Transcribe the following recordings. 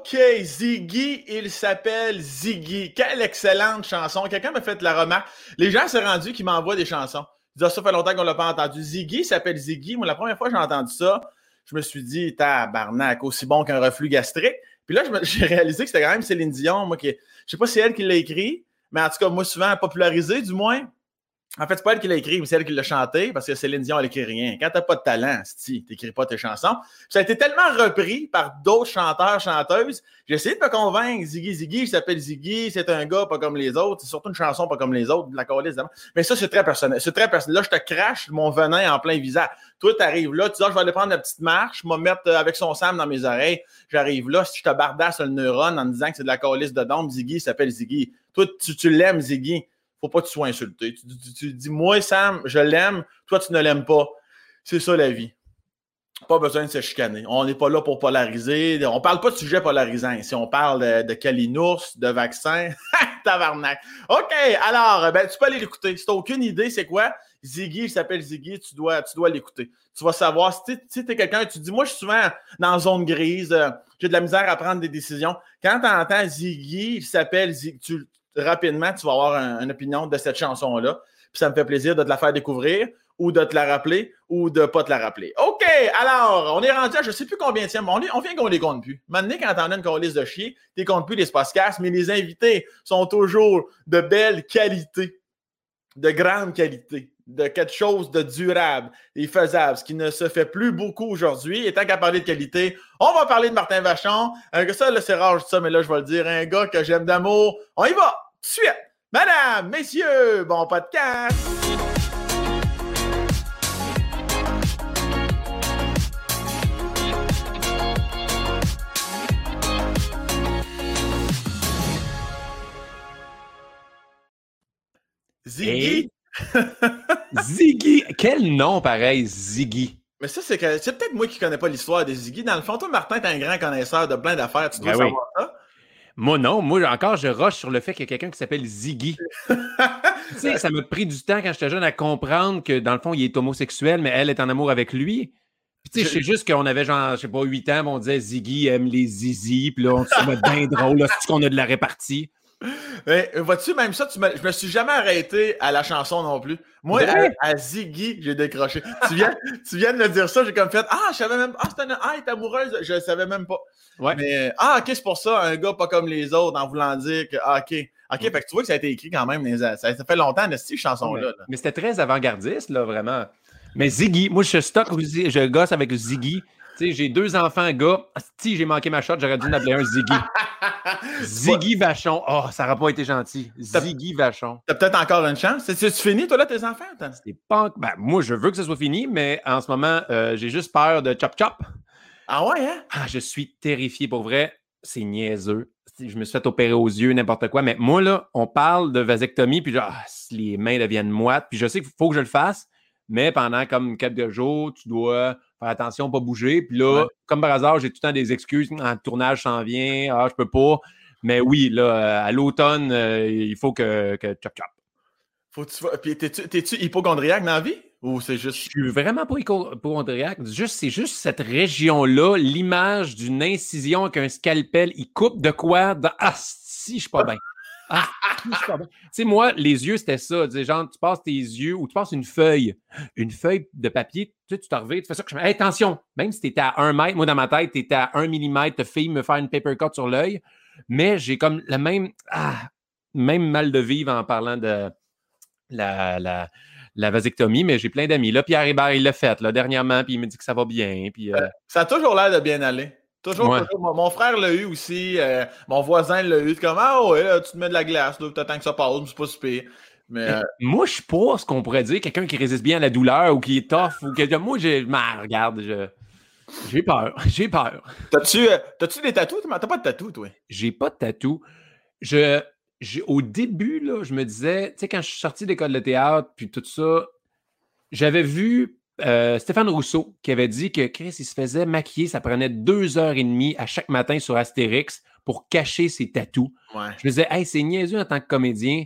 OK, Ziggy, il s'appelle Ziggy. Quelle excellente chanson. Quelqu'un m'a fait la remarque. Les gens s'est rendu qui m'envoient des chansons. Ah, ça fait longtemps qu'on l'a pas entendu. Ziggy s'appelle Ziggy. Moi, la première fois que j'ai entendu ça, je me suis dit, tabarnak, aussi bon qu'un reflux gastrique. Puis là, j'ai réalisé que c'était quand même Céline Dion, moi, qui, je sais pas si c'est elle qui l'a écrit, mais en tout cas, moi, souvent popularisé, du moins. En fait, c'est pas elle qui l'a écrit, mais c'est elle qui l'a chanté, parce que Céline Dion, elle écrit rien. Quand t'as pas de talent, tu t'écris pas tes chansons. ça a été tellement repris par d'autres chanteurs, chanteuses. J'ai essayé de me convaincre. Ziggy, Ziggy, il s'appelle Ziggy, c'est un gars pas comme les autres. C'est surtout une chanson pas comme les autres, de la colise, Mais ça, c'est très personnel. C'est très personnel. Là, je te crache mon venin en plein visage. Toi, t'arrives là, tu dis, ah, je vais aller prendre la petite marche, je me mettre euh, avec son Sam dans mes oreilles. J'arrive là, si je te bardasse le neurone en disant que c'est de la colisse de Ziggy, il s'appelle Ziggy. Toi, tu, tu l'aimes, Ziggy faut pas que tu sois insulté. Tu, dis, moi, Sam, je l'aime, toi, tu ne l'aimes pas. C'est ça la vie. Pas besoin de se chicaner. On n'est pas là pour polariser. On parle pas de sujet polarisant ici. On parle de, de calinours, de vaccins. Tabarnak. OK, alors, ben, tu peux aller l'écouter. Si tu aucune idée, c'est quoi? Ziggy, il s'appelle Ziggy, tu dois, tu dois l'écouter. Tu vas savoir. Si tu es quelqu'un, tu dis, moi, je suis souvent dans zone grise, euh, j'ai de la misère à prendre des décisions. Quand tu entends Ziggy, il s'appelle Ziggy, rapidement, tu vas avoir une opinion de cette chanson-là. Puis ça me fait plaisir de te la faire découvrir ou de te la rappeler ou de pas te la rappeler. OK, alors, on est rendu à je sais plus combien de on, on vient qu'on les compte plus. Maintenant, quand t'en as une liste de chier, tu comptes plus les podcasts, mais les invités sont toujours de belle qualité, de grande qualité, de quelque chose de durable et faisable, ce qui ne se fait plus beaucoup aujourd'hui. Et tant qu'à parler de qualité, on va parler de Martin Vachon. Un ça, c'est rare, ça, mais là, je vais le dire. Un gars que j'aime d'amour. On y va! Suite! Madame, messieurs, bon podcast! Ziggy! Ziggy! Quel nom pareil, Ziggy! Mais ça, c'est que c'est peut-être moi qui connais pas l'histoire des Ziggy. Dans le fond, toi, Martin, t'es un grand connaisseur de plein d'affaires. Tu dois ben savoir ça. Moi, non. Moi, encore, je rush sur le fait qu'il y a quelqu'un qui s'appelle Ziggy. tu sais, ça m'a pris du temps quand j'étais jeune à comprendre que, dans le fond, il est homosexuel, mais elle est en amour avec lui. Puis, tu sais, je sais juste qu'on avait genre, je sais pas, 8 ans, on disait Ziggy aime les zizi, puis là, on se met bien drôle, c'est qu'on a de la répartie. Mais vois-tu, même ça, tu me... je me suis jamais arrêté à la chanson non plus. Moi, à, Ziggy, j'ai décroché. tu, viens, tu viens de me dire ça, j'ai comme fait Ah, je savais même Ah, c'est un... ah, elle est amoureuse, je le savais même pas. Ouais. Mais Ah, ok, c'est pour ça, un gars pas comme les autres, en voulant dire que Ah, ok. Ok, fait que tu vois que ça a été écrit quand même, ça, ça fait longtemps, cette chanson-là. Mais, c'était très avant-gardiste, là, vraiment. Mais Ziggy, moi, je stock, je gosse avec Ziggy j'ai deux enfants gars. Si j'ai manqué ma shot, j'aurais dû en appeler un Ziggy. Ziggy Vachon. Oh, ça n'aurait pas été gentil. Ziggy Vachon. T'as peut-être encore une chance. C'est-tu fini, toi, là, tes enfants? C'est pas... Ben, moi, je veux que ce soit fini, mais en ce moment, euh, j'ai juste peur de chop chop. Ah ouais, hein? Ah, je suis terrifié. Pour vrai, c'est niaiseux. Je me suis fait opérer aux yeux, n'importe quoi. Mais moi, là, on parle de vasectomie, puis genre, ah, les mains deviennent moites. Puis je sais qu'il faut que je le fasse, mais pendant comme quelques jours, tu dois faire attention, pas bouger. Puis là, comme par hasard, j'ai tout le temps des excuses. Un tournage s'en vient, ah, je peux pas. Mais oui, là, à l'automne, euh, il faut que, que chop chop. Faut tu Puis t'es-tu hypochondriaque dans la vie? Ou c'est juste. Je suis vraiment pas hypochondriaque. Juste, c'est juste cette région-là, l'image d'une incision avec un scalpel, il coupe de quoi? Ah, si, je suis pas bien. Ah, tu sais, moi, les yeux, c'était ça. genre, tu passes tes yeux ou tu passes une feuille, une feuille de papier, tu sais, tu t'en tu fais ça. Que je hey, attention, même si tu étais à un mètre, moi, dans ma tête, tu étais à un millimètre, tu fais me faire une paper cut sur l'œil, mais j'ai comme le même, ah, même mal de vivre en parlant de la, la, la vasectomie, mais j'ai plein d'amis. Là, Pierre Hébert, il l'a fait dernièrement, puis il me dit que ça va bien. Puis, euh Ça a toujours l'air de bien aller. Toujours, toujours. Mon, frère l'a eu aussi. Euh, mon voisin l'a eu. Comme, ah ouais, tu te mets de la glace, tu attends que ça passe, c'est pas super. Mais, euh, Moi, je suis pas ce qu'on pourrait dire, quelqu'un qui résiste bien à la douleur ou qui est tough. ou quelqu'un. Moi, j'ai. regarde, je. J'ai peur. J'ai peur. T'as-tu euh, des tatous? T'as pas de tatous, toi? J'ai pas de tatous. Je, au début, là, je me disais, tu sais, quand je suis sorti d'école de théâtre, puis tout ça, j'avais vu euh, Stéphane Rousseau qui avait dit que Chris, il se faisait maquiller, ça prenait deux heures et demie à chaque matin sur Astérix pour cacher ses tatous. Je me disais, hey, c'est niaiseux en tant que comédien.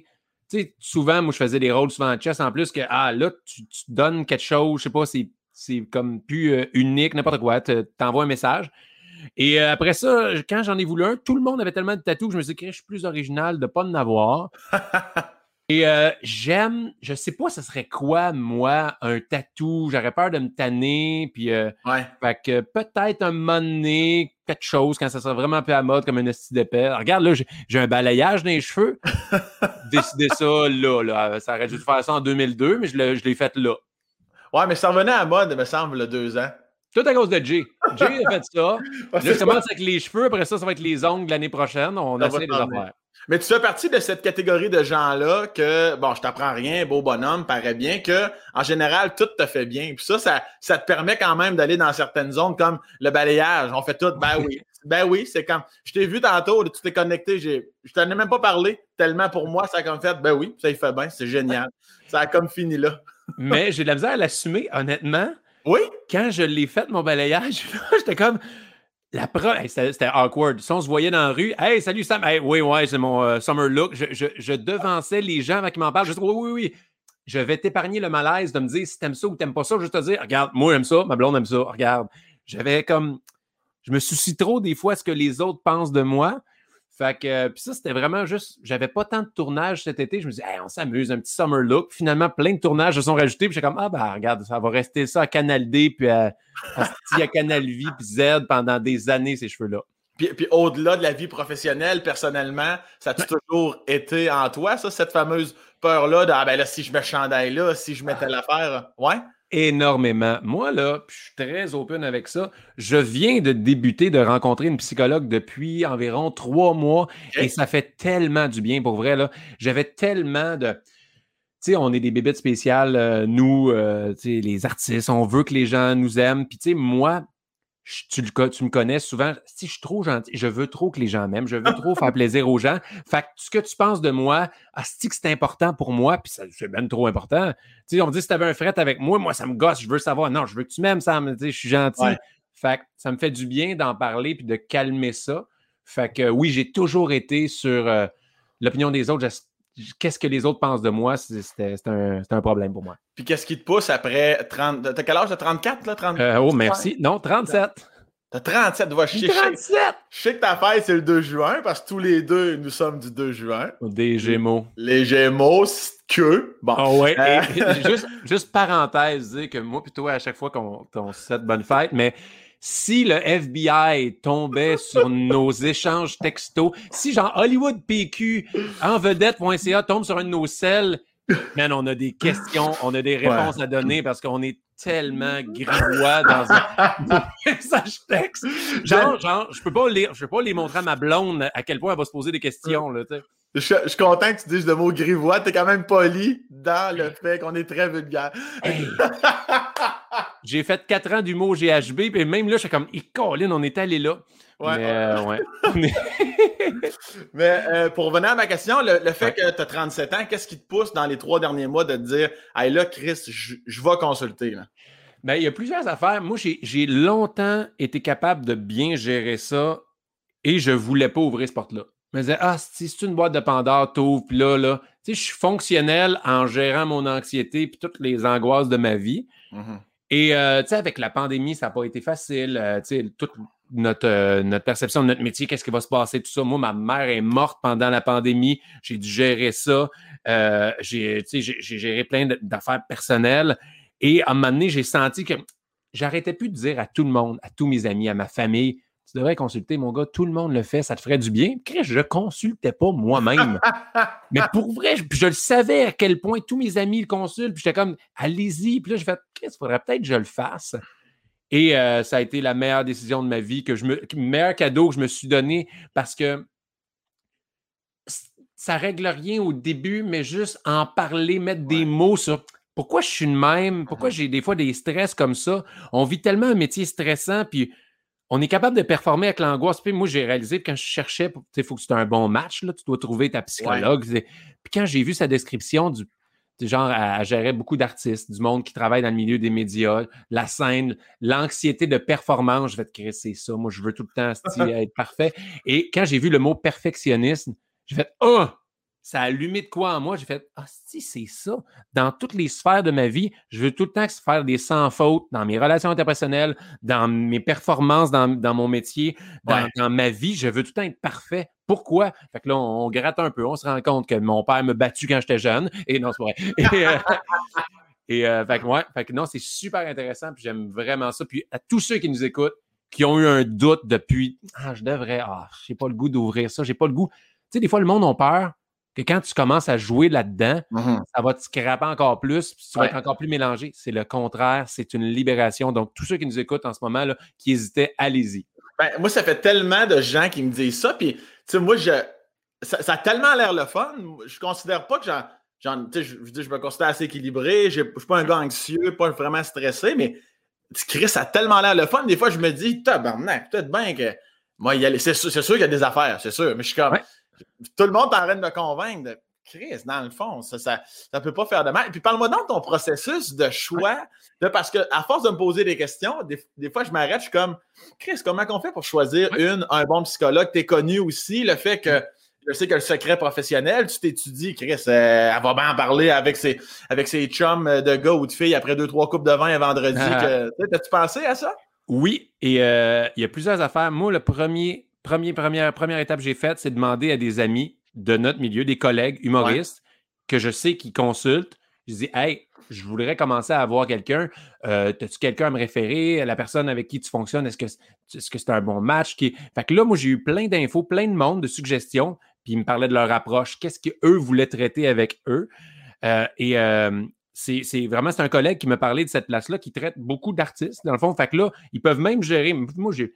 Tu sais, souvent, moi, je faisais des rôles souvent en chess en plus que, ah, là, tu, donnes quelque chose, je sais pas, c'est comme plus euh, unique, n'importe quoi, tu t'envoies un message. Et euh, après ça, quand j'en ai voulu un, tout le monde avait tellement de tatous que je me suis dit je suis plus original de ne pas en avoir. Et euh, j'aime, je sais pas ce serait quoi, moi, un tatou. J'aurais peur de me tanner. Puis, euh, Ouais. fait que peut-être un moment donné, quelque chose, quand ça sera vraiment un peu à mode, comme un esti d'épais. Regarde, là, j'ai un balayage dans les cheveux. Décider ça là, là. Ça aurait dû faire ça en 2002, mais je l'ai fait là. Ouais, mais ça revenait à mode, il me semble, a deux ans. Tout à cause de Jay. Jay a fait ça. Ouais, Là, c'est je commence avec les cheveux, après ça, ça va être les ongles l'année prochaine. On Ça essaie de les faire. Mais tu fais partie de cette catégorie de gens-là que, bon, je t'apprends rien, beau bonhomme, paraît bien, que, en général, tout te fait bien. Puis ça, ça, ça te permet quand même d'aller dans certaines zones comme le balayage. On fait tout, ben oui. Ben oui, c'est comme, je t'ai vu tantôt, tu t'es connecté, j'ai, je t'en ai même pas parlé, tellement pour moi, ça a comme fait, ben oui, ça y fait bien, c'est génial. Ça a comme fini là. Mais j'ai de la misère à l'assumer, honnêtement. Oui? Quand je l'ai fait, mon balayage, j'étais comme. La hey, c'était awkward. Si on se voyait dans la rue, Hey, salut Sam. Hey, oui, ouais, c'est mon euh, summer look. Je, je- je devançais les gens avant qu'ils m'en parlent. Je dis, oui, oui, oui. Je vais t'épargner le malaise de me dire si t'aimes ça ou t'aimes pas ça. Juste te dire, regarde, moi, j'aime ça, ma blonde aime ça. Regarde. J'avais comme. Je me soucie trop des fois ce que les autres pensent de moi. Fait que, euh, puis ça, c'était vraiment juste, j'avais pas tant de tournages cet été. Je me disais, hey, on s'amuse, un petit summer look. Finalement, plein de tournages se sont rajoutés. Puis j'étais comme, ah, ben, regarde, ça va rester ça à Canal D, puis à, Canal Vie, puis Z pendant des années, ces cheveux-là. Puis, puis au-delà de la vie professionnelle, personnellement, ça a toujours été en toi, ça, cette fameuse peur-là de, ah ben là, si je mets ce chandail-là, si je mettais l'affaire, ouais? Énormément. Moi, là, je suis très open avec ça. Je viens de débuter de rencontrer une psychologue depuis environ trois mois et ça fait tellement du bien pour vrai. là. J'avais tellement de. Tu sais, on est des bébites spéciales, euh, nous, euh, tu sais, les artistes, on veut que les gens nous aiment. Puis, tu sais, moi, je- tu, le co- tu me connais souvent, si je suis trop gentil, je veux trop que les gens m'aiment, je veux trop faire plaisir aux gens. Fait que ce que tu penses de moi, asti que c'est important pour moi, puis ça- c'est même trop important. Tu sais, on me dit si tu avais un fret avec moi, moi, ça me gosse, je veux savoir. Non, je veux que tu m'aimes. Tu sais, je suis gentil. Ouais. Fait que ça me fait du bien d'en parler puis de calmer ça. Fait que oui, j'ai toujours été sur euh, l'opinion des autres. Qu'est-ce que les autres pensent de moi? c'est- C'était un, un problème pour moi. Puis qu'est-ce qui te pousse après 30. T'as quel âge? T'as 34, là? 30... Euh, oh, merci. Non, 37. T'as 37, va chier. Je sais- 37! je sais que ta fête, c'est le 2 juin, parce que tous les deux, nous sommes du 2 juin. Des Gémeaux. Les Gémeaux, c'est que. Bon. Ah ouais. Euh. Et juste, juste parenthèse, dire que moi, plutôt à chaque fois qu'on qu'on se souhaite bonne fête, mais si le FBI tombait sur nos échanges textos, si genre Hollywood PQ en vedette.ca tombe sur un de nos celles, man, on a des questions, on a des réponses à donner parce qu'on est tellement grivois dans un message texte. Genre, genre, je peux pas lire, je peux pas les montrer à ma blonde à quel point elle va se poser des questions, là, tu sais. Je, je suis content que tu dises le mot grivois. T'es quand même poli dans le fait qu'on est très vulgaire. Hey. J'ai fait quatre ans d'humour au GHB, puis même là, je suis comme, Colin, on est allé là. Ouais. Mais, euh, ouais. Mais- Mais euh, pour revenir à ma question, le, le fait que tu as 37 ans, qu'est-ce qui te pousse dans les trois derniers mois de te dire Hey là, Chris, je, vais consulter. Là? Ben, il y a plusieurs affaires. Moi, j'ai longtemps été capable de bien gérer ça et je voulais pas ouvrir ce porte-là. Je me disais, ah, si c'est une boîte de Pandore, t'ouvres, puis là, là. Tu sais, je suis fonctionnel en gérant mon anxiété puis toutes les angoisses de ma vie. Mhm. Et euh, tu sais, avec la pandémie, ça n'a pas été facile. Euh, tu sais, toute notre, euh, notre perception de notre métier, qu'est-ce qui va se passer, tout ça. Moi, ma mère est morte pendant la pandémie. J'ai dû gérer ça. J'ai, géré plein d'affaires personnelles. Et à un moment donné, j'ai senti que j'arrêtais plus de dire à tout le monde, à tous mes amis, à ma famille, tu devrais consulter, mon gars, tout le monde le fait, ça te ferait du bien. Chris, je consultais pas moi-même. Mais pour vrai, je, je le savais à quel point tous mes amis le consultent. Puis j'étais comme, allez-y. Puis là, je fais, Chris, il faudrait peut-être que je le fasse. Et euh, ça a été la meilleure décision de ma vie, que je me, le meilleur cadeau que je me suis donné parce que ça règle rien au début, mais juste en parler, mettre des mots sur pourquoi je suis de même, pourquoi j'ai des fois des stress comme ça. On vit tellement un métier stressant, puis on est capable de performer avec l'angoisse. Puis moi, j'ai réalisé que quand je cherchais, tu sais, il faut que c'est un bon match, là, tu dois trouver ta psychologue. Puis quand j'ai vu sa description du genre, elle, elle gérait beaucoup d'artistes, du monde qui travaille dans le milieu des médias, la scène, l'anxiété de performance. Je vais te créer, c'est ça. Moi, je veux tout le temps être parfait. Et quand j'ai vu le mot perfectionnisme, j'ai fait Oh, ça a allumé de quoi en moi. J'ai fait Ah, si, c'est ça. Dans toutes les sphères de ma vie, je veux tout le temps faire des sans fautes dans mes relations interpersonnelles, dans mes performances dans, mon métier, dans, ma vie. Je veux tout le temps être parfait. Pourquoi? Fait que là, on, gratte un peu. On se rend compte que mon père me battu quand j'étais jeune. Et non, c'est vrai. Et, euh, et euh, fait, que, ouais, fait que non, c'est super intéressant. Puis j'aime vraiment ça. Puis à tous ceux qui nous écoutent, qui ont eu un doute depuis Ah, je devrais, ah, j'ai pas le goût d'ouvrir ça, j'ai pas le goût. Tu sais, des fois, le monde a peur que quand tu commences à jouer là-dedans, mm-hmm. ça va te scraper encore plus, puis tu vas être encore plus mélangé. C'est le contraire, c'est une libération. Donc, tous ceux qui nous écoutent en ce moment, là, qui hésitaient, allez-y. Ben, moi, ça fait tellement de gens qui me disent ça, puis, tu sais, moi, je, ça, a tellement l'air le fun. Je considère pas que j'en. je, je, je me considère assez équilibré, je ne suis pas un gars anxieux, pas vraiment stressé, mais Chris, ça a tellement l'air le fun. Des fois, je me dis, tabarnak, peut-être bien que. Moi, c'est sûr, qu'il y a des affaires, c'est sûr, mais je suis comme. Tout le monde est en train de me convaincre de Chris, dans le fond, ça ne peut pas faire de mal. Et puis parle-moi donc ton processus de choix, de, parce que à force de me poser des questions, des, fois je m'arrête, je suis comme Chris, comment on fait pour choisir une, un bon psychologue? Tu es connu aussi, le fait que je sais que le secret professionnel, tu t'étudies, Chris, euh, elle va bien en parler avec ses, avec ses chums de gars ou de filles après deux, trois coupes de vin un vendredi. Ah. T'as-tu pensé à ça? Oui, et euh, il y a plusieurs affaires. Moi, le premier, premier, première, première étape que j'ai faite, c'est demander à des amis de notre milieu, des collègues humoristes que je sais qui consultent. Je dis, hey, je voudrais commencer à avoir quelqu'un. Euh, As-tu quelqu'un à me référer? La personne avec qui tu fonctionnes, est-ce que c'est un bon match? Qui... Fait que là, moi, j'ai eu plein d'infos, plein de monde, de suggestions puis ils me parlaient de leur approche, qu'est-ce qu'eux voulaient traiter avec eux. Euh, et euh, c'est vraiment, c'est un collègue qui me parlait de cette place-là qui traite beaucoup d'artistes, dans le fond. Fait que là, ils peuvent même gérer. Moi, j'ai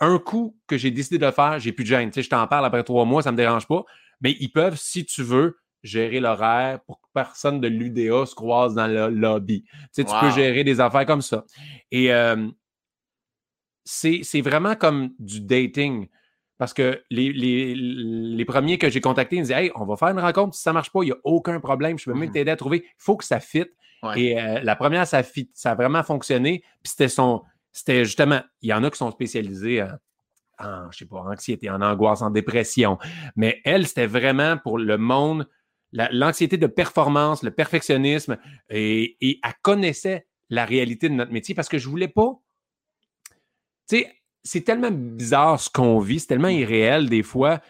un coup que j'ai décidé de faire, j'ai plus de gêne. Tu sais, je t'en parle après trois mois, ça ne me dérange pas. Mais ils peuvent, si tu veux, gérer l'horaire pour que personne de l'UDA se croise dans le lobby. Tu sais, tu peux gérer des affaires comme ça. Et euh, c'est vraiment comme du dating. Parce que les, les, premiers que j'ai contactés, ils me disaient Hey, on va faire une rencontre, si ça ne marche pas, il n'y a aucun problème, je peux même mmh t'aider à trouver. Il faut que ça fitte. Et euh, la première, ça, fit, ça a vraiment fonctionné. Puis c'était son. C'était justement, il y en a qui sont spécialisés en, je sais pas, anxiété, en angoisse, en dépression. Mais elle, c'était vraiment pour le monde, l'anxiété de performance, le perfectionnisme. Et, et elle connaissait la réalité de notre métier parce que je voulais pas. Tu sais, c'est tellement bizarre ce qu'on vit, c'est tellement irréel des fois,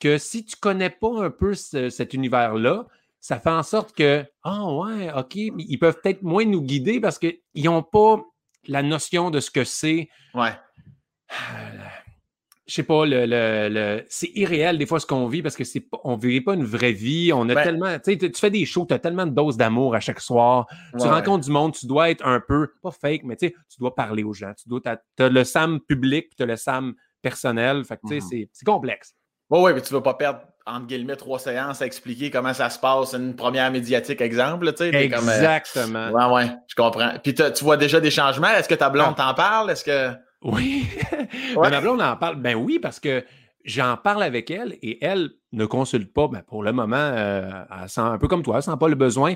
que si tu connais pas un peu cet univers-là, ça fait en sorte que, ah ouais, OK, ils peuvent peut-être moins nous guider parce qu'ils n'ont pas la notion de ce que c'est. Ouais. Euh, je sais pas, le, le, c'est irréel des fois ce qu'on vit parce que c'est on ne vit pas une vraie vie. On a ben tellement, tu tu fais des shows, tu as tellement de doses d'amour à chaque soir. tu rencontres du monde, tu dois être un peu, pas fake, mais tu dois parler aux gens. Tu dois, as, le SAM public, tu as le SAM personnel. Fait que tu sais, mm-hmm. c'est complexe. Oui, oui, mais tu ne vas pas perdre, entre guillemets, trois séances à expliquer comment ça se passe, une première médiatique, exemple. Tu sais, euh, Exactement. Comme, ouais, ouais, je comprends. Puis tu vois déjà des changements? Est-ce que ta blonde ah. t'en parle? Est-ce que. Oui. Ouais. ma blonde en parle. Ben oui, parce que j'en parle avec elle et elle ne consulte pas. Ben pour le moment, euh, elle sent un peu comme toi, elle sent pas le besoin.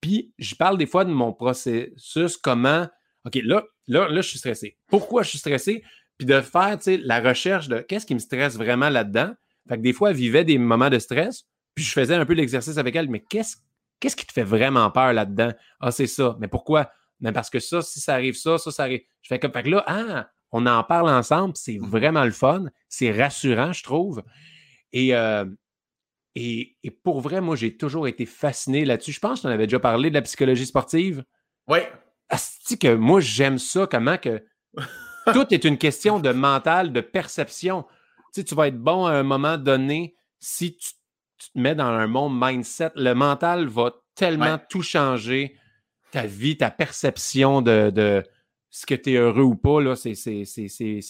Puis je parle des fois de mon processus, comment. OK, là, là, là, je suis stressé. Pourquoi je suis stressé? Puis de faire la recherche de qu'est-ce qui me stresse vraiment là-dedans? Fait que des fois, elle vivait des moments de stress, puis je faisais un peu l'exercice avec elle. Mais qu'est-ce qu'est-ce qui te fait vraiment peur là-dedans? Ah, c'est ça. Mais pourquoi? Mais parce que ça, si ça arrive ça, ça, ça arrive. Je fais comme, fait que là, ah, on en parle ensemble, c'est mmh vraiment le fun, c'est rassurant, je trouve. Euh, et, et, pour vrai, moi, j'ai toujours été fasciné là-dessus. Je pense que tu en avais déjà parlé de la psychologie sportive. Oui. Asti que moi, j'aime ça, comment que tout est une question de mental, de perception. Tu sais, tu vas être bon à un moment donné si tu, te mets dans un monde mindset. Le mental va tellement tout changer. Ta vie, ta perception de ce que tu es heureux ou pas, là, c'est,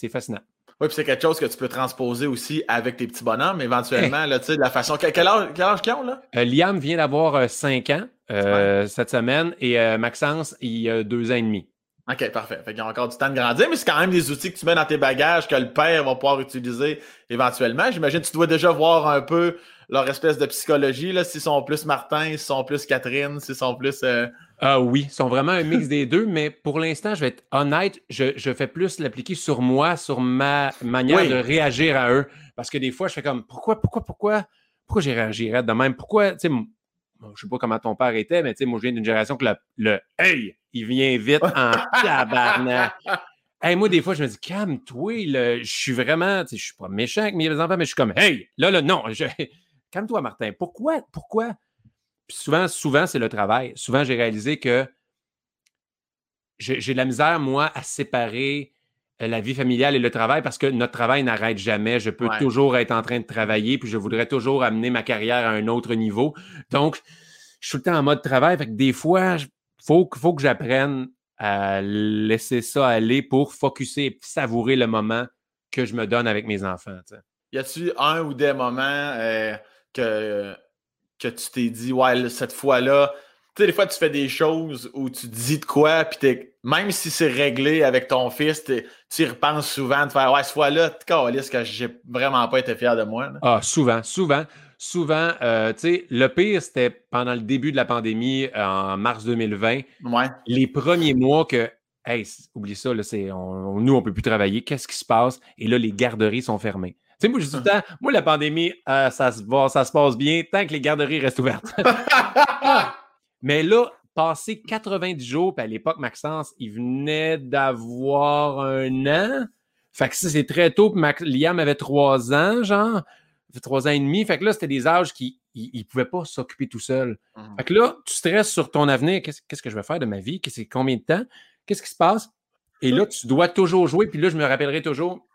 fascinant. Oui, puis c'est quelque chose que tu peux transposer aussi avec tes petits bonhommes, éventuellement, là, tu sais, de la façon. Quel âge, quel âge qu'ils ont, là? Euh, Liam vient d'avoir 5 euh, ans euh, cette semaine et Maxence, il a 2 ans et demi. OK, parfait. Fait qu'il y a encore du temps de grandir, mais c'est quand même des outils que tu mets dans tes bagages que le père va pouvoir utiliser éventuellement. J'imagine que tu dois déjà voir un peu leur espèce de psychologie, là, s'ils sont plus Martin, s'ils sont plus Catherine, s'ils sont plus. Ah oui, ils sont vraiment un mix des deux, mais pour l'instant, je vais être honnête, je, fais plus l'appliquer sur moi, sur ma manière de réagir à eux. Parce que des fois, je fais comme pourquoi, pourquoi, pourquoi, pourquoi j'ai réagirais de même? Pourquoi, tu sais, je sais pas comment ton père était, mais tu sais, moi, je viens d'une génération que le, Hey, il vient vite en tabarnak. Hey, moi, des fois, je me dis, calme-toi, je suis vraiment, tu sais, je suis pas méchant avec mes enfants, mais je suis comme, hey, là, là, non, calme-toi, Martin. Pourquoi, pourquoi? Puis souvent, souvent, c'est le travail. Souvent, j'ai réalisé que j'ai de la misère, moi, à séparer la vie familiale et le travail parce que notre travail n'arrête jamais. Je peux toujours être en train de travailler, puis je voudrais toujours amener ma carrière à un autre niveau. Donc, je suis tout le temps en mode travail. Fait que des fois, il faut, faut que j'apprenne à laisser ça aller pour focuser et savourer le moment que je me donne avec mes enfants. Y a-tu un ou des moments euh, que, que tu t'es dit, ouais, cette fois-là, tu sais, des fois, tu fais des choses où tu dis de quoi, puis même si c'est réglé avec ton fils, tu y repenses souvent de faire Ouais, cette fois-là, tu que j'ai vraiment pas été fier de moi. Ah, souvent, souvent. Souvent, euh, tu sais, le pire, c'était pendant le début de la pandémie, euh, en mars 2020. Ouais. Les premiers mois que, hey, oublie ça, là, on, nous, on peut plus travailler. Qu'est-ce qui se passe? Et là, les garderies sont fermées. Tu sais, moi, je dis tout le temps, moi, la pandémie, euh, ça, se, ça se passe bien tant que les garderies restent ouvertes. Mais là, passé 90 jours, puis à l'époque, Maxence, il venait d'avoir un an. Fait que ça, c'est très tôt. Puis Liam avait trois ans, genre. Trois ans et demi. Fait que là, c'était des âges qui ne pouvaient pas s'occuper tout seul. Mmh. Fait que là, tu stresses sur ton avenir. Qu'est-ce que je vais faire de ma vie? C'est combien de temps? Qu'est-ce qui se passe? Et là, tu dois toujours jouer. Puis là, je me rappellerai toujours,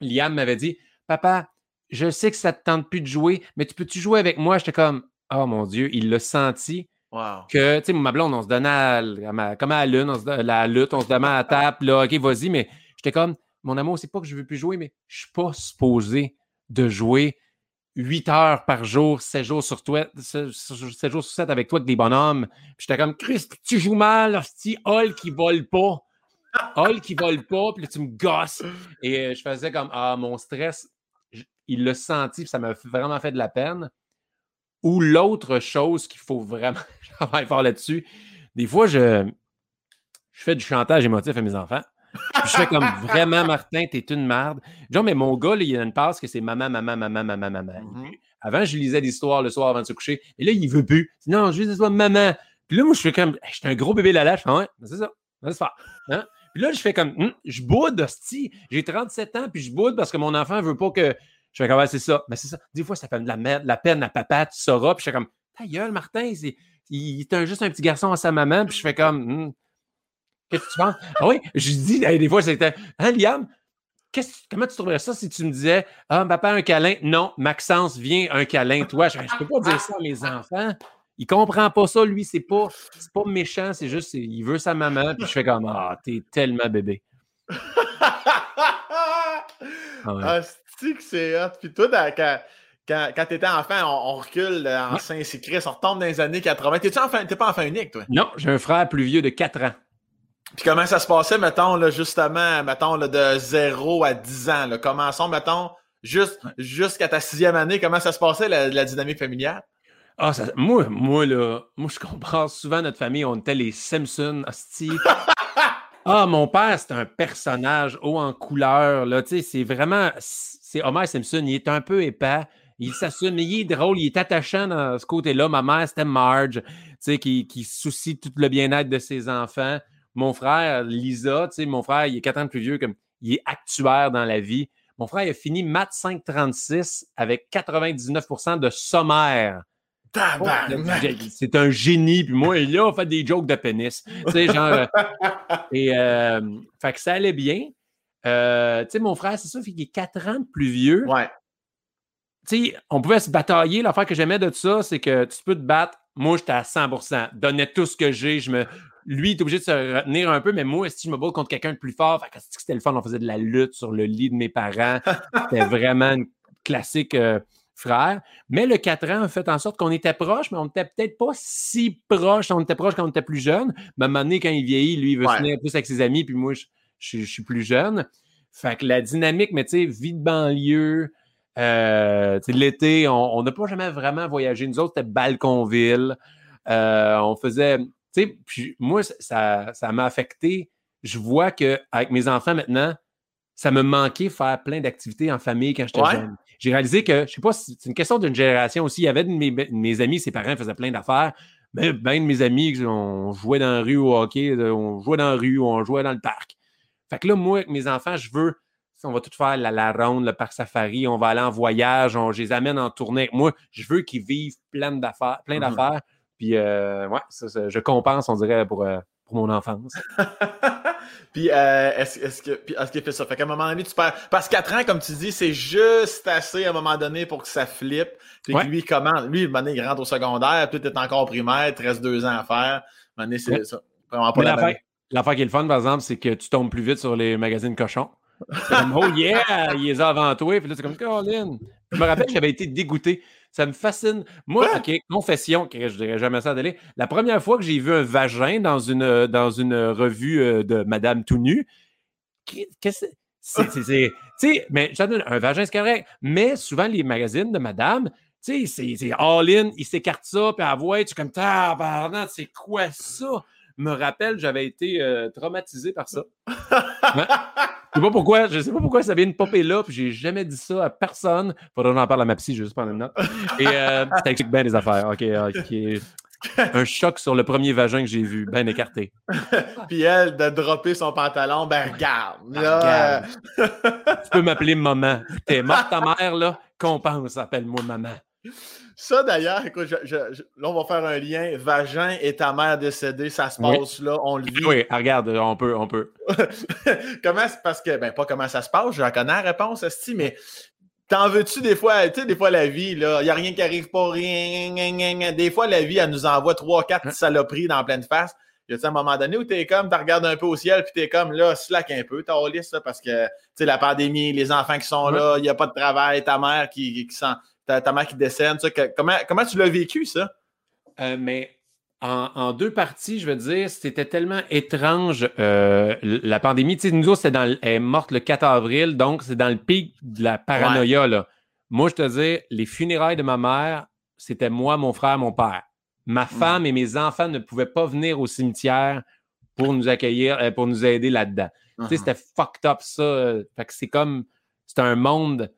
Liam m'avait dit Papa, je sais que ça ne te tente plus de jouer, mais tu peux-tu jouer avec moi? J'étais comme Oh mon Dieu, il l'a senti. Que, tu sais, ma blonde, on se donnait à, comme à la lune, la lutte, on se donnait à la tape, là, OK, vas-y, mais j'étais comme, mon amour, c'est pas que je veux plus jouer, mais je suis pas supposé de jouer 8 heures par jour, 7 jours sur toi, 7 jours sur 7 avec toi, avec des bonhommes. J'étais comme, Chris, tu joues mal, hostie, Hall qui vole pas. Hall qui vole pas, puis là, tu me gosses. Et euh, je faisais comme, ah, mon stress, il l'a senti, puis ça m'a vraiment fait de la peine. Ou l'autre chose qu'il faut vraiment travailler fort là-dessus, des fois, je, je fais du chantage émotif à mes enfants. je fais comme vraiment, Martin, t'es une merde. Genre, mais mon gars, il y a une passe que c'est maman, maman, maman, maman, maman. Mm-hmm. Avant, je lisais des histoires le soir avant de se coucher. Et là, il veut plus. Non, je lis des histoires maman. Puis là, moi, je fais comme, j'étais un gros bébé la lâche. Ah ouais, ben, c'est ça. Ça se faire. Hein? Puis là, je fais comme, hum, je boude, hostie. J'ai 37 ans, puis je boude parce que mon enfant veut pas que je fais comme, c'est ça. Mais c'est ça. Des fois, ça fait de la, merde, la peine à papa, tu sauras. Puis je fais comme, ta gueule, Martin, c'est, il, est juste un petit garçon à sa maman. Puis je fais comme, hmm, qu'est-ce que tu penses? Ah oui, je dis, des fois, c'était, hein, Liam, comment tu trouverais ça si tu me disais, ah, papa, un câlin? Non, Maxence, viens, un câlin, toi. Je, ne peux pas dire ça à mes enfants. Il comprend pas ça, lui, c'est pas, pas méchant, c'est juste, il veut sa maman. Puis je fais comme, ah, t'es tellement bébé. Ah, ouais. Ah, que c'est hot. Puis toi, quand, quand, quand tu étais enfant, on, recule en Saint-Cycris, on retombe dans les années 80. T'es-tu enfant, t'es pas enfant unique, toi? Non, j'ai un frère plus vieux de 4 ans. Puis comment ça se passait, mettons, là, justement, mettons, là, de 0 à 10 ans? Là? Commençons, mettons, juste, jusqu'à ta sixième année, comment ça se passait, la, dynamique familiale? Ah, moi, moi, là, moi, je comprends souvent notre famille, on était les Simpsons, hostie. ah, mon père, c'est un personnage haut en couleur, là, tu sais, c'est vraiment, c'est Homer Simpson, il est un peu épais, il s'assume, mais il est drôle, il est attachant dans ce côté-là. Ma mère, c'était Marge, qui, qui soucie tout le bien-être de ses enfants. Mon frère, Lisa, mon frère, il est quatre ans plus vieux, comme il est actuaire dans la vie. Mon frère, il a fini maths 536 avec 99% de sommaire. C'est un génie. Puis moi, il a fait des jokes de pénis. Tu sais, genre. Euh, et, euh, fait que ça allait bien. Euh, tu sais, mon frère, c'est ça, il est 4 ans plus vieux. Ouais. Tu sais, on pouvait se batailler. L'affaire que j'aimais de ça, c'est que tu peux te battre. Moi, j'étais à 100% Donnais tout ce que j'ai. Je me... Lui, il est obligé de se retenir un peu, mais moi, si je me bats contre quelqu'un de plus fort, c'était le fun. On faisait de la lutte sur le lit de mes parents. C'était vraiment une classique euh, frère. Mais le 4 ans a fait en sorte qu'on était proches, mais on n'était peut-être pas si proches. On était proches quand on était plus jeune. Mais à un moment donné, quand il vieillit, lui, il veut se tenir plus avec ses amis, puis moi, je je, suis plus jeune. Fait que la dynamique, mais tu sais, vie de banlieue, euh, l'été, on n'a pas jamais vraiment voyagé. Nous autres, c'était Balconville. Euh, on faisait, tu sais, puis moi, ça, ça m'a affecté. Je vois qu'avec mes enfants maintenant, ça me manquait faire plein d'activités en famille quand j'étais jeune. j'ai réalisé que, je sais pas c'est une question d'une génération aussi. Il y avait de mes, mes amis, ses parents faisaient plein d'affaires. Mais ben de mes amis, on jouait dans la rue au hockey, on jouait dans la rue, on jouait dans le parc. Fait que là, moi, avec mes enfants, je veux, on va tout faire la, la ronde, le parc safari, on va aller en voyage, on, je les amène en tournée. Moi, je veux qu'ils vivent plein d'affaires, plein Mhm. d'affaires. Puis, euh, ouais, ça, ça, je compense, on dirait, pour, euh, pour mon enfance. puis, euh, est-ce que, puis est-ce qu'il fait ça? Fait qu'à un moment donné, tu perds. Parce que 4 ans, comme tu dis, c'est juste assez à un moment donné pour que ça flippe. Puis Ouais. lui, comment? Lui, moment donné, il rentre au secondaire, puis tu es encore primaire, il te reste deux ans à faire. À un moment donné, c'est Ouais. ça. Vraiment pas Mais la l'affaire, qui est le fun, par exemple, c'est que tu tombes plus vite sur les magazines cochons. C'est comme, oh yeah, il les a avant toi. Puis là, c'est comme, Colin. Je me rappelle que j'avais été dégoûté. Ça me fascine. Moi, Ouais. OK, confession, que je dirais jamais ça à la première fois que j'ai vu un vagin dans une, euh, dans une revue euh, de Madame tout nu, qu'est-ce que c'est? Tu sais, mais un vagin, c'est correct. Mais souvent, les magazines de Madame, tu sais, c'est- c'est all-in, ils s'écartent ça, puis à voix, tu es comme, tabarnak, c'est quoi ça? Me rappelle, j'avais été euh, traumatisé par ça. Je sais pas pourquoi, je sais pas pourquoi ça vient de popper là, puis j'ai jamais dit ça à personne. Faudrait que j'en parle à ma psy, juste prendre une note. Et euh, ça explique bien les affaires. OK, OK. Un choc sur le premier vagin que j'ai vu, bien écarté. Puis elle, de dropper son pantalon, ben regarde. Là, Regarde. euh, Tu peux m'appeler maman. T'es morte ta mère, là? Compense, appelle-moi maman. Ça d'ailleurs, écoute, je- je- je- là, on va faire un lien. Vagin et ta mère décédée, ça se Oui. passe là, on le vit. Oui, regarde, on peut, on peut. comment c'est parce que, ben, pas comment ça se passe, j'en connais la réponse, Esti, mais t'en veux-tu des fois, tu sais, des fois la vie, là, il n'y a rien qui arrive pas, rien. Des fois, la vie, elle nous envoie trois, quatre Hein? saloperies dans pleine face. Y a-tu un moment donné où t'es comme, tu regardes un peu au ciel, puis t'es comme, là, slack un peu, t'as liste, parce que, tu sais, la pandémie, les enfants qui sont là, il n'y a pas de travail, ta mère qui, qui sent, ta, ta mère qui décède, ça, que- comment, comment tu l'as vécu, ça? Euh, mais en, en deux parties, je veux dire, c'était tellement étrange euh, la pandémie. Tu sais, nous autres, dans le- elle est morte le 4 avril, donc c'est dans le pic de la paranoïa. Là. Moi, je te dis, les funérailles de ma mère, c'était moi, mon frère, mon père. Ma femme et mes enfants ne pouvaient pas venir au cimetière pour nous accueillir, euh, pour nous aider là-dedans. Tu sais, c'était fucked up, ça. Fait que c'est comme. C'était un monde.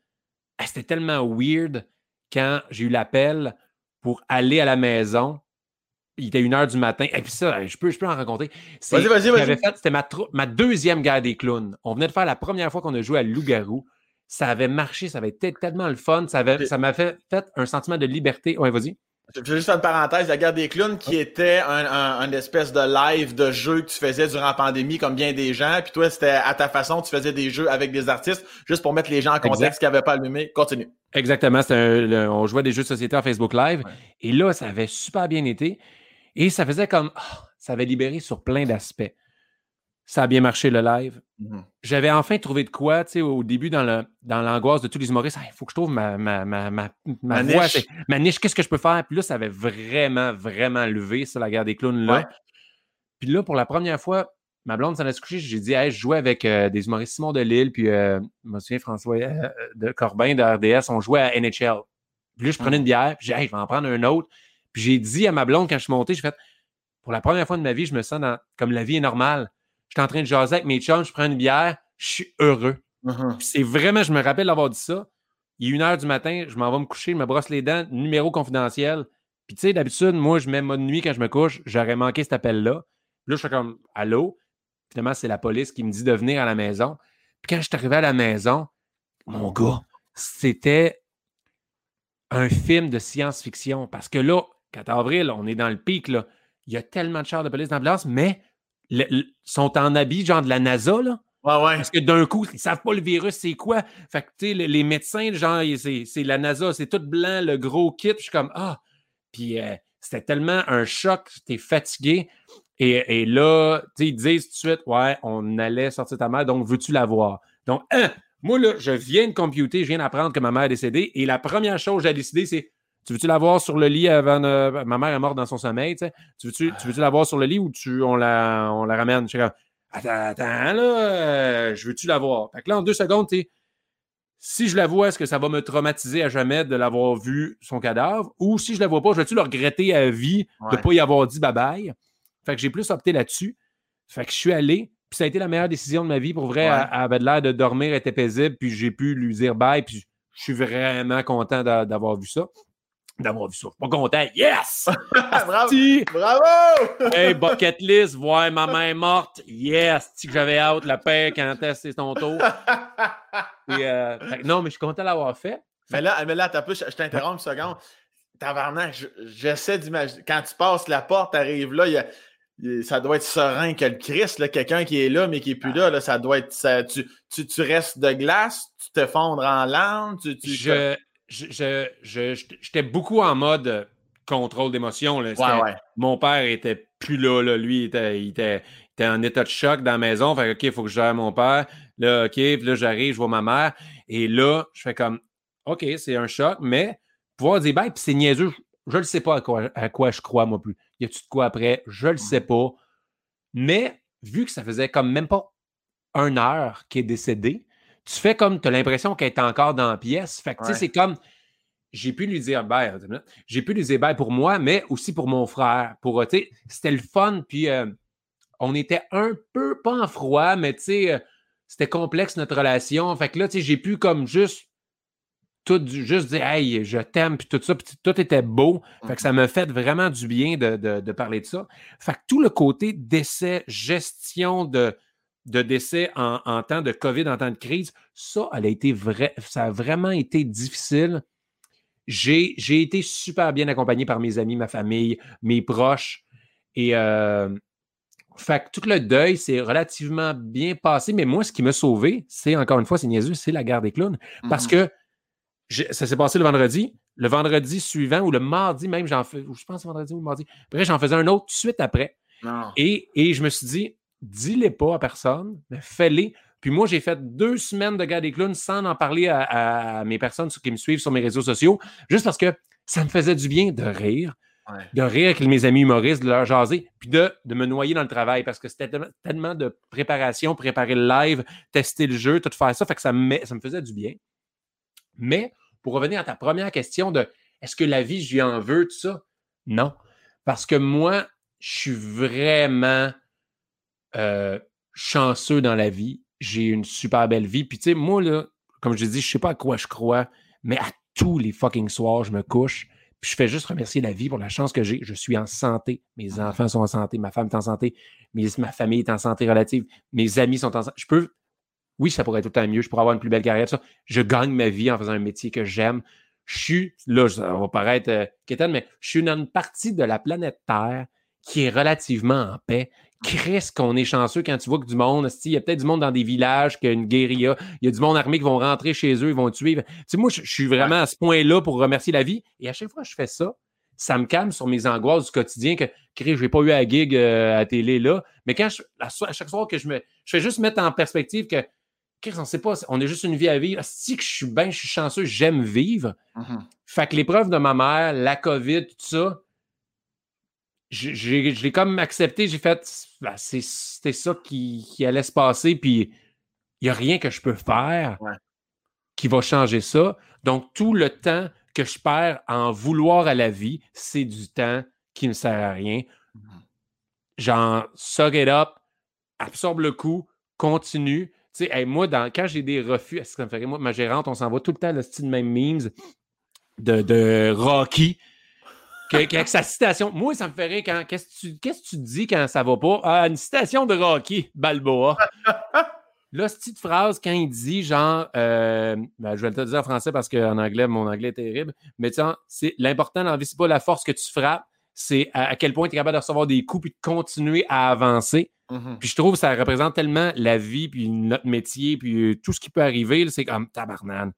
ah, C'était tellement weird quand j'ai eu l'appel pour aller à la maison. Il était une heure du matin. Et puis ça, je peux, je peux en raconter. C'est- Vas-y, vas-y, C'était ma, deuxième guerre des clowns. On venait de faire la première fois qu'on a joué à Loup-Garou. Ça avait marché, ça avait été tellement le fun. Ça avait- Ok. ça m'a fait, fait un sentiment de liberté. Ouais, vas-y. Je vais juste faire une parenthèse, la guerre des clowns qui était un, un- un espèce de live de jeu que tu faisais durant la pandémie comme bien des gens. Puis toi, c'était à ta façon, tu faisais des jeux avec des artistes juste pour mettre les gens en contexte qui n'avaient pas allumé. Continue. Exactement. c'était un- le- on jouait des jeux de société en Facebook Live. Ouais. Et là, ça avait super bien été. Et ça faisait comme. ah, ça avait libéré sur plein d'aspects. Ça a bien marché le live. J'avais enfin trouvé de quoi, tu sais, au début, dans le- dans l'angoisse de tous les humoristes. Il faut que je trouve ma, ma, ma, ma, ma voix, niche. c'est- ma niche. Qu'est-ce que je peux faire? Puis là, ça avait vraiment, vraiment levé, ça, la guerre des clowns là. Ouais. Puis là, pour la première fois, ma blonde s'en est couchée. J'ai dit, hey, je jouais avec euh, des humoristes Simon Delille, puis euh, je me souviens François euh, de Corbin de RDS, on jouait à NHL. Puis là, je prenais une bière, puis j'ai dit, hey, je vais en prendre un autre. Puis j'ai dit à ma blonde quand je suis monté, j'ai fait, pour la première fois de ma vie, je me sens dans- comme la vie est normale. Je suis en train de jaser avec mes chums, je prends une bière, je suis heureux. Mhm. Puis c'est vraiment, je me rappelle d'avoir dit ça. Il est une heure du matin, je m'en vais me coucher, je me brosse les dents, numéro confidentiel. Puis tu sais, d'habitude, moi, je mets mode nuit quand je me couche, j'aurais manqué cet appel-là. Là, je fais comme Allô? Finalement, c'est la police qui me dit de venir à la maison. Puis quand je suis arrivé à la maison, mon gars, c'était un film de science-fiction. Parce que là, 4 avril, on est dans le pic, là. Il y a tellement de chars de police d'ambulance, mais le- le- sont en habit, genre de la NASA, là? Ouais, ouais. Parce que d'un coup, ils savent pas le virus, c'est quoi. Fait que, tu sais, les, les médecins, genre, c'est c'est la NASA, c'est tout blanc, le gros kit. Je suis comme, ah. Puis euh, c'était tellement un choc, t'es fatigué. Et, et là, tu sais, ils disent tout de suite, ouais, on allait sortir ta mère, donc veux-tu la voir? Donc, hein, moi, là, je viens de computer, je viens d'apprendre que ma mère est décédée. Et la première chose que j'ai décidé, c'est, tu veux-tu la voir sur le lit avant. de- ma mère est morte dans son sommeil, tu sais? Tu veux-tu tu veux-tu la voir sur le lit ou tu, on, la, on la ramène? Je suis comme, Attends, attends, là, euh, je veux-tu la voir? Fait que là, en deux secondes, tu si je la vois, est-ce que ça va me traumatiser à jamais de l'avoir vu son cadavre? Ou si je la vois pas, je vais-tu le regretter à vie de ne pas y avoir dit bye-bye? Fait que j'ai plus opté là-dessus. Fait que je suis allé, puis ça a été la meilleure décision de ma vie. Pour vrai, Ouais. elle, elle avait l'air de dormir, elle était paisible, puis j'ai pu lui dire bye, puis je suis vraiment content d'avoir vu ça. D'avoir vu ça. Pas content. Yes! Bravo! Bravo! hey, bucket list, voir ma main morte. Yes! que j'avais hâte la paix quand c'est ton tour. Euh, non, mais je suis content d'avoir fait. Mais là, mais là je, t'interromps une seconde. Tabarnak, j'essaie d'imaginer. Quand tu passes la porte, arrives là, ça doit être serein que le Christ, quelqu'un qui est là, mais qui n'est plus là, là, ça doit être. tu, tu, restes de glace, tu te fondres en langue. Tu, je, je, j'étais beaucoup en mode contrôle d'émotion. Mon père était plus là, là. lui, il était, en état de choc dans la maison. Fait OK, il faut que je gère mon père. Là, OK, puis là, j'arrive, je vois ma mère. Et là, je fais comme OK, c'est un choc, mais pouvoir dire ben, puis c'est niaiseux, je ne sais pas à quoi, à quoi je crois, moi plus. Y a-tu de quoi après? Je le sais pas. Mais vu que ça faisait comme même pas une heure qu'il est décédé, tu fais comme tu as l'impression qu'elle est encore dans la pièce. Fait que tu sais, c'est comme j'ai pu lui dire bye, j'ai pu lui dire bye pour moi, mais aussi pour mon frère. Pour, c'était le fun, puis euh, on était un peu, pas en froid, mais tu sais, euh, c'était complexe notre relation. Fait que là, tu sais, j'ai pu comme juste tout juste dire Hey, je t'aime, puis tout ça, puis tout était beau. Fait que ça mm-hmm. me fait vraiment du bien de, parler de ça. Fait que tout le côté décès, gestion de, de décès en, temps de COVID, en temps de crise, ça, elle a été vrai, ça a vraiment été difficile. J'ai, été super bien accompagné par mes amis, ma famille, mes proches. Et euh, fait que tout le deuil s'est relativement bien passé. Mais moi, ce qui m'a sauvé, c'est encore une fois, c'est niaiseux, c'est la guerre des clowns. Parce mm-hmm. que ça s'est passé le vendredi. Le vendredi suivant, ou le mardi même, j'en fais, je pense vendredi ou le mardi. Après, j'en faisais un autre tout de suite après. Et, je me suis dit, dis-les pas à personne, mais fais-les. Puis moi, j'ai fait deux semaines de garde des clowns sans en parler à, mes personnes qui me suivent sur mes réseaux sociaux, juste parce que ça me faisait du bien de rire, de rire avec mes amis humoristes, de leur jaser, puis de, de me noyer dans le travail parce que c'était tellement de préparation, préparer le live, tester le jeu, tout faire ça, fait que ça ça me faisait du bien. Mais pour revenir à ta première question de est-ce que la vie, je lui en veux, tout ça? Non. Parce que moi, je suis vraiment euh, chanceux dans la vie. J'ai une super belle vie. Puis, tu sais, moi, là, comme je dis, je sais pas à quoi je crois, mais à tous les fucking soirs, je me couche. Puis je fais juste remercier la vie pour la chance que j'ai. Je suis en santé. Mes enfants sont en santé. Ma femme est en santé. ma famille est en santé relative. Mes amis sont en santé. Je peux oui, ça pourrait être tout le temps mieux, je pourrais avoir une plus belle carrière, ça. Je gagne ma vie en faisant un métier que j'aime. Je suis, là, ça va paraître euh, mais je suis dans une partie de la planète Terre qui est relativement en paix. Qu'est-ce qu'on est chanceux quand tu vois que du monde, il y a peut-être du monde dans des villages, qu'il y a une guérilla, il y a du monde armé qui vont rentrer chez eux, ils vont tuer. Tu sais, moi, je, suis vraiment à ce point-là pour remercier la vie. Et à chaque fois que je fais ça, ça me calme sur mes angoisses du quotidien que, je n'ai pas eu à gig euh, à télé là. Mais quand je, à chaque fois que je me, je fais juste mettre en perspective que on sait pas, on a juste une vie à vivre. Si que je suis bien, je suis chanceux, j'aime vivre. Mm-hmm. Fait que l'épreuve de ma mère, la COVID, tout ça, je l'ai comme accepté. J'ai fait, ben, c'était ça qui, allait se passer, puis il n'y a rien que je peux faire qui va changer ça. Donc, tout le temps que je perds en vouloir à la vie, c'est du temps qui ne sert à rien. Genre, suck it up, absorbe le coup, continue. Tu sais, moi, quand j'ai des refus, ça me ferait, moi, ma gérante, on s'envoie tout le temps le style même memes de, de Rocky. Avec sa citation. Moi, ça me ferait quand. Qu'est-ce que tu, qu'est-ce que tu dis quand ça va pas? Ah, une citation de Rocky, Balboa. Là, cette petite phrase, quand il dit genre, euh, ben, je vais te dire en français parce qu'en anglais, mon anglais est terrible, mais tu c'est l'important dans la vie, c'est pas la force que tu frappes, c'est à, quel point tu es capable de recevoir des coups et de continuer à avancer. Mm-hmm. Puis je trouve que ça représente tellement la vie, puis notre métier, puis tout ce qui peut arriver, c'est comme tabarnane.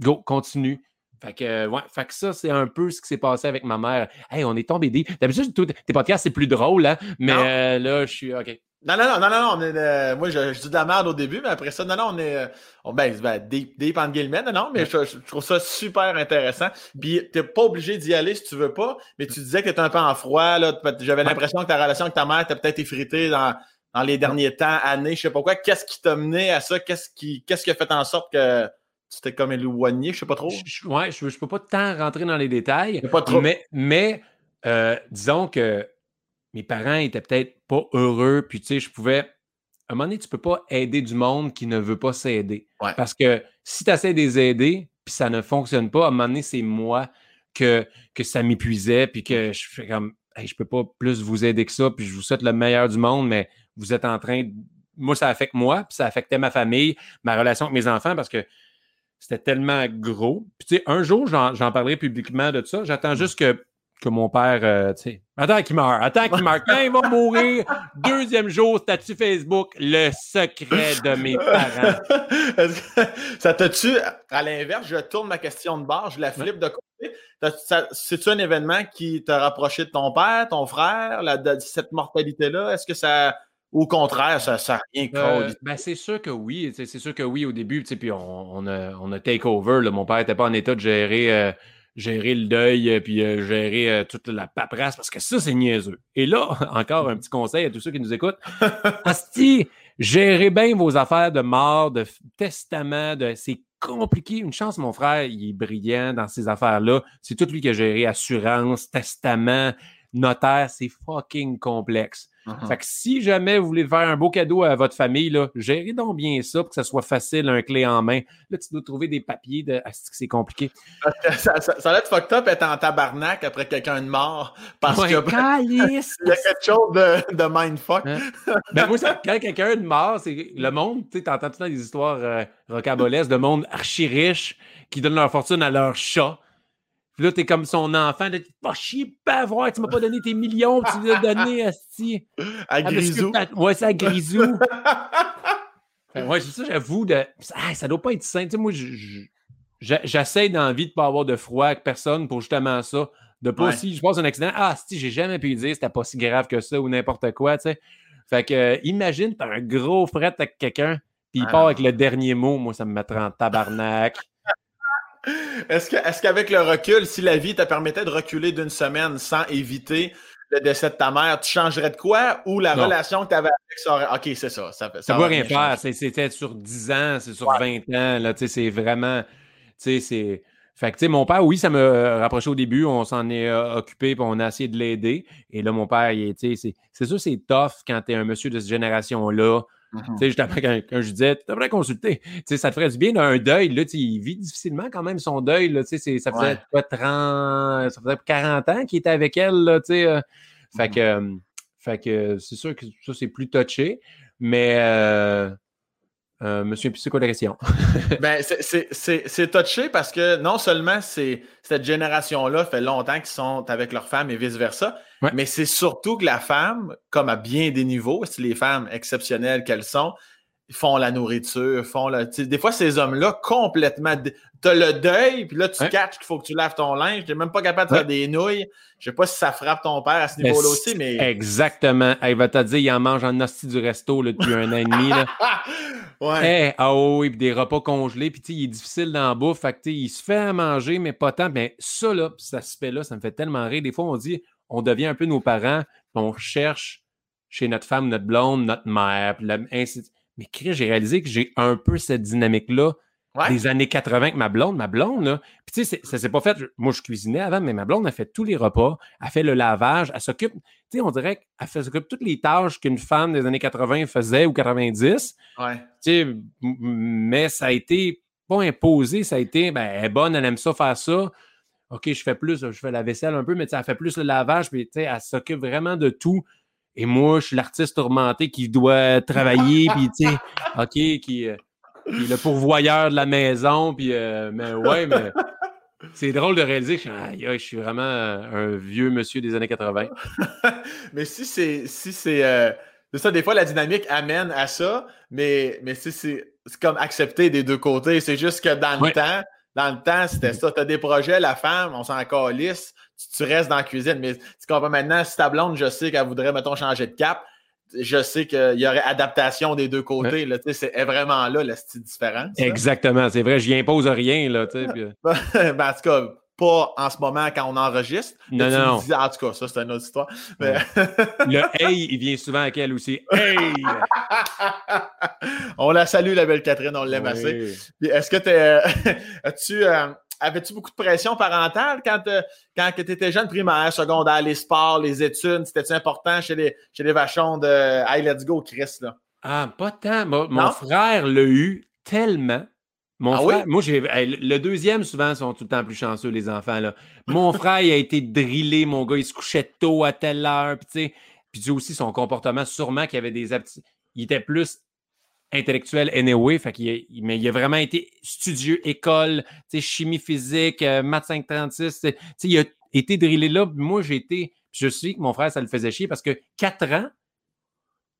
Go, continue. Fait que, euh, ouais, fait que ça, c'est un peu ce qui s'est passé avec ma mère. Hey, on est tombé des. D'habitude, tes podcasts, c'est plus drôle, hein? Mais euh, là, je suis. OK. Non, non, non, non, non, non. moi, je, dis de la merde au début, mais après ça, non, non, on est. On, ben, ben deep, deep non, non, mais je, trouve ça super intéressant. Puis, t'es pas obligé d'y aller si tu veux pas, mais tu disais que t'es un peu en froid, là. J'avais l'impression que ta relation avec ta mère était peut-être effritée dans, dans les derniers temps, années, je sais pas quoi. Qu'est-ce qui t'a mené à ça? Qu'est-ce qui, qu'est-ce qui a fait en sorte que t'es comme éloigné? Je sais pas trop. Je, ouais, je, je peux pas tant rentrer dans les détails. Pas trop. Mais, mais euh, disons que mes parents étaient peut-être pas heureux, puis tu sais, je pouvais. À un moment donné, tu peux pas aider du monde qui ne veut pas s'aider. Parce que si tu essaies de les aider, puis ça ne fonctionne pas. À un moment donné, c'est moi que, que ça m'épuisait, puis que je fais comme, hey, je peux pas plus vous aider que ça, puis je vous souhaite le meilleur du monde, mais vous êtes en train. Moi, ça affecte moi, puis ça affectait ma famille, ma relation avec mes enfants, parce que c'était tellement gros. Puis, tu sais, un jour, j'en parlerai publiquement de ça. J'attends juste que que mon père, euh, tu sais, attends qu'il meure, attends qu'il meure. Quand il va mourir, deuxième jour, statut Facebook, le secret de mes parents. ça te tue, à l'inverse, je tourne ma question de bord, je la flippe de côté. C'est-tu un événement qui t'a rapproché de ton père, ton frère, la, cette mortalité-là? Est-ce que ça, au contraire, ça n'a rien euh, ben, C'est sûr que oui. C'est sûr que oui au début. Puis on, on, a, on a take over. Là. Mon père n'était pas en état de gérer. Euh, gérer le deuil, euh, puis euh, gérer toute la paperasse, parce que ça, c'est niaiseux. Et là, encore un petit conseil à tous ceux qui nous écoutent. Asti, gérez bien vos affaires de mort, de testament, de c'est compliqué. Une chance, mon frère, il est brillant dans ces affaires-là. C'est tout lui qui a géré assurance, testament, notaire, c'est fucking complexe. Uh-huh. Fait que si jamais vous voulez faire un beau cadeau à votre famille, là, gérez donc bien ça pour que ça soit facile, un clé en main. Là, tu dois trouver des papiers de. Ah, c'est compliqué. Ça, ça, ça, va être fucked up être en tabarnak après quelqu'un de mort. Parce que. il y a quelque chose de, de mindfuck. Hein? ben, moi, quand quelqu'un de mort, c'est le monde, tu sais, entends tout le temps des histoires euh, rocambolesques de monde archi riche qui donnent leur fortune à leur chat. Puis là, t'es comme son enfant, t'es pas chier, pas voir, tu m'as pas donné tes millions, tu lui as donné, Asti. À Grisou. Ouais, c'est à Grisou. ouais, c'est ça, j'avoue, de... ça doit pas être sain. Tu sais, moi, j'essaie d'envie de pas avoir de froid avec personne pour justement ça. De pas si je passe un accident, ah, si j'ai jamais pu dire c'était pas si grave que ça ou n'importe quoi, tu sais. Fait que, euh, imagine, t'as un gros fret avec quelqu'un, puis il ah part avec le dernier mot, moi, ça me mettrait en tabarnak. Est-ce qu'avec le recul, si la vie te permettait de reculer d'une semaine sans éviter le décès de ta mère, tu changerais de quoi? Ou la relation que tu avais avec ça OK, c'est ça. Ça ne rien faire. C'était sur 10 ans, c'est sur 20 ans. C'est vraiment. Fait que, tu sais, mon père, oui, ça me rapprochait au début. On s'en est euh, occupé et on a essayé de l'aider. Et là, mon père, il c'est sûr, c'est tough quand tu es un monsieur de cette génération-là Mhm. Sais, justement, quand, quand, je disais, tu devrais consulter. Tu sais, ça te ferait du bien d'un deuil. Là, il vit difficilement quand même son deuil. Là, ça faisait quoi, 30, ça faisait 40 ans qu'il était avec elle. Là, euh. fait, mhm. que, euh, fait que c'est sûr que ça, c'est plus touché. Mais euh, euh, monsieur, c'est quoi la question? ben, c'est touché parce que non seulement cette génération-là fait longtemps qu'ils sont avec leur femme et vice-versa, mais c'est surtout que la femme, comme à bien des niveaux, si les femmes exceptionnelles qu'elles sont, font la nourriture, font la. Des fois, ces hommes-là, complètement. T'as le deuil, puis là, tu catches qu'il faut que tu laves ton linge. T'es même pas capable de faire des nouilles. Je sais pas si ça frappe ton père à ce niveau-là aussi, mais. Exactement. Il va te dire, il en mange en hostie du resto depuis un an et demi. Là. ah oui, puis des repas congelés, puis il est difficile la bouffe. Il se fait à manger, mais pas tant. Mais ça, là, cet aspect-là, ça me fait tellement rire. Des fois, on dit, on devient un peu nos parents, on cherche chez notre femme, notre blonde, notre mère, puis mais Chris, j'ai réalisé que j'ai un peu cette dynamique-là des années 80 avec ma blonde. Ma blonde, là, puis tu sais, ça s'est pas fait. Moi, je cuisinais avant, mais ma blonde a fait tous les repas, a fait le lavage, elle s'occupe. Tu sais, on dirait qu'elle s'occupe toutes les tâches qu'une femme des années 80 faisait ou 90. Ouais. Tu sais, mais ça a été pas imposé, ça a été, ben, elle est bonne, elle aime ça, faire ça. OK, je fais plus, je fais la vaisselle un peu, mais elle fait plus le lavage, puis tu sais, elle s'occupe vraiment de tout. Et moi, je suis l'artiste tourmenté qui doit travailler, puis tu sais, OK, qui, euh, le pourvoyeur de la maison, puis euh, mais ouais, mais c'est drôle de réaliser que je suis, vraiment un vieux monsieur des années 80. mais si c'est si c'est euh, ça, des fois la dynamique amène à ça, mais mais si c'est comme accepter des deux côtés, c'est juste que dans le temps, dans le temps, c'était ça. Tu as des projets, la femme, on s'en calisse tu, restes dans la cuisine. Mais tu comprends maintenant, si ta blonde, je sais qu'elle voudrait, mettons, changer de cap, je sais qu'il y aurait adaptation des deux côtés. Là, c'est vraiment là la petite différence. Exactement, c'est vrai, je n'y impose rien. Là, puis... Euh. ben, en tout cas, pas en ce moment quand on enregistre. Non, non, non. en tout cas, ça, c'est une autre histoire. le hey, il vient souvent avec elle aussi. Hey! on la salue, la belle Catherine, on l'aime assez. Est-ce que tu as-tu. Euh, avais-tu beaucoup de pression parentale quand, euh, quand tu étais jeune, primaire, secondaire, les sports, les études? C'était-tu important chez les, chez les vachons de Hey, let's go, Chris? Là? Ah, pas tant. Mon, frère l'a eu tellement. Mon Ah frère, oui? moi, j'ai, le deuxième, souvent, sont tout le temps plus chanceux, les enfants. Là. Mon frère, il a été drillé, mon gars, il se couchait tôt à telle heure. Puis, tu sais, puis aussi son comportement, sûrement qu'il avait des aptitudes. Il était plus intellectuel anyway, fait qu'il a- il- mais il a vraiment été studieux, école, chimie physique, euh, maths 536. tu sais, tu sais, il a été drillé là. Moi, j'ai été. Je sais que mon frère, ça le faisait chier parce que quatre ans,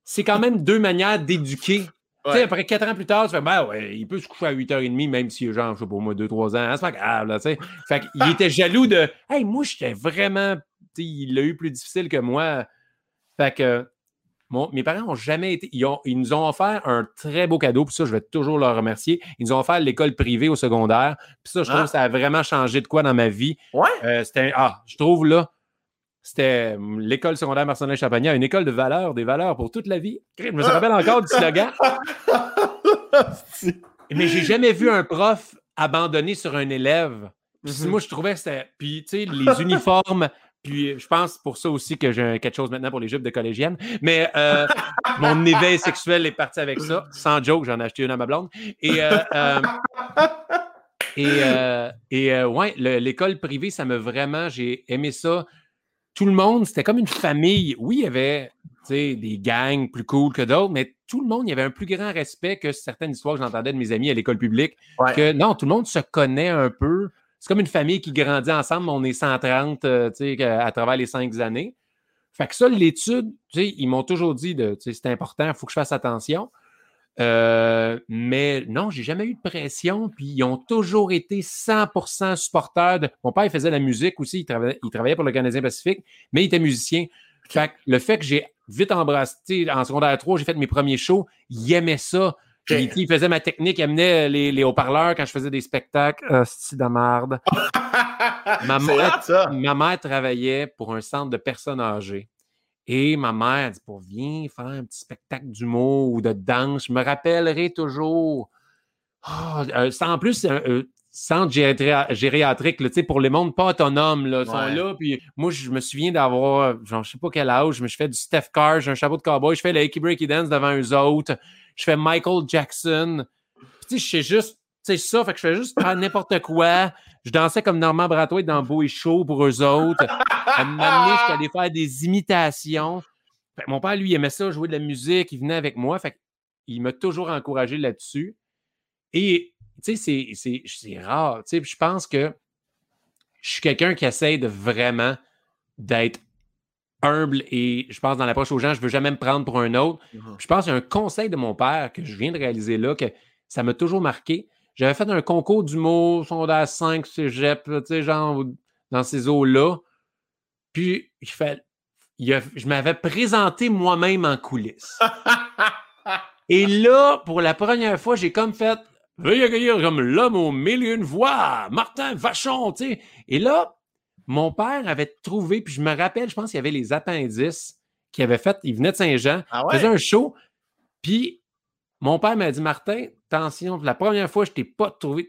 c'est quand même deux manières d'éduquer. Ouais. après quatre ans plus tard, tu fais, ben ouais, il peut se coucher à 8h30, même s'il a genre, je sais pas, moi, 2-3 ans. C'est pas grave, là, tu sais. Fait qu'il était jaloux de, hey, moi, j'étais vraiment, tu il l'a eu plus difficile que moi. Fait que, mon- mes parents n'ont jamais été, ils, ont- ils nous ont offert un très beau cadeau, puis ça, je vais toujours leur remercier. Ils nous ont offert l'école privée au secondaire, puis ça, je trouve Ah. que ça a vraiment changé de quoi dans ma vie. Ouais. Euh, c'était, ah, je trouve là, c'était hum, l'école secondaire Marcelin Champagnat, une école de valeurs, des valeurs pour toute la vie. Je me rappelle encore du slogan. Mais j'ai jamais vu un prof abandonné sur un élève. Puis Mhm. Moi, je trouvais que c'était. Puis, tu sais, les uniformes. Puis, je pense pour ça aussi que j'ai quelque chose maintenant pour les jupes de collégienne. Mais euh, mon éveil sexuel est parti avec ça. Sans joke, j'en ai acheté une à ma blonde. Et, euh, euh, et, euh, et ouais, le- l'école privée, ça m'a vraiment. J'ai aimé ça. Tout le monde, c'était comme une famille. Oui, il y avait des gangs plus cool que d'autres, mais tout le monde, il y avait un plus grand respect que certaines histoires que j'entendais de mes amis à l'école publique. Ouais. Que non, tout le monde se connaît un peu. C'est comme une famille qui grandit ensemble. On est 130 euh, à travers les cinq années. Fait que ça, l'étude, ils m'ont toujours dit de, c'est important, il faut que je fasse attention. Euh, mais non, j'ai jamais eu de pression. Puis ils ont toujours été 100% supporters. De... Mon père, il faisait de la musique aussi. Il travaillait, il travaillait pour le Canadien Pacifique, mais il était musicien. Fait que le fait que j'ai vite embrassé, en secondaire 3, j'ai fait mes premiers shows, il aimait ça. Puis, il faisait ma technique, il amenait les, les haut-parleurs quand je faisais des spectacles. Euh, c'est de merde. Ma mère- ça. Ma mère travaillait pour un centre de personnes âgées. Et ma mère dit pour viens faire un petit spectacle d'humour ou de danse. Je me rappellerai toujours. Ah, euh, en plus, c'est un euh, centre géria- gériatrique là, tu sais, pour les mondes pas autonomes. Là, sont là. Puis moi, je me souviens d'avoir, genre, je sais pas quel âge, mais je fais du Steph Carr, j'ai un chapeau de cowboy, je fais le Hickey Breaky Dance devant eux autres. Je fais Michael Jackson. Je sais juste, ça, fait que je fais juste n'importe quoi. Je dansais comme Normand Brathwaite dans Beau et Chaud pour eux autres. À donné, j'étais allé faire des imitations. Mon père, lui, il aimait ça, jouer de la musique, il venait avec moi. Fait il m'a toujours encouragé là-dessus. Et, tu sais, c'est- rare. Tu sais, je pense que je suis quelqu'un qui essaie de vraiment d'être humble et je pense dans l'approche aux gens, je veux jamais me prendre pour un autre. Mhm. Je pense qu'il y a un conseil de mon père que je viens de réaliser là, que ça m'a toujours marqué. J'avais fait un concours d'humour, secondaire 5, cégep, tu sais, genre dans ces eaux-là. Puis, il fait, il a- je m'avais présenté moi-même en coulisses. Et là, pour la première fois, j'ai comme fait Veuillez accueillir comme l'homme aux mille et une voix, Martin Vachon, tu sais. Et là, mon père avait trouvé, puis je me rappelle, je pense qu'il y avait les appendices qu'il avait fait. Il venait de Saint-Jean, Ah ouais? faisait un show, puis mon père m'a dit Martin, attention, la première fois, je t'ai pas trouvé.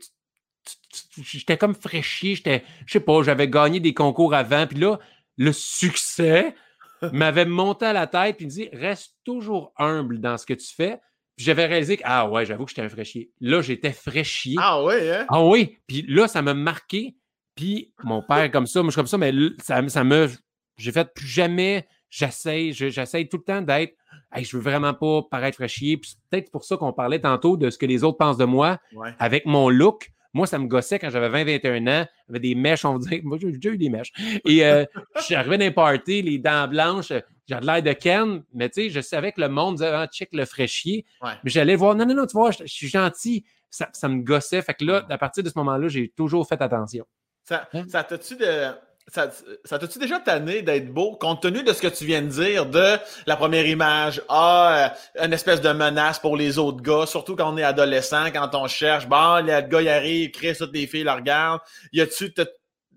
J'étais comme fraîchier, j'étais, je sais pas, j'avais gagné des concours avant, puis là, le succès m'avait monté à la tête, puis il me dit reste toujours humble dans ce que tu fais. Puis j'avais réalisé que, ah ouais, j'avoue que j'étais un fraîchier. Là, j'étais fraîchier. Ah ouais, hein? Ah oui, puis là, ça m'a marqué. Puis mon père, comme ça, moi, je suis comme ça, mais ça, ça me. J'ai fait plus jamais. J'essaie, je- j'essaie tout le temps d'être. Hey, je veux vraiment pas paraître fraîchier. Puis c'est peut-être pour ça qu'on parlait tantôt de ce que les autres pensent de moi Ouais. avec mon look. Moi, ça me gossait quand j'avais 20-21 ans. J'avais des mèches, on dire. Moi, j'ai déjà eu des mèches. Et euh, j'arrivais dans les parties, les dents blanches. J'ai de l'air de Ken, mais tu sais, je savais que le monde disait, ah, check le fraîchier. Ouais. Mais j'allais voir, non, non, non, tu vois, je, je suis gentil. Ça, ça me gossait. Fait que là, à partir de ce moment-là, j'ai toujours fait attention. Ça, Hein? ça de. Ça, ça t'a-tu déjà tanné d'être beau, compte tenu de ce que tu viens de dire, de la première image, ah, euh, une espèce de menace pour les autres gars, surtout quand on est adolescent, quand on cherche, bon, les gars, ils arrivent, crient toutes les filles, la regardent. Y a-tu,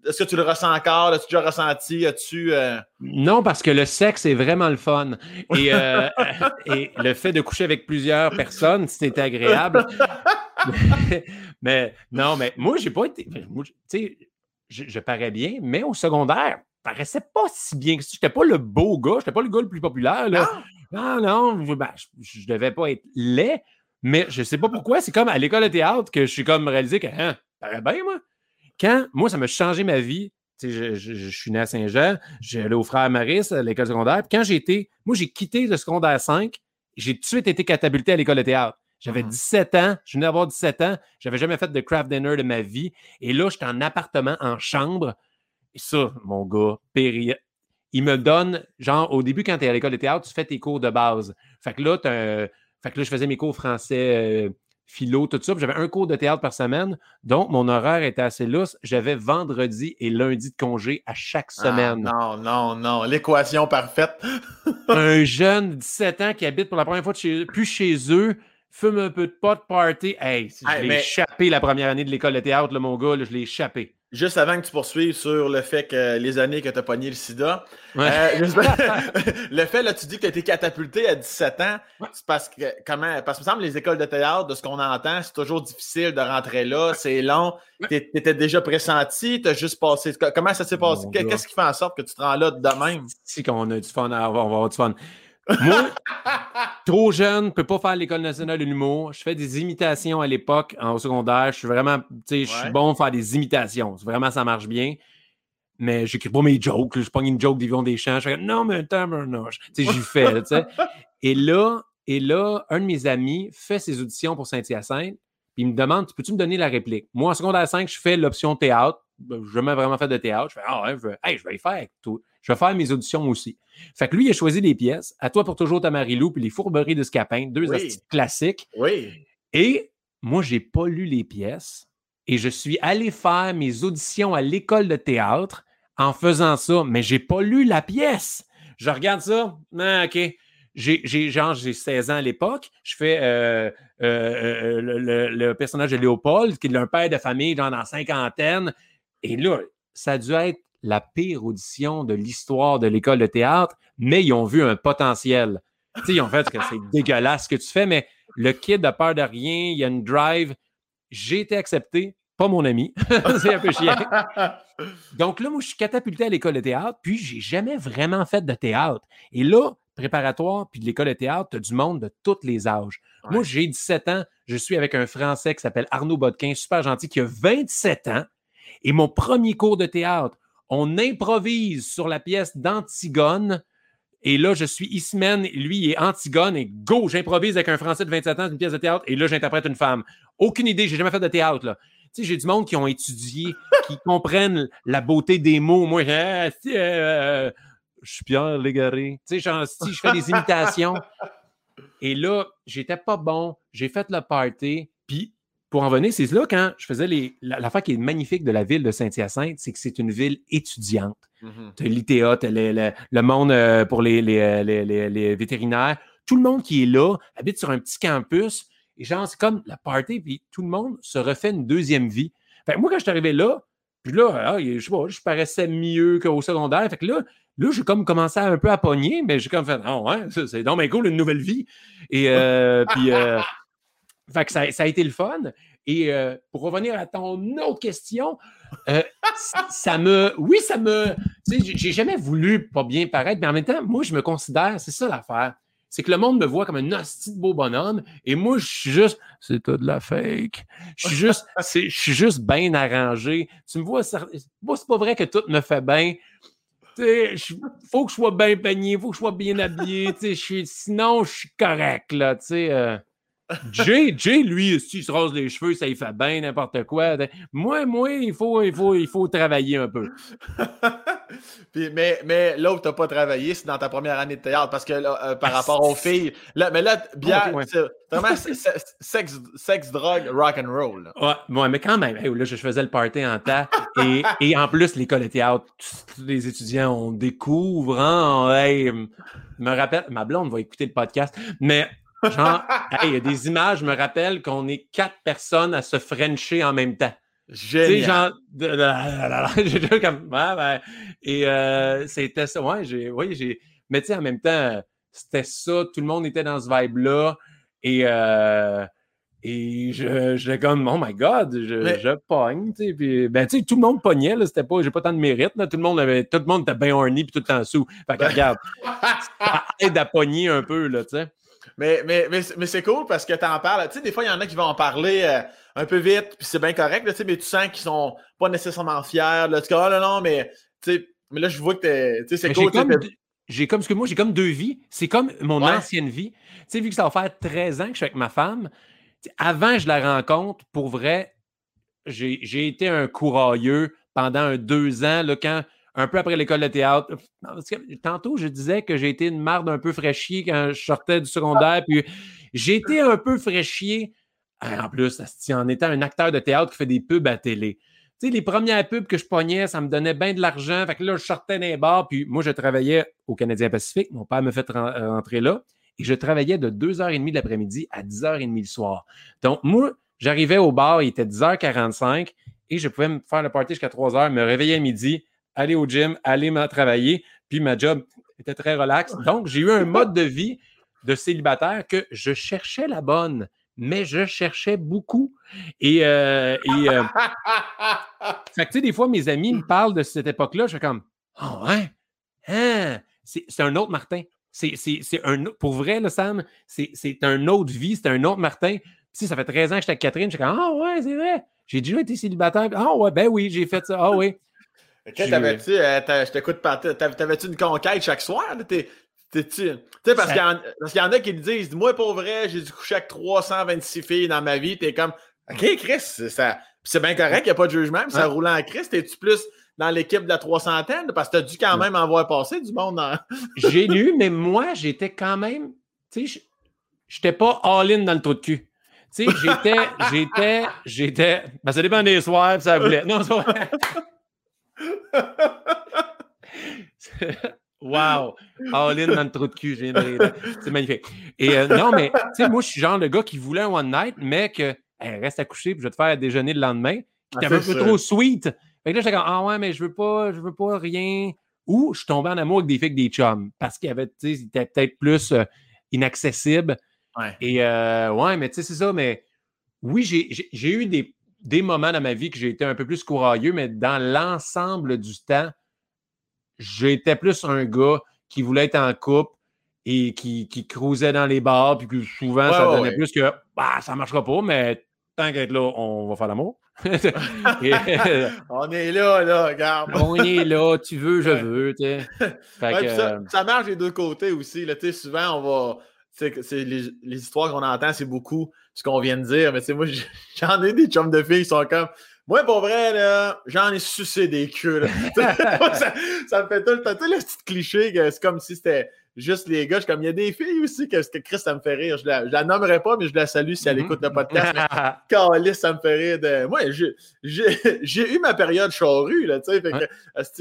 est-ce que tu le ressens encore? L'as-tu déjà ressenti? As-tu, euh, Non, parce que le sexe est vraiment le fun. Et, euh, et le fait de coucher avec plusieurs personnes, c'est agréable. mais non, mais moi, j'ai pas été. Tu sais, je, je parais bien, mais au secondaire, je paraissais pas si bien que ça. J'étais pas le beau gars, j'étais pas le gars le plus populaire. Là. Non, non, je, ben, je, je devais pas être laid, Mais je sais pas pourquoi, c'est comme à l'école de théâtre que je suis comme réalisé que, hein, paraît bien, moi. Quand, moi, ça m'a changé ma vie. Je, je, je, suis né à Saint-Jean, j'ai allé au frère Maris à l'école secondaire. Puis quand j'ai été, moi, j'ai quitté le secondaire 5, j'ai tout de suite été catapulté à l'école de théâtre. J'avais 17 ans, je venais d'avoir 17 ans, j'avais jamais fait de craft dinner de ma vie. Et là, j'étais en appartement, en chambre. Et ça, mon gars, péri... il me donne, genre, au début, quand tu es à l'école de théâtre, tu fais tes cours de base. Fait que là, fait que là je faisais mes cours français, euh, philo, tout ça. J'avais un cours de théâtre par semaine. Donc, mon horaire était assez lousse. J'avais vendredi et lundi de congé à chaque Ah, semaine. non, non, non. L'équation parfaite. un jeune de 17 ans qui habite pour la première fois de chez, plus chez eux, fume un peu de pot, party. Hey, je Hey, l'ai mais- échappé la première année de l'école de théâtre, là, mon gars, là, je l'ai échappé. Juste avant que tu poursuives sur le fait que les années que tu as pogné le sida, Ouais. euh, juste- le fait, là, tu dis que tu as été catapulté à 17 ans, c'est parce que, comment, parce que, me semble, les écoles de théâtre, de ce qu'on entend, c'est toujours difficile de rentrer là, c'est long. Tu étais déjà pressenti, tu as juste passé. Comment ça s'est passé? Qu'est-ce qui fait en sorte que tu te rends là de même? Si qu'on a du fun, à avoir, on va avoir du fun. Moi, trop jeune, je peux pas faire l'école nationale de l'humour. Je fais des imitations à l'époque, en secondaire. Je suis vraiment, tu sais, je suis Ouais. bon à faire des imitations. Vraiment, ça marche bien. Mais j'écris pas mes jokes. Je pogne une joke d'Yvon Deschamps. Je fais non, mais tabarnouche. Tu sais, j'y fais, là, tu sais. Et là, et là, un de mes amis fait ses auditions pour Saint-Hyacinthe. Puis il me demande Peux-tu me donner la réplique? Moi, en secondaire 5, je fais l'option théâtre. Ben, Je n'ai jamais vraiment fait de théâtre. Je fais Ah ouais, je vais, hey, je vais y faire avec tout. Je vais faire mes auditions aussi. Fait que lui, il a choisi des pièces. À toi pour toujours ta Marilou, puis les fourberies de Scapin, deux Oui. classiques. Oui. Et moi, j'ai pas lu les pièces et je suis allé faire mes auditions à l'école de théâtre en faisant ça, mais j'ai pas lu la pièce. Je regarde ça, ah, OK. J'ai, j'ai, genre, j'ai 16 ans à l'époque. Je fais euh, euh, euh, le, le- le personnage de Léopold, qui est un père de famille, genre dans la cinquantaine. Et là, ça a dû être la pire audition de l'histoire de l'école de théâtre, mais ils ont vu un potentiel. Tu sais, ils ont fait que c'est dégueulasse ce que tu fais, mais le kid a peur de rien, il y a une drive. J'ai été accepté, pas mon ami. c'est un peu chiant. Donc là, moi, je suis catapulté à l'école de théâtre, puis j'ai jamais vraiment fait de théâtre. Et là, préparatoire, puis de l'école de théâtre, tu as du monde de tous les âges. Ouais. Moi, j'ai 17 ans, je suis avec un Français qui s'appelle Arnaud Bodquin, super gentil, qui a 27 ans. Et mon premier cours de théâtre, on improvise sur la pièce d'Antigone. Et là, je suis Ismène, lui, il est Antigone, et go, j'improvise avec un Français de 27 ans une pièce de théâtre, et là, j'interprète une femme. Aucune idée, j'ai jamais fait de théâtre, là. Tu sais, j'ai du monde qui ont étudié, qui comprennent la beauté des mots. Moi, ah, si, euh, je suis Pierre Légaré. Tu sais, genre, si je fais des imitations. Et là, j'étais pas bon. J'ai fait le party. Puis, pour en venir, c'est là quand je faisais les. la- L'affaire qui est magnifique de la ville de Saint-Hyacinthe, c'est que c'est une ville étudiante. Mhm. Tu as l'ITA, tu le, le- le monde euh, pour les, les, euh, les- vétérinaires. Tout le monde qui est là habite sur un petit campus. Et genre, c'est comme la party, puis tout le monde se refait une deuxième vie. Fait que moi, quand je suis arrivé là, puis là, ah, je sais pas, je paraissais mieux qu'au secondaire. Fait que là, là j'ai comme commencé un peu à pogner, mais j'ai comme fait, ah ouais, ça, c'est donc bien cool, une nouvelle vie. Et euh, puis, euh, fait que ça, ça a été le fun. Et euh, pour revenir à ton autre question, euh, ça me. Oui, ça me. Tu sais, j'ai- jamais voulu pas bien paraître, mais en même temps, moi, je me considère, c'est ça l'affaire. C'est que le monde me voit comme un hostie de beau bonhomme, et moi, je suis juste. C'est tout de la fake. Je suis juste. c'est- Je suis juste bien arrangé. Tu me vois. ça- Moi, c'est pas vrai que tout me fait bien. Tu sais, je- faut que je sois bien peigné, faut que je sois bien habillé. sinon, je suis correct, là. Tu sais. euh. Jay, Jay, lui, s'il se rase les cheveux, ça il fait bien n'importe quoi. Moi, moi, il faut, il faut, il faut travailler un peu. Puis, mais mais là où tu n'as pas travaillé, c'est dans ta première année de théâtre, parce que là, euh, par rapport aux filles, là, mais là, bien, ouais. c'est vraiment sexe, sexe, drogue, rock and roll. Ouais, ouais, mais quand même, hey, là, je faisais le party en temps. Et, et en plus, l'école de théâtre, tous les étudiants, on découvre, hein, hey, je me rappelle, ma blonde va écouter le podcast, mais genre, hey, il y a des images, je me rappelle qu'on est quatre personnes à se frencher en même temps. Tu sais, Génial. genre, j'ai déjà comme, ouais, ben, et euh, c'était ça, ouais, j'ai, oui, j'ai, mais tu sais, en même temps, c'était ça, tout le monde était dans ce vibe-là, et, euh, et je, je comme, oh my god, je, Mais- je pogne, tu sais, puis, ben, tu sais, tout le monde pognait, là, c'était pas, j'ai pas tant de mérite, là, tout le monde avait, tout le monde était bien horny, puis tout le temps sous, fait que regarde, ça aide à pogner un peu, là, tu sais. Mais, mais, mais, mais c'est cool parce que tu en parles. Tu sais, des fois, il y en a qui vont en parler euh, un peu vite, puis c'est bien correct, là, mais tu sens qu'ils sont pas nécessairement fiers. Là, tu dis, oh non, non, mais, mais là, je vois que c'est cool. J'ai comme, que moi, j'ai comme deux vies. C'est comme mon ancienne vie. Tu sais, vu que ça va faire 13 ans que je suis avec ma femme, avant que je la rencontre, pour vrai, j'ai été un courailleux pendant un deux ans, là, quand un peu après l'école de théâtre. Tantôt, je disais que j'ai été une marde un peu fraîchier quand je sortais du secondaire. Puis j'ai un peu fraîchier, en plus, en étant un acteur de théâtre qui fait des pubs à télé. Tu sais, les premières pubs que je pognais, ça me donnait bien de l'argent. Fait que là, je sortais d'un bar, puis moi, je travaillais au Canadien Pacifique. Mon père me fait rentrer là. Et je travaillais de 2h30 de l'après-midi à 10h30 le soir. Donc, moi, j'arrivais au bar, il était 10h45 et je pouvais me faire le party jusqu'à 3h, me réveiller à midi, aller au gym, aller me travailler. Puis ma job était très relax. Donc, j'ai eu un mode de vie de célibataire que je cherchais la bonne, mais je cherchais beaucoup. Et, euh, euh fait que, tu sais, des fois, mes amis me parlent de cette époque-là. Je suis comme, oh, ouais, hein? c'est un autre Martin. C'est un pour vrai, là, Sam, c'est un autre vie, c'est un autre Martin. Si ça fait 13 ans que j'étais avec Catherine, je suis comme, ah ouais, c'est vrai. J'ai déjà été célibataire. Ah ouais, ben oui, j'ai fait ça. Ah oui. T'avais-tu, euh, je t'écoute pas, t'avais-tu une conquête chaque soir? T'es, tu sais, parce qu'il y, en a qui le disent, moi, pour vrai, j'ai dû coucher avec 326 filles dans ma vie. T'es comme, OK, Chris, ça, c'est bien correct, il n'y a pas de jugement, mais ça roule en Chris. T'es-tu plus dans l'équipe de la 300 Parce que t'as dû quand même en voir passer du monde. Dans... j'ai lu, mais moi, j'étais quand même, tu sais, j'étais pas all-in dans le trou de cul. Tu sais, j'étais, j'étais, j'étais. Ben, ça dépend des soirs, ça voulait. Non, c'est Wow! All in dans le trou de cul, c'est magnifique. Et euh, non, mais tu sais, moi, je suis genre le gars qui voulait un one night, mais que reste à coucher, puis je vais te faire déjeuner le lendemain. Qui ah, un peu trop sweet. Fait que là, j'étais comme, ah ouais, mais je veux pas, je veux pas rien. Ou je suis tombé en amour avec des filles avec des chums, parce qu'il avait, tu sais, était peut-être plus euh, inaccessible. Et euh, ouais, mais tu sais, c'est ça, mais oui, j'ai eu des, des moments dans ma vie que j'ai été un peu plus courageux, mais dans l'ensemble du temps, j'étais plus un gars qui voulait être en couple et qui, qui cruisait dans les bars, puis que souvent, ça donnait plus que bah, ça ne marchera pas, mais tant qu'être là, on va faire l'amour. on est là, là, regarde. on est là, tu veux, je veux. ça, marche des deux côtés aussi. Là, souvent, on va. C'est les, les, histoires qu'on entend, c'est beaucoup ce qu'on vient de dire. Mais moi, j'en ai des chums de filles qui sont comme moi, pour vrai, là, j'en ai sucé des queues. ça, me fait tout le temps, le petit cliché que c'est comme si c'était juste les gars. comme, il y a des filles aussi que, que Chris, ça me fait rire. Je la, la nommerai pas, mais je la salue si elle mm-hmm. écoute le podcast. Calice, ça me fait rire. De... Moi, j'ai eu ma période charrue, là, tu sais, fait que,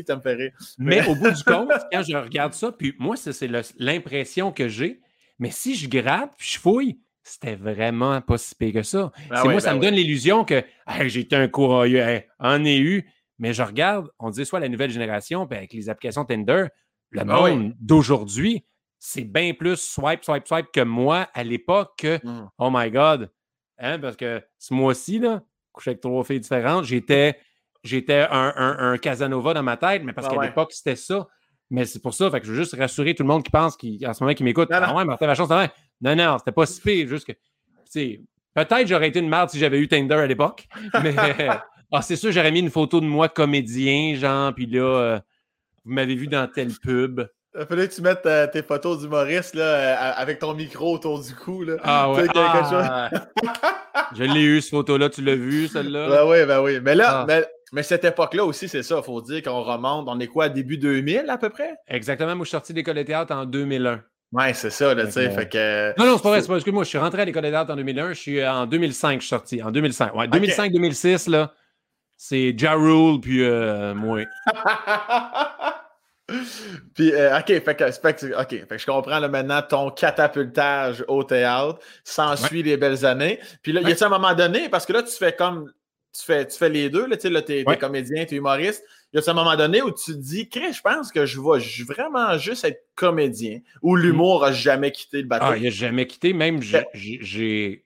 ça me fait rire. Mais au bout du compte, quand je regarde ça, puis moi, c'est l'impression que j'ai, mais si je gratte, puis je fouille, c'était vraiment pas si pire que ça. Ben moi, ça ben me donne l'illusion que j'ai été un courageux, en ai eu, mais je regarde, on dit soit la nouvelle génération, puis avec les applications Tinder, le ben monde d'aujourd'hui, c'est bien plus swipe, swipe, swipe que moi à l'époque que mmh. oh my God. Hein, parce que ce mois-ci, là, couché avec trois filles différentes, j'étais, j'étais un, Casanova dans ma tête, mais parce qu'à l'époque, c'était ça. Mais c'est pour ça, fait que je veux juste rassurer tout le monde qui pense, qui, en ce moment, qui m'écoute. Ah ouais, Martin Vachon, c'est non, non, c'était pas si pire. Juste que, peut-être j'aurais été une merde si j'avais eu Tinder à l'époque. Mais ah, c'est sûr, j'aurais mis une photo de moi comédien, genre, puis là, euh, vous m'avez vu dans tel pub. Il fallait que tu mettes euh, tes photos d'humoriste là, euh, avec ton micro autour du cou. Là. Ah ouais. Ah, je l'ai eu, cette photo-là. Tu l'as vu, celle-là? Ben oui, ben oui. Mais là, ah. mais, cette époque-là aussi, c'est ça. Il faut dire qu'on remonte. On est quoi, début 2000 à peu près? Exactement. Moi, je suis sorti d'école de théâtre en 2001. Ouais, c'est ça, là, tu sais. Fait que... Non, non, c'est pas vrai, c'est pas Excuse-moi, je suis rentré à l'école des arts en 2001, je suis en 2005, je suis sorti. En 2005. Ouais, 2005-2006, là, c'est Ja Rule, puis euh, moi. puis, euh, OK, fait que, OK, fait que je comprends là, maintenant ton catapultage au théâtre, s'ensuit les belles années. Puis là, il y a un moment donné, parce que là, tu fais comme, tu fais, tu fais les deux, là, tu sais, là, t'es, es comédien, t'es humoriste y a un moment donné où tu te dis, je pense que je vais vraiment juste être comédien, où mm. l'humour n'a jamais quitté le bateau? Ah, il n'a jamais quitté. Même, j'ai.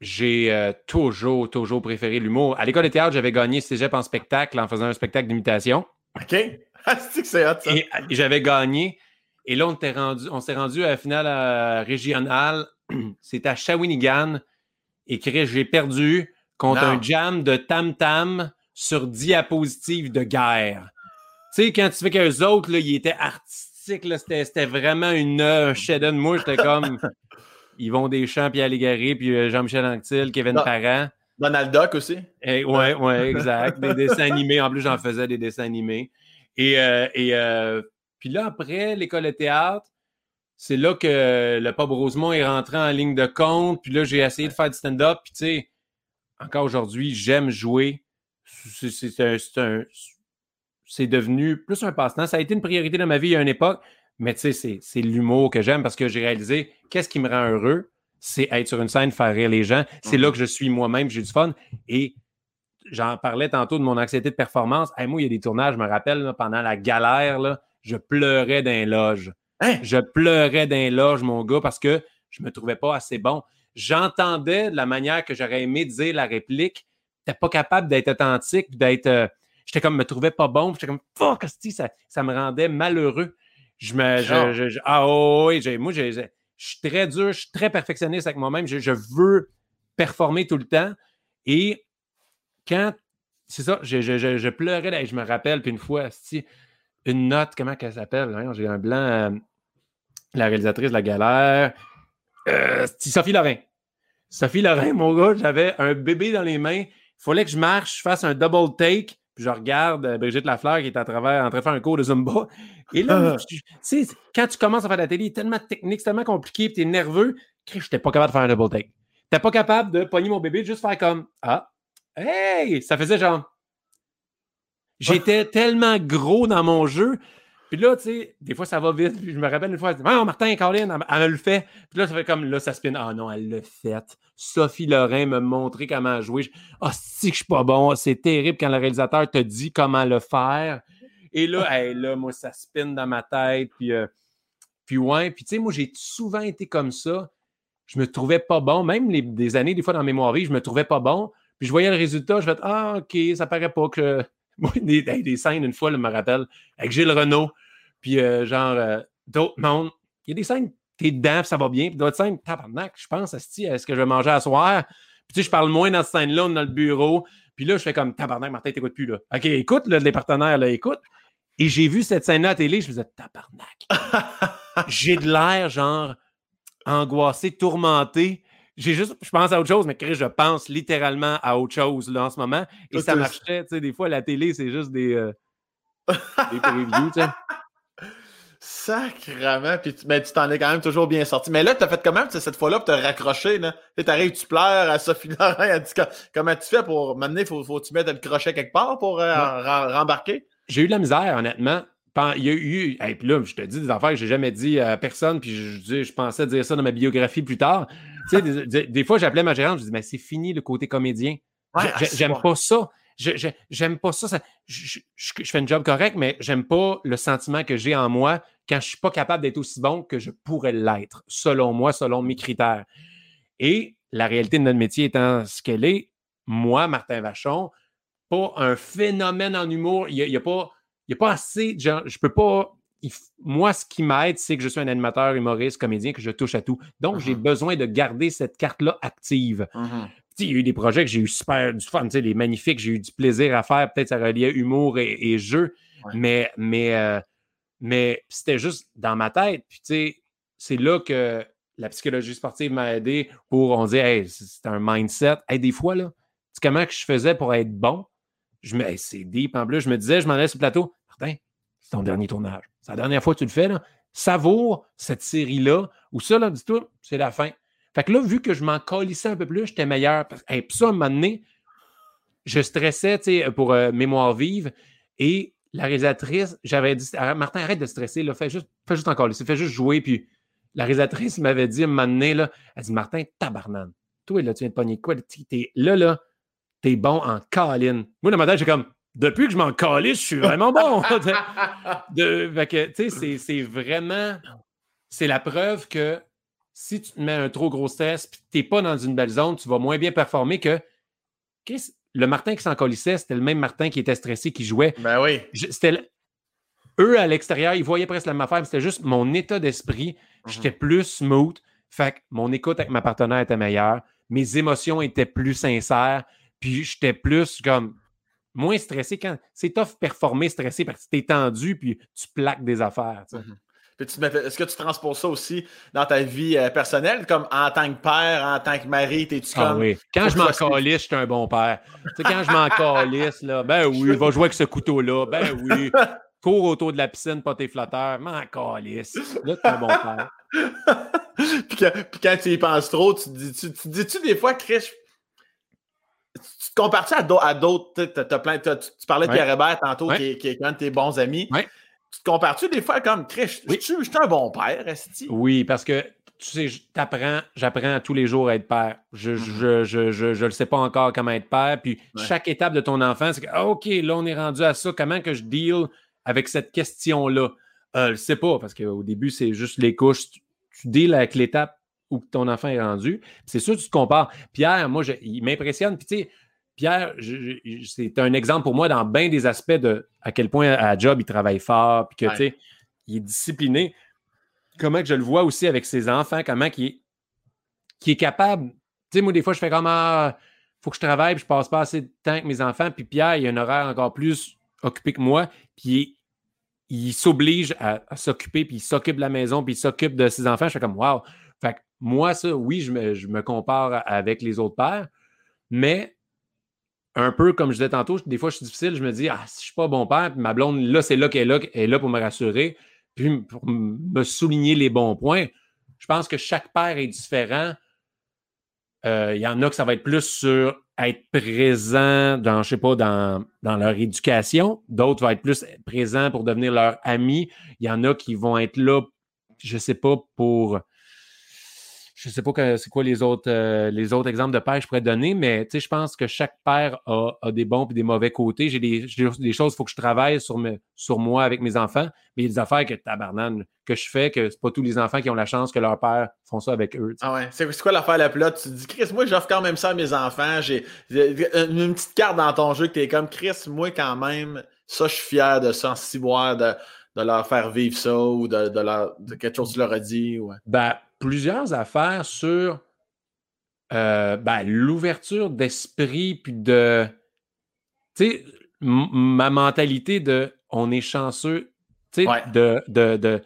J'ai euh, toujours, toujours préféré l'humour. À l'école de théâtre, j'avais gagné Cégep en spectacle en faisant un spectacle d'imitation. OK. Ah, c'est que c'est hot, ça? Et, j'avais gagné. Et là, on, rendu, on s'est rendu à la finale euh, régionale. C'était à Shawinigan. Et j'ai perdu contre un jam de tam-tam sur diapositive de guerre. Tu sais, quand tu fais qu'eux autres, là, ils étaient artistiques, c'était vraiment une un chef Moi, j'étais comme Yvon Deschamps, Pierre Légaré, puis euh, Jean-Michel Anctil, Kevin Parent. Donald Duck aussi. Oui, ouais, ouais, exact. des dessins animés. En plus, j'en faisais des dessins animés. Et, euh, et euh, puis là, après l'école de théâtre, c'est là que le Pop Rosemont est rentré en ligne de compte. Puis là, j'ai essayé de faire du stand-up. Puis tu sais, encore aujourd'hui, j'aime jouer. C'est devenu plus un passe-temps. Ça a été une priorité dans ma vie à une époque. Mais tu sais, c'est l'humour que j'aime parce que j'ai réalisé qu'est-ce qui me rend heureux, c'est être sur une scène, faire rire les gens. C'est là mhm. que je suis moi-même, j'ai du fun. Et j'en parlais tantôt de mon anxiété de performance. moi, il y a des tournages, je me rappelle, pendant la galère, là, je pleurais d'un loge. Hein? Je pleurais d'un loge, mon gars, parce que je me trouvais pas assez bon. J'entendais de la manière que j'aurais aimé dire la réplique. T'es pas capable d'être authentique, d'être. Euh, j'étais comme, me trouvais pas bon. J'étais comme, fuck, ça, ça me rendait malheureux. Je me. ah oui, moi, je suis très dur, je suis très perfectionniste avec moi-même. Je, veux performer tout le temps. Et quand. C'est ça, je, pleurais, je me rappelle, puis une fois, une note, comment qu'elle s'appelle? J'ai un blanc. Euh, la réalisatrice de La Galère. Euh, Sophie Lorrain. Sophie Lorrain, mon gars, j'avais un bébé dans les mains. Il fallait que je marche, je fasse un double take je regarde euh, Brigitte Lafleur qui est à travers, en train de faire un cours de Zumba. Et là, tu sais, quand tu commences à faire la télé, c'est tellement technique, c'est tellement compliqué, puis tu es nerveux, je n'étais pas capable de faire un double take. Tu n'étais pas capable de pogner mon bébé, de juste faire comme Ah, hey, ça faisait genre. J'étais tellement gros dans mon jeu puis là, tu sais, des fois, ça va vite. Puis je me rappelle une fois, elle dit, oh, Martin, Caroline, elle, elle, le fait. Puis là, ça fait comme, là, ça spin. Ah non, elle l'a fait. Sophie Lorrain m'a montré comment jouer. Ah, oh, si que je suis pas bon. C'est terrible quand le réalisateur te dit comment le faire. Et là, hey, là, moi, ça spin dans ma tête. Puis, euh, puis ouais. Puis, tu sais, moi, j'ai souvent été comme ça. Je me trouvais pas bon. Même les, des années, des fois, dans Mémoire vie, je me trouvais pas bon. Puis je voyais le résultat, je vais Ah, OK, ça paraît pas que moi, des, des, scènes, une fois, je me rappelle, avec Gilles Renault, puis euh, genre, euh, d'autres mondes. Il y a des scènes, t'es dedans, ça va bien. Puis d'autres scènes, tabarnak, je pense, est-ce que je vais manger à soir? Puis tu sais, je parle moins dans cette scène-là, dans le bureau. Puis là, je fais comme, tabarnak, Martin, t'écoutes plus, là. OK, écoute, là, les partenaires, là, écoute. Et j'ai vu cette scène-là à la télé, je me disais, tabarnak. j'ai de l'air, genre, angoissé, tourmenté j'ai juste, je pense à autre chose, mais Chris, je pense littéralement à autre chose là, en ce moment. Et ça marcherait, tu sais, des fois, la télé, c'est juste des, euh, des previews, tu sais. Sacrement, puis tu ben, t'en es quand même toujours bien sorti. Mais là, tu as fait comment cette fois-là pour te raccrocher? Là? T'arrives, tu pleures à Sophie Laurent, elle dit comment tu fais pour m'amener, faut, faut tu mettre le crochet quelque part pour euh, rembarquer? J'ai eu de la misère, honnêtement. Il y a eu, et puis là, je te dis des affaires que j'ai jamais dit à personne, puis je, je pensais dire ça dans ma biographie plus tard. Sais, des, fois, j'appelais ma gérante, je disais, mais c'est fini le côté comédien. j'aime pas ça. J'aime pas ça. je, fais un job correct, mais j'aime pas le sentiment que j'ai en moi quand je suis pas capable d'être aussi bon que je pourrais l'être, selon moi, selon mes critères. Et la réalité de notre métier étant ce qu'elle est, moi, Martin Vachon, pas un phénomène en humour. Il n'y a, pas, a pas assez de gens. Je peux pas moi, ce qui m'aide, c'est que je suis un animateur, humoriste, comédien, que je touche à tout. Donc, j'ai uh-huh. besoin de garder cette carte-là active. Uh-huh. Il y a eu des projets que j'ai eu super du fun, des magnifiques, j'ai eu du plaisir à faire. Peut-être ça reliait humour et, jeu, mais, mais, euh, mais c'était juste dans ma tête. Puis, tu sais, c'est là que la psychologie sportive m'a aidé pour, on dit, hey, c'est un mindset. Hey, des fois, là, comment que je faisais pour être bon? Je me, c'est deep en plus. Je me disais, je m'en allais sur le plateau. Martin, c'est ton dernier tournage. C'est la dernière fois que tu le fais. Là. Savoure cette série-là, ou ça, là, dis-toi, c'est la fin. Fait que là, vu que je m'en colissais un peu plus, j'étais meilleur. Et puis ça, à un moment donné, je stressais pour euh, Mémoire vive et la réalisatrice, j'avais dit Martin, arrête de stresser, là, fais, juste, fais juste encore fais juste jouer. Puis la réalisatrice m'avait dit à un moment donné, là, elle dit Martin, tabarnane, toi, là, tu viens de pogner quoi Là, là, t'es bon en câline. Moi, dans ma tête, j'ai comme depuis que je m'en calisse, je suis vraiment bon. de, c'est vraiment. C'est la preuve que si tu te mets un trop gros stress et tu n'es pas dans une belle zone, tu vas moins bien performer que. Le Martin qui s'en colissait, c'était le même Martin qui était stressé, qui jouait. Ben oui. C'était eux, à l'extérieur, ils voyaient presque la même affaire, mais c'était juste mon état d'esprit. Mhm. J'étais plus smooth. Fait que mon écoute avec ma partenaire était meilleure. Mes émotions étaient plus sincères. Puis j'étais plus comme moins stressé quand c'est tough performer stressé parce que t'es tendu puis tu plaques des affaires. tu. Mhm. Tu mets- Est-ce que tu transposes ça aussi dans ta vie euh, personnelle, comme en tant que père, en tant que mari, t'es-tu Ah comme. oui. Quand je m'en calisse, je suis un bon père. Tu quand je m'en calisse, là, ben oui, va jouer avec ce couteau-là. Ben oui. Cours autour de la piscine, pas tes flotteurs. M'en calisse. Là, t'es un bon père. puis, quand tu y penses trop, tu te dis- tu, tu dis-tu des fois, Chris, tu te compares-tu à d'au- à d'autres? tu parlais de Ouais. Pierre Hébert tantôt, Ouais. qui, est, qui est un de tes bons amis. Ouais. Tu te compares-tu des fois comme Chris, Oui. je suis je suis un bon père, Esti? Oui, parce que tu sais, je- t'apprends, j'apprends tous les jours à être père. Je, je, je, je, je le sais pas encore comment être père. Puis chaque étape de ton enfant, c'est que, ah, OK, là, on est rendu à ça. Comment que je deal avec cette question-là? Euh, je sais pas, parce qu'au début, c'est juste les couches. Tu, tu deals avec l'étape où ton enfant est rendu. C'est sûr, tu te compares. Pierre, moi, je- il m'impressionne. Puis tu sais, Pierre, c'est un exemple pour moi dans bien des aspects de à quel point à job, il travaille fort, puis que, Ouais. tu sais, il est discipliné. Comment que je le vois aussi avec ses enfants, comment qu'il est, est capable. Tu sais, moi, des fois, je fais comme ah, faut que je travaille, puis je passe pas assez de temps avec mes enfants. Puis Pierre, il a un horaire encore plus occupé que moi, puis il, il s'oblige à, à s'occuper, puis il s'occupe de la maison, puis il s'occupe de ses enfants. Je fais comme wow. Fait que moi, ça, oui, je me, compare avec les autres pères, mais un peu comme je disais tantôt, des fois, je suis difficile, je me dis, ah, si je suis pas bon père, puis ma blonde, là, c'est là qu'elle est là, est là pour me rassurer, puis pour me souligner les bons points. Je pense que chaque père est différent. Euh, Il y en a que ça va être plus sur être présent dans, je sais pas, dans, dans leur éducation. D'autres vont être plus présents pour devenir leur ami. Il y en a qui vont être là, je sais pas, pour je sais pas c'est quoi les autres, euh, les autres exemples de pères que je pourrais donner, mais tu sais, je pense que chaque père a, a des bons et des mauvais côtés. J'ai des, j'ai des choses, il faut que je travaille sur, me- sur moi avec mes enfants, mais il y a des affaires que tabarnane, que je fais, que c'est pas tous les enfants qui ont la chance que leurs pères font ça avec eux. tu. Ah ouais. C'est quoi l'affaire la plus là? Tu te dis, Chris, moi, j'offre quand même ça à mes enfants. J'ai une, une petite carte dans ton jeu que t'es comme, Chris, moi, quand même, ça, je suis fier de ça, en de, de leur faire vivre ça ou de, de, leur, de quelque chose que tu leur as dit. Ouais. Ben, plusieurs affaires sur euh, ben, l'ouverture d'esprit, puis de. Tu sais, ma mentalité de on est chanceux, tu sais, Ouais. de de, de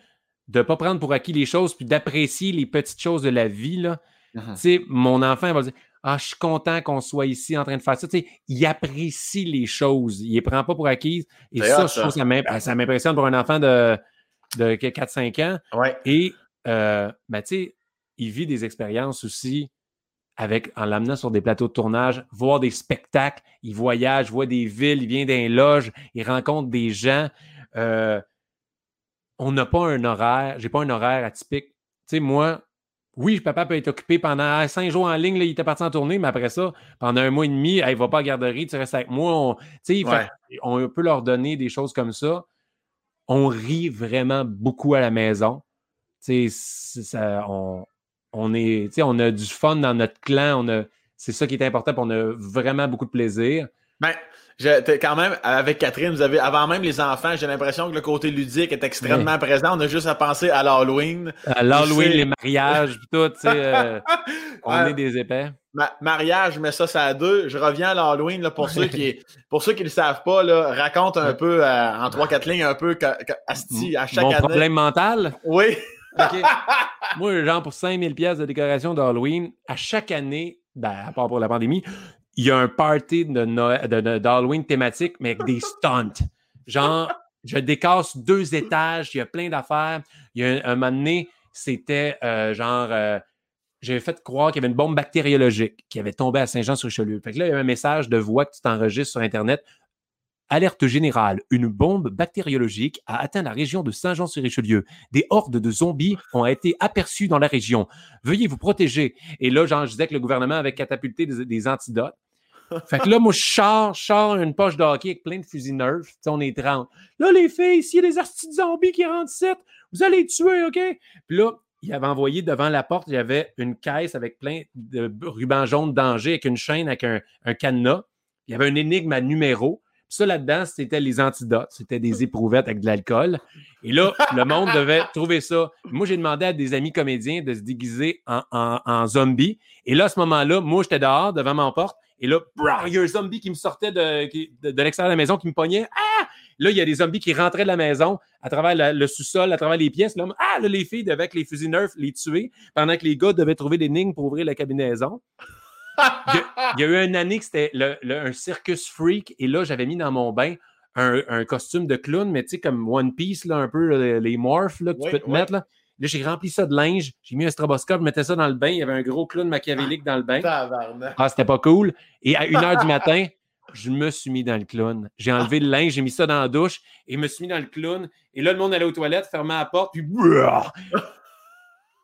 de pas prendre pour acquis les choses, puis d'apprécier les petites choses de la vie. Là. Tu sais, mon enfant va dire Ah, je suis content qu'on soit ici en train de faire ça. Tu sais, il apprécie les choses. Il les prend pas pour acquises. Et ça, je trouve que ça m'im- ça m'impressionne pour un enfant de, de 4-5 ans. Ouais. Et, euh, ben, tu sais, il vit des expériences aussi avec, en l'amenant sur des plateaux de tournage, voir des spectacles, il voyage, voit des villes, il vient d'un loge, il rencontre des gens. Euh, on n'a pas un horaire, j'ai pas un horaire atypique. Tu sais, moi, oui, papa peut être occupé pendant ah, cinq jours en ligne, là, il était parti en tournée, mais après ça, pendant un mois et demi, il va pas à la garderie, tu restes avec moi. On, tu sais, fait Ouais. on peut leur donner des choses comme ça. On rit vraiment beaucoup à la maison. Ça, on, on est, on a du fun dans notre clan. On a, c'est ça qui est important. puis On a vraiment beaucoup de plaisir. Ben, je- quand même, avec Catherine, vous avez, avant même les enfants, j'ai l'impression que le côté ludique est extrêmement présent. On a juste à penser à l'Halloween. À L'Halloween, les mariages, tout, tu sais, euh, on est des épais. Ma- mariage, mets ça, ça à deux. Je reviens à l'Halloween, là, pour ceux qui pour ceux qui ne le savent pas, là, raconte un peu, euh, en trois, quatre lignes, un peu, que, que- asti, à chaque Mon année. problème mental? Oui. Moi, genre, pour 5000 pièces de décoration d'Halloween, à chaque année, ben, à part pour la pandémie, il y a un party de Noël- de- de- d'Halloween thématique, mais avec des stunts. Genre, je décasse deux étages, il y a plein d'affaires. Il y a un, moment donné, c'était euh, genre, euh, j'avais fait croire qu'il y avait une bombe bactériologique qui avait tombé à Saint-Jean-sur-Richelieu. Fait que là, il y avait un message de voix que tu t'enregistres sur Internet. Alerte générale, une bombe bactériologique a atteint la région de Saint-Jean-sur-Richelieu. Des hordes de zombies ont été aperçus dans la région. Veuillez vous protéger. Et là, genre, je disais que le gouvernement avait catapulté des, des antidotes. Fait que là, moi, je sors, je sors une poche de hockey avec plein de fusils Nerf. Sais, on est 30. Là, les filles, s'il y a des astis de zombies qui rentrent ici, vous allez les tuer, OK? Puis là, il avait envoyé devant la porte, il y avait une caisse avec plein de rubans jaunes danger, avec une chaîne, avec un, un cadenas. Il y avait une énigme à numéro. Ça, là-dedans, c'était les antidotes. C'était des éprouvettes avec de l'alcool. Et là, le monde devait trouver ça. Moi, j'ai demandé à des amis comédiens de se déguiser en, en, zombie. Et là, à ce moment-là, moi, j'étais dehors, devant ma porte. Et là, il y a un zombie qui me sortait de, de, l'extérieur de la maison, qui me pognait. Ah! Là, il y a des zombies qui rentraient de la maison à travers le sous-sol, à travers les pièces. Là, ah, là, les filles devaient, avec les fusils neufs, les tuer, pendant que les gars devaient trouver des lignes pour ouvrir la cabinaison. Il, y a, eu une année que c'était un circus freak, et là, j'avais mis dans mon bain un, costume de clown, mais tu sais, comme One Piece, là, un peu les morphs là, que tu peux te mettre. Là. Là, j'ai rempli ça de linge, j'ai mis un stroboscope, je mettais ça dans le bain. Il y avait un gros clown machiavélique dans le bain. Ah, c'était pas cool. Et à 1h du matin, je me suis mis dans le clown. J'ai enlevé le linge, j'ai mis ça dans la douche et me suis mis dans le clown. Et là, le monde allait aux toilettes, fermait la porte, puis.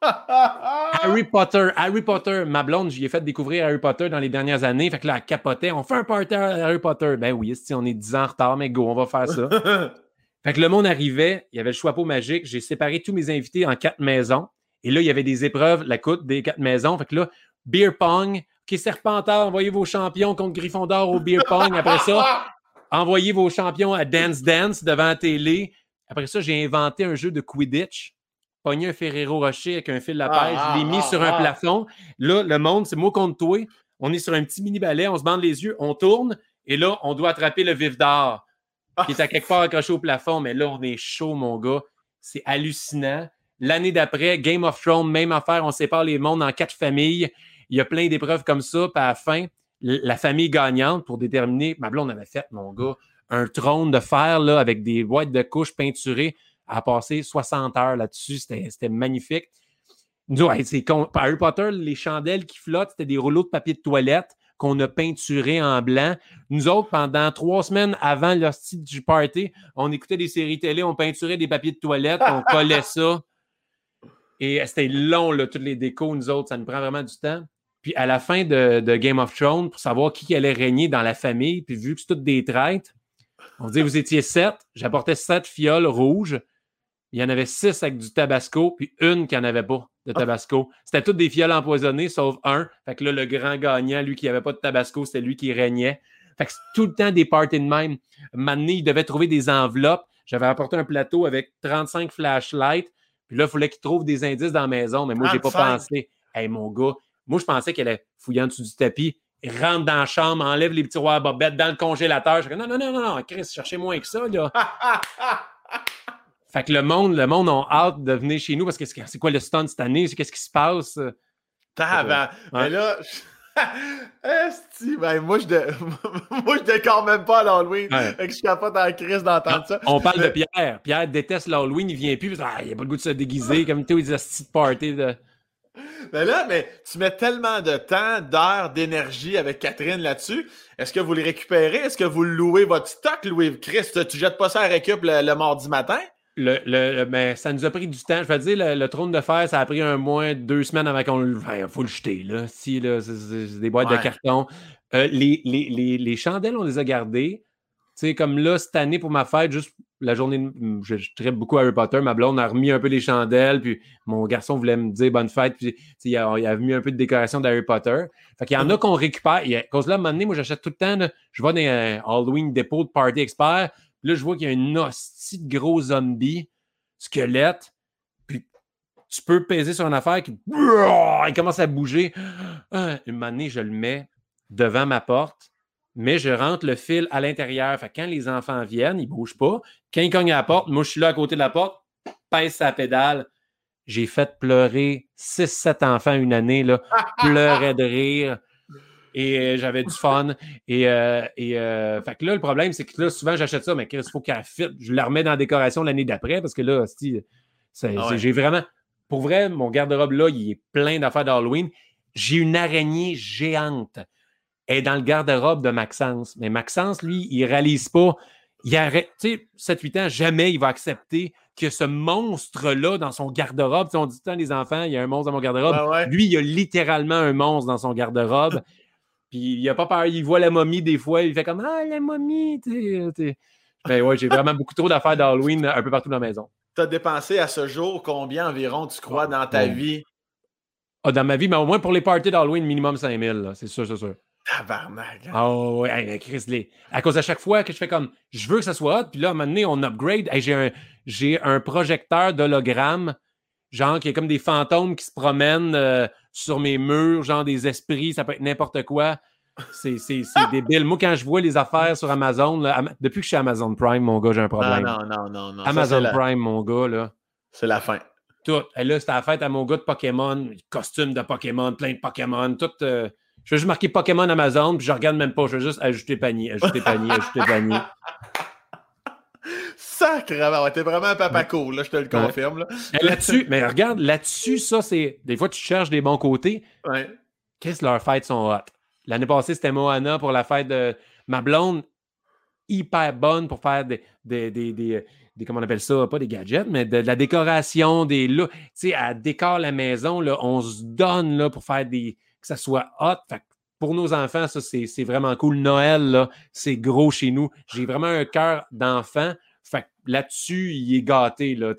Harry Potter, Harry Potter, ma blonde, j'y ai fait découvrir Harry Potter dans les dernières années. Fait que là, elle capotait. On fait un party à Harry Potter. Ben oui, si on est 10 ans en retard, mais go, on va faire ça. fait que le monde arrivait, il y avait le choix magique. J'ai séparé tous mes invités en quatre maisons. Et là, il y avait des épreuves, la coûte des quatre maisons. Fait que là, beer pong, OK, Serpentard, envoyez vos champions contre Gryffondor au beer pong. Après ça, envoyez vos champions à Dance Dance devant la télé. Après ça, j'ai inventé un jeu de Quidditch pogné un Ferrero Rocher avec un fil de pêche, je l'ai mis ah, sur un ah, ah. plafond. Là, le monde, c'est moi contre toi. On est sur un petit mini balai, on se bande les yeux, on tourne, et là, on doit attraper le vif d'or qui est à quelque part accroché au plafond. Mais là, on est chaud, mon gars. C'est hallucinant. L'année d'après, Game of Thrones, même affaire, on sépare les mondes en quatre familles. Il y a plein d'épreuves comme ça. Puis à la fin, la famille gagnante pour déterminer. Ma blonde avait fait, mon gars, un trône de fer là, avec des boîtes de couches peinturées a passé 60 heures là-dessus. C'était magnifique. Nous, c'est Harry Potter, les chandelles qui flottent, c'était des rouleaux de papier de toilette qu'on a peinturés en blanc. Nous autres, pendant trois semaines avant le style du party, on écoutait des séries télé, on peinturait des papiers de toilette, on collait ça. Et c'était long, là, toutes les décos, nous autres, ça nous prend vraiment du temps. Puis à la fin de, de, Game of Thrones, pour savoir qui allait régner dans la famille, puis vu que c'est toutes des traites, on dit vous étiez sept, j'apportais sept fioles rouges, il y en avait six avec du tabasco, puis une qui n'en avait pas de ah. tabasco. C'était toutes des fioles empoisonnées, sauf un. Fait que là, le grand gagnant, lui qui n'avait pas de tabasco, c'était lui qui régnait. Fait que c'est tout le temps des parties de même. Maintenant, il devait trouver des enveloppes. J'avais apporté un plateau avec 35 flashlights. Puis là, il fallait qu'il trouve des indices dans la maison. Mais moi, je n'ai pas pensé. Hey, mon gars, moi, je pensais qu'elle allait fouiller en dessous du tapis, rentre dans la chambre, enlève les petits rois bobettes dans le congélateur. Je dis, non, non, non, non, non, Chris, cherchez moins que ça, là. Fait que le monde, le monde a hâte de venir chez nous parce que c'est quoi le stunt cette année? Qu'est-ce qui se passe? Mais là, ben, moi, je ne moi, je décore même pas l'Halloween. Ouais. Fait que je suis capable dans la crise d'entendre ça. On parle de Pierre. Pierre déteste l'Halloween, il vient plus. Ah, il a pas le goût de se déguiser comme tous les petites parties de. Mais là, mais tu mets tellement de temps, d'heures, d'énergie avec Catherine là-dessus. Est-ce que vous le récupérez? Est-ce que vous louez votre stock, Louis? Chris, tu jettes pas ça à récup le mardi matin? Le, le, mais ça nous a pris du temps. Je vais dire, le, trône de fer, ça a pris un mois, deux semaines avant qu'on le. Il faut le jeter, là. Si, là, c'est des boîtes de carton. Euh, les, les, les, les, chandelles, on les a gardées. Tu sais, comme là, cette année, pour ma fête, juste la journée, je, je traite beaucoup Harry Potter. Ma blonde a remis un peu les chandelles, puis mon garçon voulait me dire bonne fête, puis il a, il a mis un peu de décoration d'Harry Potter. Fait qu'il y en a qu'on récupère. À cause là, à un moment donné, moi, j'achète tout le temps, je vais dans un Halloween dépôt de Party Expert Là, je vois qu'il y a une hostie de gros zombie, squelette. Puis tu peux peser sur une affaire qui il commence à bouger. Ah, une manée, je le mets devant ma porte, mais je rentre le fil à l'intérieur. Fait quand les enfants viennent, ils ne bougent pas. Quand ils cognent à la porte, moi, je suis là à côté de la porte, pèse sa pédale. J'ai fait pleurer 6-7 enfants une année, là, pleurer de rire et euh, j'avais du fun. Et, euh, et euh, fait que là, le problème, c'est que là, souvent, j'achète ça, mais il faut qu'elle fit. Je la remets dans la décoration l'année d'après parce que là, ah j'ai vraiment. Pour vrai, mon garde-robe là, il est plein d'affaires d'Halloween. J'ai une araignée géante. Elle est dans le garde-robe de Maxence. Mais Maxence, lui, il réalise pas. Il arrête, tu sais, 7-8 ans, jamais il va accepter que ce monstre-là dans son garde-robe. On dit tant les enfants, il y a un monstre dans mon garde-robe. Lui, il y a littéralement un monstre dans son garde-robe. Puis il a pas peur, il voit la momie des fois, il fait comme Ah, la momie, tu sais. Ben ouais, j'ai vraiment beaucoup trop d'affaires d'Halloween un peu partout dans la maison. Tu as dépensé à ce jour combien environ, tu crois, dans ta vie? Ah, dans ma vie, mais au moins pour les parties d'Halloween, minimum 5000, c'est sûr, c'est sûr. Tabarnak. hein? Oh, ouais, hey, Chris, les- à cause à chaque fois que je fais comme je veux que ça soit hot, puis là, à un moment donné, on upgrade. Hey, j'ai, un, j'ai un projecteur d'hologramme, genre qui est comme des fantômes qui se promènent euh, sur mes murs, genre des esprits, ça peut être n'importe quoi. C'est, c'est, c'est débile. Moi, quand je vois les affaires sur Amazon, là, depuis que je suis Amazon Prime, mon gars, j'ai un problème. non, non, non, non. Ça, Amazon la- Prime, mon gars, là. C'est la fin. Tout. Et là, c'était la fête à mon gars de Pokémon, costume de Pokémon, plein de Pokémon, tout. euh, je vais juste marquer Pokémon Amazon, puis je regarde même pas. Je vais juste ajouter panier, ajouter panier, ajouter panier. T'es vraiment un papa cool, là, je te le confirme. Là. Là-dessus, mais regarde, là-dessus, ça, c'est. Des fois, tu cherches des bons côtés. Ouais. Qu'est-ce que leurs fêtes sont hot? L'année passée, c'était Moana pour la fête de ma blonde, hyper bonne pour faire des, des, des, des- des- comment on appelle ça? Pas des gadgets, mais de, de la décoration, des là. Tu sais, elle décore la maison, là, on se donne là, pour faire des. que ça soit hot. Fait que pour nos enfants, ça, c'est c'est vraiment cool. Noël, là, c'est gros chez nous. J'ai vraiment un cœur d'enfant. Là-dessus, il est gâté, là.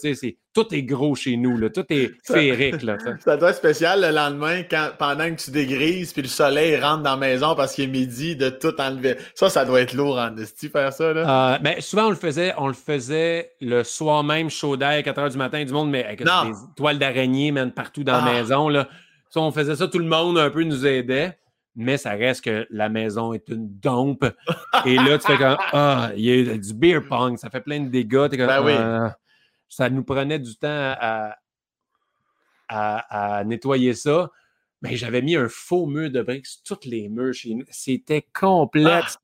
Tout est gros chez nous, là. Tout est féerique, là. Ça doit être spécial le lendemain quand, pendant que tu dégrises puis le soleil rentre dans la maison parce qu'il est midi de tout enlever. Ça, ça doit être lourd en esti faire ça, là. Euh, ben, souvent, on le faisait, on le faisait le soir même, chaud d'air, 4 h du matin, du monde, mais avec Non. des toiles d'araignée, partout dans la Ah. maison. Là. Ça, on faisait ça, tout le monde un peu nous aidait, mais ça reste que la maison est une dompe. Et là, tu fais comme, ah, il y a du beer pong, ça fait plein de dégâts. Comme, Ben oui. Ah. ça nous prenait du temps à, à, à nettoyer ça. Mais j'avais mis un faux mur de briques sur toutes les murs chez nous. C'était complexe.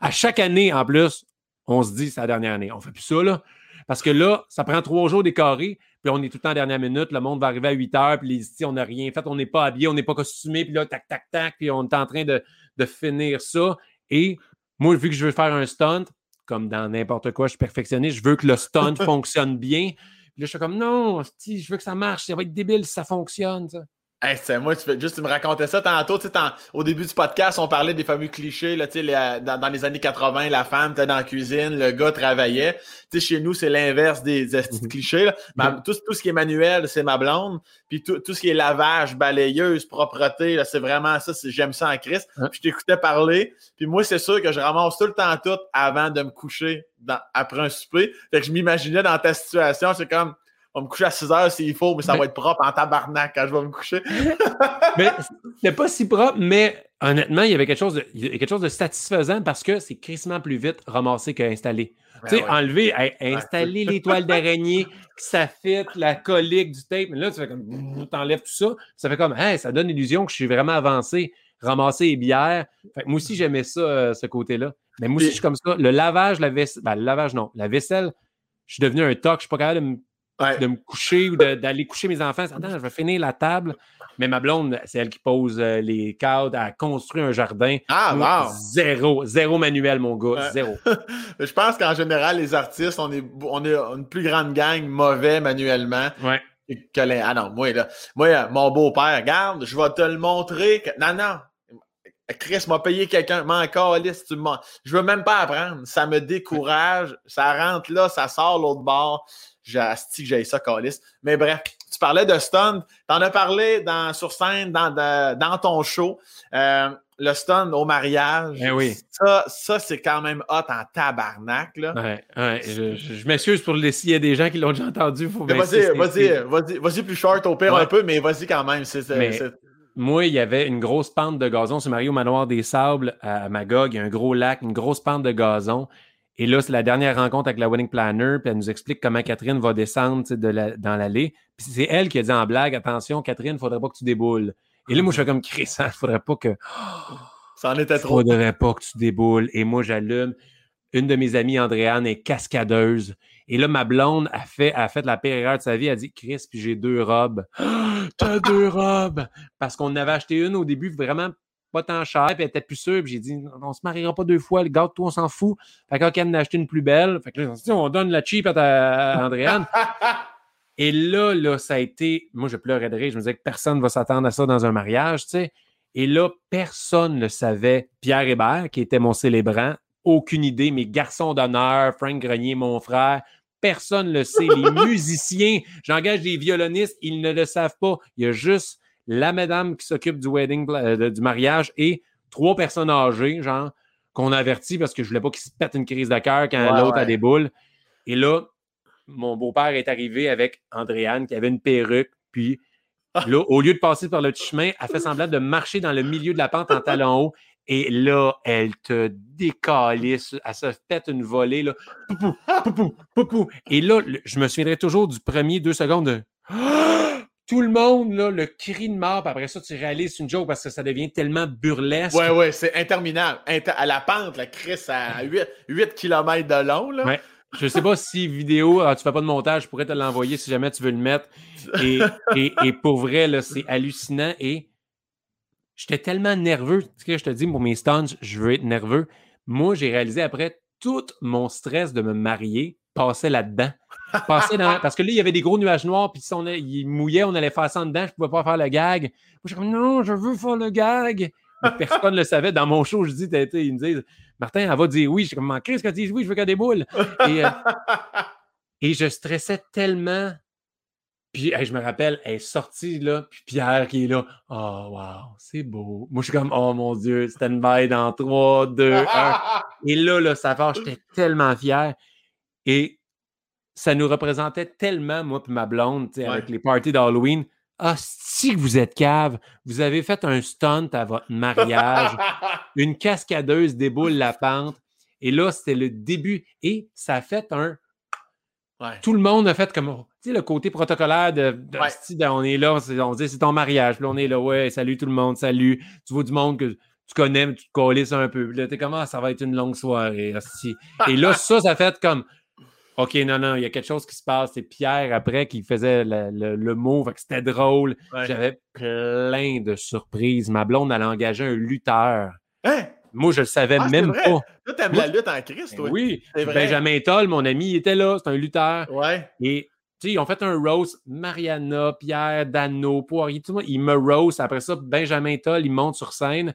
À chaque année, en plus, on se dit c'est la dernière année. On fait plus ça, là. Parce que là, ça prend trois jours décoré, puis on est tout le temps en dernière minute. Le monde va arriver à 8 heures, puis les ici, on n'a rien fait, on n'est pas habillé, on n'est pas costumé, puis là, tac, tac, tac, puis on est en train de, de finir ça. Et moi, vu que je veux faire un stunt, comme dans n'importe quoi, je suis perfectionniste, je veux que le stunt fonctionne bien. Puis là, je suis comme non, je veux que ça marche, ça va être débile si ça fonctionne. ça. Hey, c'est moi, tu fais juste tu me racontais ça tantôt. Tu sais, au début du podcast, on parlait des fameux clichés. Là, tu sais, les- euh, dans, dans les années 80, la femme était dans la cuisine, le gars travaillait. Tu sais, chez nous, c'est l'inverse des esti de Mhm. clichés. là. Ma- tout, tout ce qui est manuel, c'est ma blonde. Puis tout, tout ce qui est lavage, balayeuse, propreté, là, c'est vraiment ça. J'aime ça en Christ. Je t'écoutais parler. Puis moi, c'est sûr que je ramasse tout le temps tout avant de me coucher dans- après un souper. Fait que je m'imaginais dans ta situation, c'est comme... On va me coucher à 6 heures s'il faut, mais ça Mais- va être propre en tabarnak quand je vais me coucher. mais c'était pas si propre, mais honnêtement, il y avait quelque chose de, il y a quelque chose de satisfaisant parce que c'est crissement plus vite ramassé qu'installé. tu sais, Ben ouais. enlever, installer les toiles d'araignée, que ça fit, la colique du tape, mais là, tu fais comme, t'enlèves tout ça, ça fait comme, hey, ça donne l'illusion que je suis vraiment avancé, ramasser les bières. Fait que moi aussi, j'aimais ça, euh, ce côté-là. Mais moi aussi, je suis comme ça. Le lavage, la vaisselle, ben, le lavage, non. La vaisselle, je suis devenu un toc, je suis pas capable de me Ouais. de me coucher ou d'aller coucher mes enfants. Attends, je vais finir la table. Mais ma blonde, c'est elle qui pose euh, les cadres, elle a construit un jardin. Ah, wow! Zéro, zéro manuel, mon gars, Ouais. zéro. Je pense qu'en général, les artistes, on est, on est une plus grande gang mauvais manuellement Ouais. que les. Ah non, moi, là, moi, euh, mon beau-père, regarde, je vais te le montrer. Que... Non, non. Chris m'a payé quelqu'un, m'en calisse, tu m'en- Je veux même pas apprendre. Ça me décourage. Ça rentre là, ça sort l'autre bord. J'ai asti que j'ai ça, calice. Mais bref, tu parlais de stun. T'en as parlé dans, sur scène, dans, de- dans ton show. Euh, le stun au mariage. Eh oui. Ça, ça c'est quand même hot en tabarnak, là. Ouais, ouais, je, je- je m'excuse pour les s'il y a des gens qui l'ont déjà entendu. Faut Vas-y, vas-y, vas-y, vas-y plus short au pire Ouais. un peu, mais vas-y quand même. Mais- c'est- Moi, il y avait une grosse pente de gazon. C'est Mario Manoir des Sables à Magog. Il y a un gros lac, une grosse pente de gazon. Et là, c'est la dernière rencontre avec la wedding planner. Puis elle nous explique comment Catherine va descendre de la- dans l'allée. Puis c'est elle qui a dit en blague Attention, Catherine, il ne faudrait pas que tu déboules. Et là, moi, je fais comme Chris, il ne faudrait pas que. ça en était Il trop. faudrait pas que tu déboules. Et moi, j'allume. Une de mes amies, Andréane, est cascadeuse. Et là, ma blonde a fait, a fait la pire erreur de sa vie. Elle a dit Chris, puis j'ai deux robes. T'as deux robes Parce qu'on avait acheté une au début vraiment pas tant cher, puis elle était plus sûre. Puis j'ai dit On se mariera pas deux fois, le gars, toi, on s'en fout. Fait qu'elle en a acheté une plus belle. Fait que là, on donne la cheap à, ta- à Andréane. Et là, là, ça a été. Moi, je pleurais de rire. Je me disais que personne ne va s'attendre à ça dans un mariage, tu sais. Et là, personne ne le savait. Pierre Hébert, qui était mon célébrant, aucune idée. Mes garçons d'honneur, Frank Grenier, mon frère, personne ne le sait. Les musiciens, j'engage des violonistes, ils ne le savent pas. Il y a juste la madame qui s'occupe du wedding, euh, du mariage et trois personnes âgées, genre, qu'on a averti parce que je voulais pas qu'ils se pètent une crise de cœur quand Ouais, l'autre a des boules. Et là, mon beau-père est arrivé avec Andréane qui avait une perruque, puis là, au lieu de passer par le petit chemin, elle fait semblant de marcher dans le milieu de la pente en talons hauts. Et là, elle te décalisse. Elle se pète une volée. Là. Poupou, poupou, poupou. Et là, je me souviendrai toujours du premier deux secondes de tout le monde, là, le cri de mort. Puis après ça, tu réalises une joke parce que ça devient tellement burlesque. Ouais, ouais, c'est interminable. Inter- à la pente, la Chris, à 8, 8 km de long, là. Ouais. Je sais pas si vidéo, ah, tu fais pas de montage, je pourrais te l'envoyer si jamais tu veux le mettre. Et, et, et pour vrai, là, c'est hallucinant. Et j'étais tellement nerveux. Tu sais, je te dis, pour mes stunts, je veux être nerveux. Moi, j'ai réalisé après tout mon stress de me marier passait là-dedans. Passait dans- Parce que là, il y avait des gros nuages noirs, puis si on on allait faire ça en dedans, je pouvais pas faire le gag. Moi, je suis comme, non, je veux faire le gag. Mais personne ne le savait. Dans mon show, je dis, ils me disent, Martin, elle va dire oui. Je suis comme, Chris, quand tu dis oui, je veux qu'elle des boules. Et, euh, et je stressais tellement. Puis je me rappelle, elle est sortie là, puis Pierre qui est là. Oh wow, c'est beau. Moi, je suis comme, oh mon Dieu, stand by dans 3, 2, 1. Et là, là, ça va, j'étais tellement fier. Et ça nous représentait tellement, moi et ma blonde, avec les parties d'Halloween. Ah, si vous êtes cave, vous avez fait un stunt à votre mariage, une cascadeuse déboule la pente. Et là, c'était le début. Et ça a fait un. Ouais. Tout le monde a fait comme. Tu sais, le côté protocolaire de. de- Ouais. sti, ben, on est là, c'est- on dit c'est ton mariage. Puis là, on est là, ouais, salut tout le monde, salut. Tu vois du monde que tu connais, mais tu te colisses un peu. Puis là, t'es comme, ah, ça va être une longue soirée. Et là, ça, ça fait comme. OK, non, non, il y a quelque chose qui se passe. C'est Pierre après qui faisait le, le- le mot. C'était drôle. Ouais. J'avais plein de surprises. Ma blonde, elle a engagé un lutteur. Hein? Moi, je le savais Ah, même pas. Toi, t'aimes la lutte en Christ, Ben toi? oui. Benjamin Toll, mon ami, il était là, c'est un lutteur. Ouais. Et tu sais, ils ont fait un roast, Mariana, Pierre, Dano, Poirier, tout le monde, ils me roast. Après ça, Benjamin Toll, il monte sur scène.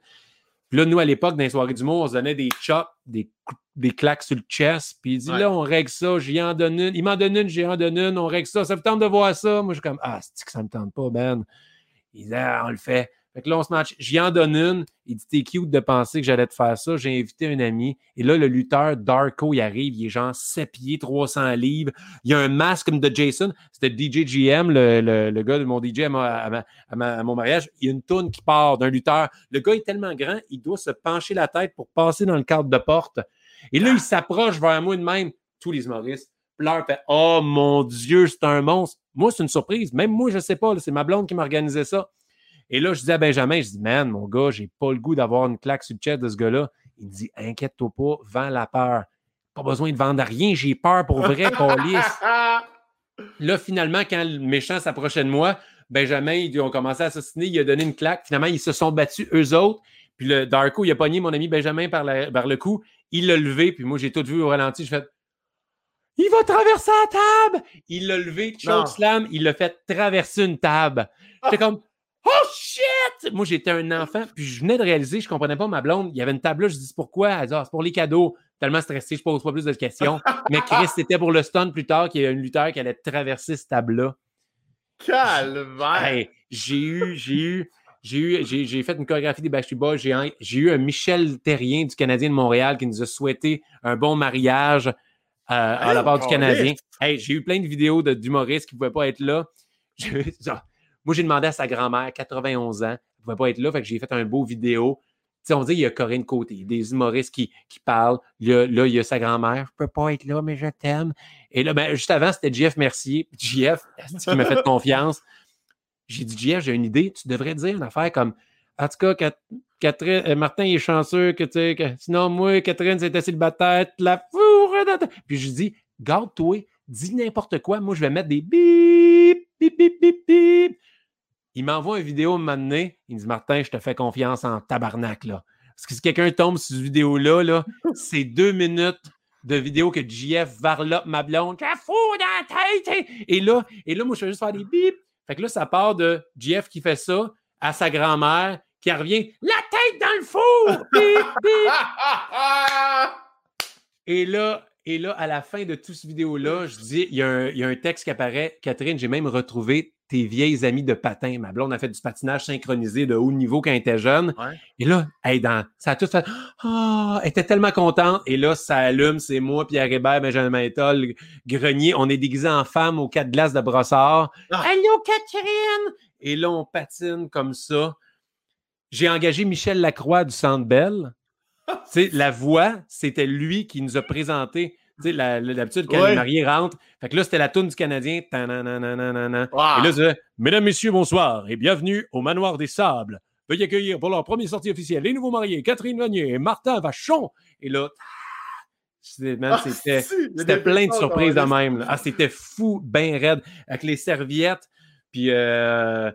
Puis là, nous, à l'époque, dans les soirées d'humour, on se donnait des chops, des, des claques sur le chest. Puis il dit, Ouais. là, on règle ça, j'y en donne une. Il m'en donne une, j'y en donne une, on règle ça. Ça vous tente de voir ça? Moi, je suis comme, ah, c'est que ça me tente pas, Ben. Il dit, ah, on le fait. Fait que là, on se match. J'y en donne une. Il dit, t'es cute de penser que j'allais te faire ça. J'ai invité un ami. Et là, le lutteur Darko, il arrive. Il est genre 7 pieds, 300 livres. Il y a un masque comme de Jason. C'était DJ GM, le, le, gars de mon DJ à, mon mariage. Il y a une toune qui part d'un lutteur. Le gars est tellement grand, il doit se pencher la tête pour passer dans le cadre de porte. Et là, il s'approche vers moi de même. Tous les humoristes pleurent. Fait, oh mon Dieu, c'est un monstre. Moi, c'est une surprise. Même moi, je ne sais pas. C'est ma blonde qui m'a organisé ça. Et là, je dis à Benjamin, je dis, man, mon gars, j'ai pas le goût d'avoir une claque sur le chest de ce gars-là. Il me dit, inquiète-toi pas, vends la peur. Pas besoin de vendre rien, j'ai peur pour vrai, police. Là, finalement, quand le méchant s'approchait de moi, Benjamin, ils ont commencé à assassiner, il a donné une claque. Finalement, ils se sont battus eux autres. Puis le Darko, il a pogné mon ami Benjamin par, la- par le cou. Il l'a levé, puis moi, j'ai tout vu au ralenti. Je fais Il va traverser la table! Il l'a levé, choke slam, il l'a fait traverser une table. J'étais comme Oh shit! Moi, j'étais un enfant, puis je venais de réaliser, je comprenais pas ma blonde. Il y avait une table là, je dis pourquoi? Elle dit Ah, c'est pour les cadeaux. Tellement stressé, je pose pas plus de questions. Mais Chris, c'était pour le stun plus tard qu'il y a un lutteur qui allait traverser cette table-là. Calvaire! Hey, j'ai eu, j'ai eu, j'ai eu, j'ai, j'ai fait une chorégraphie des Backstreet Boys. J'ai, eu un Michel Terrien du Canadien de Montréal qui nous a souhaité un bon mariage euh, à la part du. Canadien. Hey, j'ai eu plein de vidéos de, d'humoristes qui ne pouvaient pas être là. Je- genre, moi, j'ai demandé à sa grand-mère, 91 ans, elle ne pouvait pas être là, fait que j'ai fait un beau vidéo. Tu sais, on dit il y a Corinne Côté, des humoristes qui, qui parlent. Là, là, il y a sa grand-mère, je peux pas être là, mais je t'aime. Et là, ben, juste avant, c'était Jeff Mercier. Jeff, c'est qui m'a fait confiance? J'ai dit, Jeff, j'ai une idée. Tu devrais dire une affaire comme En tout cas, Cat- Catherine, euh, Martin il est chanceux que tu sinon, moi, Catherine, c'était célibataire, la fourre. Puis je dis, garde-toi, dis n'importe quoi. Moi, je vais mettre des bip, bip, bip, bip, bip. Il m'envoie une vidéo un moment donné. Il me dit, Martin, je te fais confiance en tabarnak, là. Parce que si quelqu'un tombe sur cette vidéo-là, là, c'est deux minutes de vidéo que JF varlope ma blonde. Je la fous dans la tête! Et là, et là, moi, je fais juste faire des bip. Fait que là, ça part de JF qui fait ça à sa grand-mère qui revient La tête dans le four! Bip, bip. Et là, et là, à la fin de toute cette vidéo-là, je dis, il y, a un, il y a un texte qui apparaît. Catherine, j'ai même retrouvé tes vieilles amies de patin. Ma blonde a fait du patinage synchronisé de haut niveau quand elle était jeune. Et là, elle, dans, ça a tout fait. Oh, elle était tellement contente. Et là, ça allume, c'est moi, Pierre Hébert, Benjamin Étole, Grenier. On est déguisés en femmes au quatre glaces de brossard. Ah. Allô, Catherine! Et là, on patine comme ça. J'ai engagé Michel Lacroix du Centre Bell. la voix, c'était lui qui nous a présenté sais, l'habitude quand les mariés rentrent. Fait que là, c'était la toune du Canadien. Et là, c'est Mesdames, Messieurs, bonsoir et bienvenue au Manoir des Sables. Veuillez accueillir pour leur première sortie officielle les nouveaux mariés, Catherine Vanier et Martin Vachon. Et là, ah, c'était plein de surprises de même. Ah, c'était fou, bien raide, avec les serviettes. Puis euh,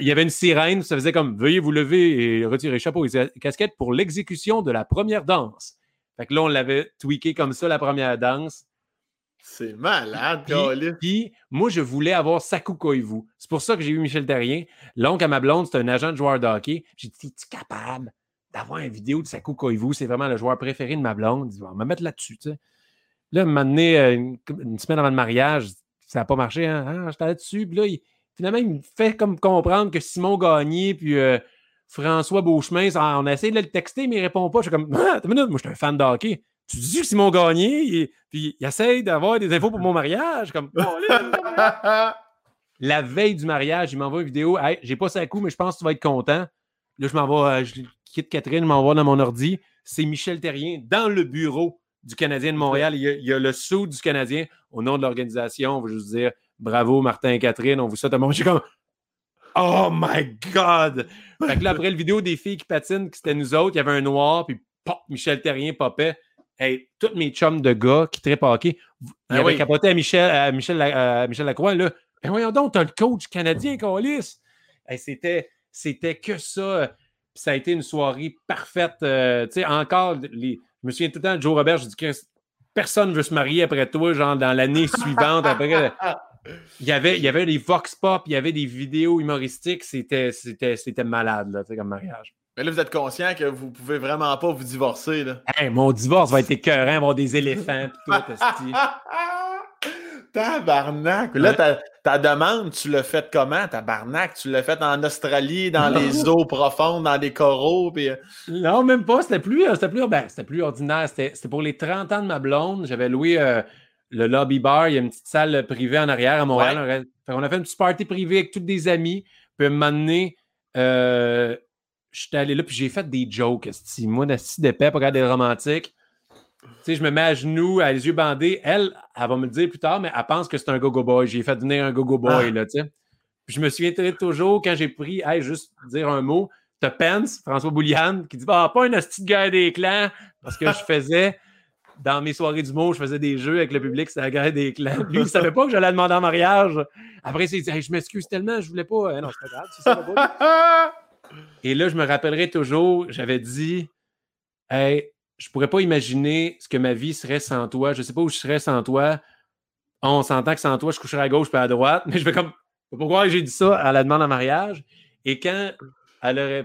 il y avait une sirène, ça faisait comme Veuillez vous lever et retirer chapeau et casquette pour l'exécution de la première danse. Fait que là, on l'avait tweaké comme ça la première danse. C'est malade, puis, puis, moi, je voulais avoir Saku Koivu. C'est pour ça que j'ai eu Michel Terrien. L'oncle à ma blonde, c'est un agent de joueur de hockey. J'ai dit, es-tu capable d'avoir une vidéo de Saku Koivu? C'est vraiment le joueur préféré de ma blonde. Il dit, on va me mettre là-dessus, tu sais. Là, m'a donné, euh, une, semaine avant le mariage, ça n'a pas marché, hein? Ah, j'étais là-dessus. Puis là, finalement, il me fait comme comprendre que Simon Gagné, puis euh, François Beauchemin, on a essayé de le texter, mais il répond pas. Je suis comme, ah, moi, je suis un fan de hockey. Tu dis que Simon Gagné, il, puis il essaye d'avoir des infos pour mon mariage. Comme, la veille du mariage, il m'envoie une vidéo. Hey, j'ai pas ça à coup, mais je pense que tu vas être content. Là, je m'envoie, euh, je quitte Catherine, je m'envoie dans mon ordi. C'est Michel Terrien dans le bureau du Canadien de Montréal. Il y a, le sous du Canadien. Au nom de l'organisation, on va juste dire bravo Martin et Catherine. On vous souhaite un bon. J'ai comme Oh my God! Fait que là, après le vidéo des filles qui patinent, qui c'était nous autres, il y avait un noir, puis pop, Michel Terrien popait. Hey, tous mes chums de gars qui trippent hockey, ils ah avaient capoté à Michel, à Michel, à Michel Lacroix, là. Ben voyons donc, t'as le coach canadien, Colis. Hey, c'était, c'était que ça. ça a été une soirée parfaite. Euh, tu sais, encore, les, je me souviens tout le temps de Joe Robert, je dis que personne ne veut se marier après toi, genre dans l'année suivante. Après, il y avait, il y avait des vox pop, il y avait des vidéos humoristiques, c'était, c'était, c'était malade là, comme mariage. Mais là, vous êtes conscient que vous pouvez vraiment pas vous divorcer. Là. mon divorce va être écœurant, avoir des éléphants tout. Tabarnak! Là, ta, ta, demande, tu l'as faite comment, tabarnak? Tu l'as faite en Australie, dans les eaux profondes, dans des coraux? Puis... Euh? Non, même pas. C'était plus, euh, c'était plus, ben, c'était plus ordinaire. C'était, pour les 30 ans de ma blonde. J'avais loué euh, le lobby bar, il y a une petite salle privée en arrière à Montréal. On a fait une petite party privée avec tous des amis. Puis à un moment donné, euh, j'étais allé là, puis j'ai fait des jokes. Moi, d'assis d'épais pour regarder des romantiques. Tu sais, je me mets à genoux, à les yeux bandés. Elle, elle va me le dire plus tard, mais elle pense que c'est un go-go boy. J'ai fait venir un go-go boy, ah. là, tu sais. Puis je me souviens toujours quand j'ai pris, hey, juste dire un mot, t'as Pence, François Bouliane, qui dit, ah, pas un hostie de gars des clans, parce que je faisais dans mes soirées du mot, je faisais des jeux avec le public, c'était la guerre des clans. Lui, il ne savait pas que j'allais demander en mariage. Après, il s'est dit Je m'excuse tellement, je voulais pas. Euh, non, c'est pas grave, pas. Et là, je me rappellerai toujours, j'avais dit Hey, je pourrais pas imaginer ce que ma vie serait sans toi. Je sais pas où je serais sans toi. On s'entend que sans toi, je coucherais à gauche puis à droite. Mais je vais comme pourquoi j'ai dit ça à la demande en mariage? Et quand elle aurait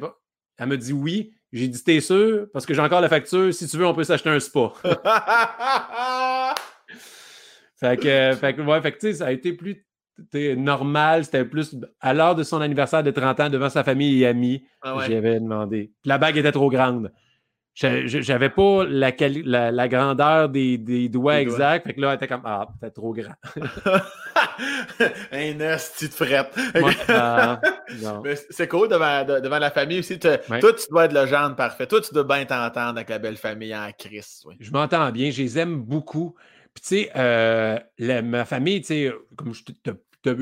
elle me dit oui, j'ai dit, t'es sûr? Parce que j'ai encore la facture. Si tu veux, on peut s'acheter un spa. fait que, fait que, ouais, fait que, ça a été plus normal. C'était plus à l'heure de son anniversaire de 30 ans devant sa famille et amis. Ah J'avais demandé. la bague était trop grande. J'avais pas la, la, grandeur des, des doigts exacts. Fait que là, elle était comme Ah, peut-être trop grand. Un esti de frette. Ah, c'est cool devant, devant, la famille aussi. Toi, tu dois être le genre parfait. Toi, tu dois bien t'entendre avec la belle famille en Christ. Je m'entends bien. Je les aime beaucoup. Puis, tu sais, euh, ma famille, tu sais, comme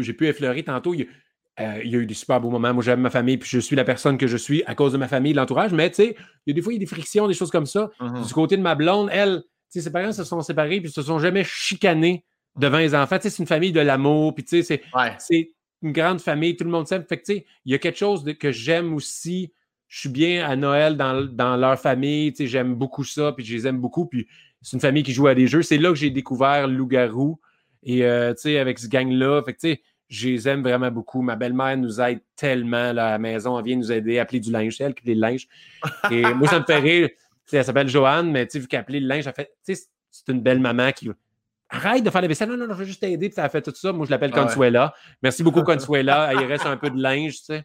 j'ai pu effleurer tantôt, il, euh, il y a eu des super beaux moments. Moi, j'aime ma famille, puis je suis la personne que je suis à cause de ma famille, l'entourage. Mais tu sais, il y a des fois, il y a des frictions, des choses comme ça. Mm-hmm. Du côté de ma blonde, elle, tu sais, ses parents se sont séparés, puis se sont jamais chicanés devant les enfants. Tu sais, c'est une famille de l'amour, puis tu sais, c'est une grande famille, tout le monde s'aime. Fait que tu sais, il y a quelque chose que j'aime aussi. Je suis bien à Noël dans, leur famille, tu sais, j'aime beaucoup ça, puis je les aime beaucoup. Puis c'est une famille qui joue à des jeux. C'est là que j'ai découvert Loup-Garou. Et euh, tu sais, avec ce gang-là, fait que tu sais, je les aime vraiment beaucoup. Ma belle-mère nous aide tellement là, à la maison. Elle vient nous aider à plier du linge. C'est elle qui plie le linge. Et moi, ça me fait rire. elle s'appelle Joanne, mais vu qu'elle plie le linge, elle fait, c'est une belle maman qui arrête de faire la vaisselle. Non, non, non, je veux juste t'aider, puis ça a fait tout ça. Moi, je l'appelle Ah ouais. Consuela. Merci beaucoup, Consuela. Il reste un peu de linge, tu sais.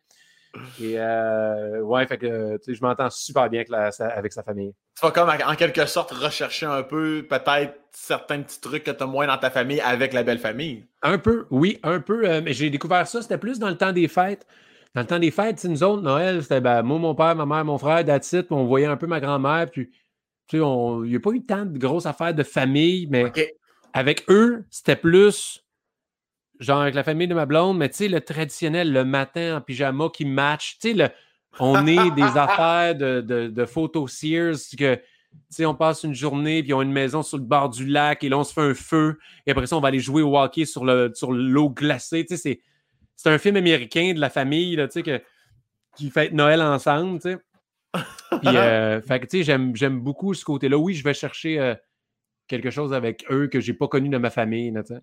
Et euh, ouais, fait que je m'entends super bien avec, la- sa- avec sa famille. Tu vas comme en quelque sorte rechercher un peu peut-être certains petits trucs que tu as moins dans ta famille avec la belle famille. Un peu, oui, un peu. euh, mais j'ai découvert ça, c'était plus dans le temps des fêtes. Dans le temps des fêtes, nous autres, Noël, c'était ben, moi, mon père, ma mère, mon frère, that's it, puis on voyait un peu ma grand-mère, puis tu sais, il n'y a pas eu tant de grosses affaires de famille, mais avec eux, c'était plus genre avec la famille de ma blonde, mais tu sais, le traditionnel, le matin en pyjama qui match, tu sais, on est des affaires de, de, de photo Sears que, tu sais, on passe une journée, puis on a une maison sur le bord du lac, et là, on se fait un feu, et après ça, on va aller jouer au hockey sur le sur l'eau glacée, tu sais, c'est, un film américain de la famille, là, tu sais, que, qui fête Noël ensemble, tu sais. Puis, euh, fait que, tu sais, j'aime, j'aime beaucoup ce côté-là. Oui, je vais chercher euh, quelque chose avec eux que j'ai pas connu de ma famille, tu sais.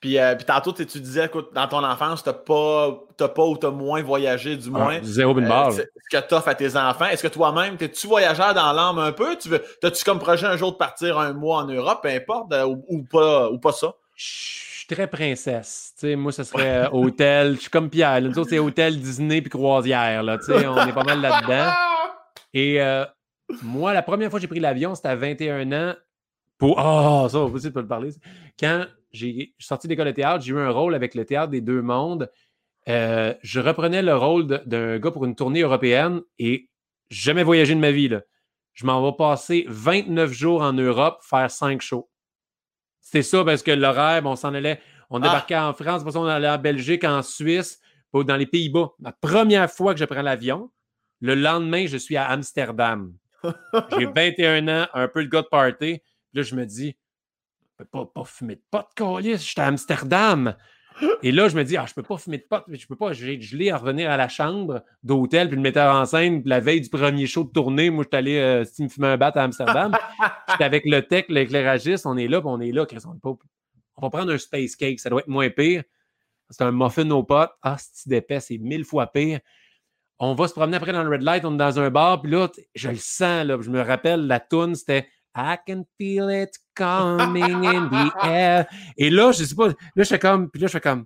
Puis, euh, puis tantôt, tu disais que dans ton enfance, tu n'as pas, t'as pas ou tu as moins voyagé, du moins. Ah, zéro Euh, barre, c'est- ce que tu offres à tes enfants. Est-ce que toi-même, t'es-tu voyageur dans l'âme un peu? Tu veux, as-tu comme projet un jour de partir un mois en Europe, peu importe, euh, ou, ou pas, ou pas ça? Je suis très princesse. Tu sais, moi, ce serait euh, hôtel. Je suis comme Pierre. Nous autres, c'est hôtel, Disney puis croisière. Là, on est pas mal là-dedans. Et euh, moi, la première fois que j'ai pris l'avion, c'était à 21 ans. Pour... Oh, ça, on peut le parler. Quand j'ai je suis sorti d'école de théâtre, j'ai eu un rôle avec le Théâtre des Deux Mondes. Euh, je reprenais le rôle d'un gars pour une tournée européenne et jamais voyagé de ma vie. Là. Je m'en vais passer 29 jours en Europe, faire 5 shows. C'était ça parce que l'horaire, on s'en allait, on Ah. débarquait en France, on allait en Belgique, en Suisse, dans les Pays-Bas. La première fois que je prends l'avion, le lendemain, je suis à Amsterdam. J'ai 21 ans, un peu le gars de party. Puis là, je me dis, peux pas, pas fumer de pot, calice, je suis à Amsterdam. Et là, je me dis, ah, je peux pas fumer de pot, je peux pas, j'ai gelé à revenir à la chambre d'hôtel, puis le metteur en scène, puis la veille du premier show de tournée, moi, je suis allé euh, si me fumer un bat à Amsterdam. J'étais avec le tech, l'éclairagiste, on est là, puis on est là, Chris, on, est pas- on va prendre un space cake, ça doit être moins pire. C'est un muffin aux potes. Ah, c'est d'épais, c'est mille fois pire. On va se promener après dans le red light, on est dans un bar, puis là, je le sens, là, je me rappelle, la toune, c'était I can feel it coming in the air. Et là, je sais pas, là, je fais comme, puis là, je fais comme,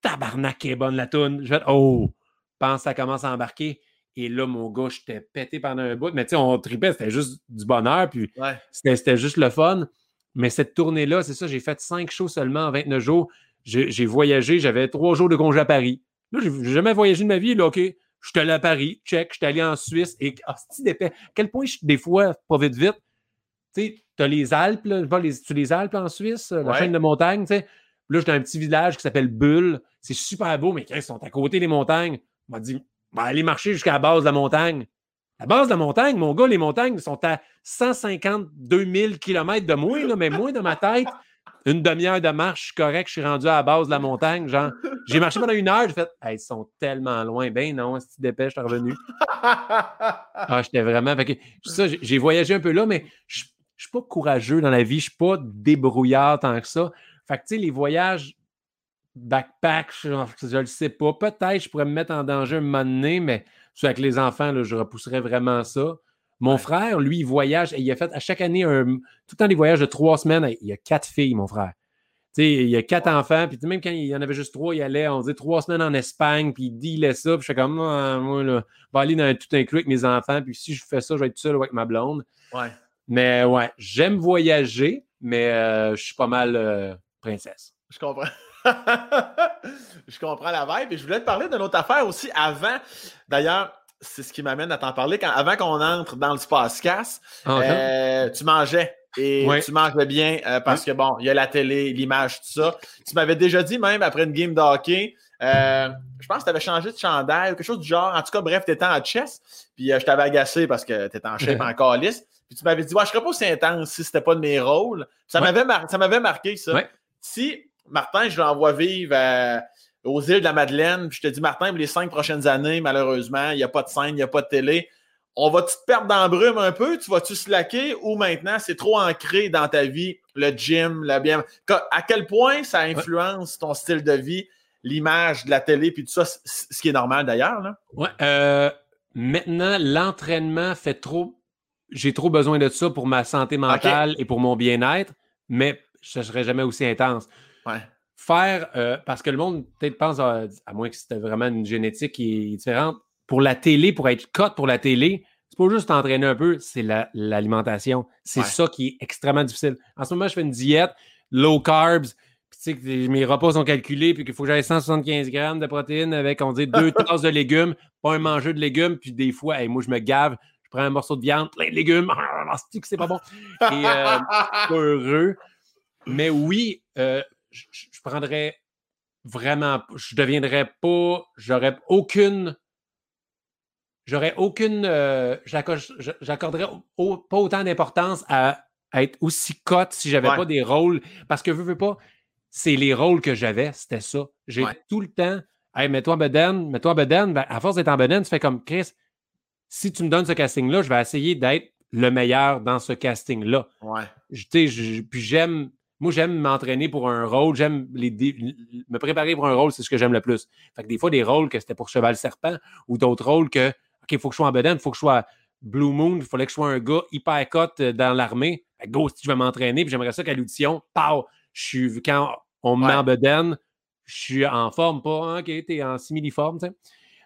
tabarnak, qui est bonne la toune. Je fais, oh, pense que ça commence à embarquer. Et là, mon gars, j'étais pété pendant un bout. Mais tu sais, on tripait, c'était juste du bonheur, puis Ouais. c'était c'était juste le fun. Mais cette tournée-là, c'est ça, j'ai fait cinq shows seulement en 29 jours. J'ai voyagé, j'avais trois jours de congé à Paris. Là, j'ai jamais voyagé de ma vie. Là, OK, je suis allé à Paris, check, je suis allé en Suisse. Et ah, c'est d'épais. À quel point, je, des fois, pas vite, vite, tu sais, tu as les Alpes, là, pas les, tu les Alpes en Suisse, la Ouais. chaîne de montagnes, tu sais. Là, j'étais dans un petit village qui s'appelle Bulle. C'est super beau, mais quand ils sont à côté des montagnes, on m'a dit, va aller marcher jusqu'à la base de la montagne. La base de la montagne, mon gars, les montagnes sont à 152 000 km de moins, là, mais moi, dans ma tête, une demi-heure de marche, je suis correct, je suis rendu à la base de la montagne. Genre, j'ai marché pendant une heure, j'ai fait, Hey, ils sont tellement loin. Ben non, si tu dépêches, je suis revenu. Ah, j'étais vraiment. fait que ça, j'ai- j'ai voyagé un peu là, mais je je suis pas courageux dans la vie, je suis pas débrouillard tant que ça. Fait que, tu sais, les voyages backpack, je, je le sais pas. Peut-être je pourrais me mettre en danger un moment donné, mais avec les enfants, là, je repousserais vraiment ça. Mon Ouais. frère, lui, il voyage et il a fait à chaque année un, tout le temps des voyages de trois semaines. Il y a quatre filles, mon frère. Tu sais, il y a quatre enfants, puis même quand il y en avait juste trois, il allait, on disait trois semaines en Espagne, puis il dealait ça, puis je suis comme, Ah, moi, là, je vais aller dans un tout inclus avec mes enfants, puis si je fais ça, je vais être tout seul avec ma blonde. Ouais. Mais ouais, j'aime voyager, mais euh, je suis pas mal euh, princesse. Je comprends. je comprends la vibe. Et je voulais te parler d'une autre affaire aussi avant. D'ailleurs, c'est ce qui m'amène à t'en parler. Quand, avant qu'on entre dans le podcast, Ah, ok. euh, tu mangeais. Et Oui. tu mangeais bien euh, parce que, bon, il y a la télé, l'image, tout ça. Tu m'avais déjà dit, même après une game de hockey, euh, je pense que tu avais changé de chandail ou quelque chose du genre. En tout cas, bref, tu étais en chess. Puis je t'avais agacé parce que tu étais en shape en calice. Puis tu m'avais dit, ouais, je serais pas aussi intense si c'était pas de mes rôles. Ça Ouais. m'avait mar- ça m'avait marqué, ça. Ouais. Si Martin, je l'envoie vivre euh, aux îles de la Madeleine, puis je te dis, Martin, pour les cinq prochaines années, malheureusement, il n'y a pas de scène, il n'y a pas de télé. On va-tu te perdre dans la brume un peu? Tu vas-tu slacker ou maintenant c'est trop ancré dans ta vie, le gym, la bien. À quel point ça influence ton style de vie, l'image de la télé, puis tout ça, ce qui est normal d'ailleurs. là? Ouais, euh, maintenant, l'entraînement fait trop. J'ai trop besoin de ça pour ma santé mentale et pour mon bien-être. Mais je serais jamais aussi intense. Ouais. Faire, euh, parce que le monde peut-être pense, à, à moins que c'était vraiment une génétique qui est différente, pour la télé, pour être cut pour la télé, c'est pas juste t'entraîner un peu, c'est la- l'alimentation. c'est Ouais. ça qui est extrêmement difficile. En ce moment, je fais une diète low carbs. Puis tu sais que mes repas sont calculés, puis qu'il faut que j'aille 175 grammes de protéines avec, on dit, deux tasses de légumes, pas un manger de légumes, puis des fois, hey, moi, je me gave, prends un morceau de viande, plein de légumes, ah, c'est que c'est pas bon? Et euh, pas heureux. Mais oui, euh, je, prendrais vraiment, je deviendrais pas, j'aurais aucune, j'aurais aucune, euh, j'accorderais au- pas autant d'importance à, à être aussi cote si j'avais Ouais. pas des rôles, parce que veux, veux pas, c'est les rôles que j'avais, c'était ça. J'ai Ouais. tout le temps, hey, mets-toi en bedaine, mets-toi en bedaine, ben, à force d'être en bedaine, tu fais comme Chris, si tu me donnes ce casting-là, je vais essayer d'être le meilleur dans ce casting-là. Ouais. Je- je- puis j'aime, moi, j'aime m'entraîner pour un rôle, j'aime les me préparer pour un rôle, c'est ce que j'aime le plus. Fait que des fois, des rôles que c'était pour Cheval Serpent ou d'autres rôles que, OK, il faut que je sois en bedaine, il faut que je sois Blue Moon, il fallait que je sois un gars hyper cut euh, dans l'armée. Go, si je vais m'entraîner, puis j'aimerais ça qu'à l'audition, pow, je suis, quand on me met en bedaine, je suis en forme, pas, hein, OK, t'es en similiforme, tu sais.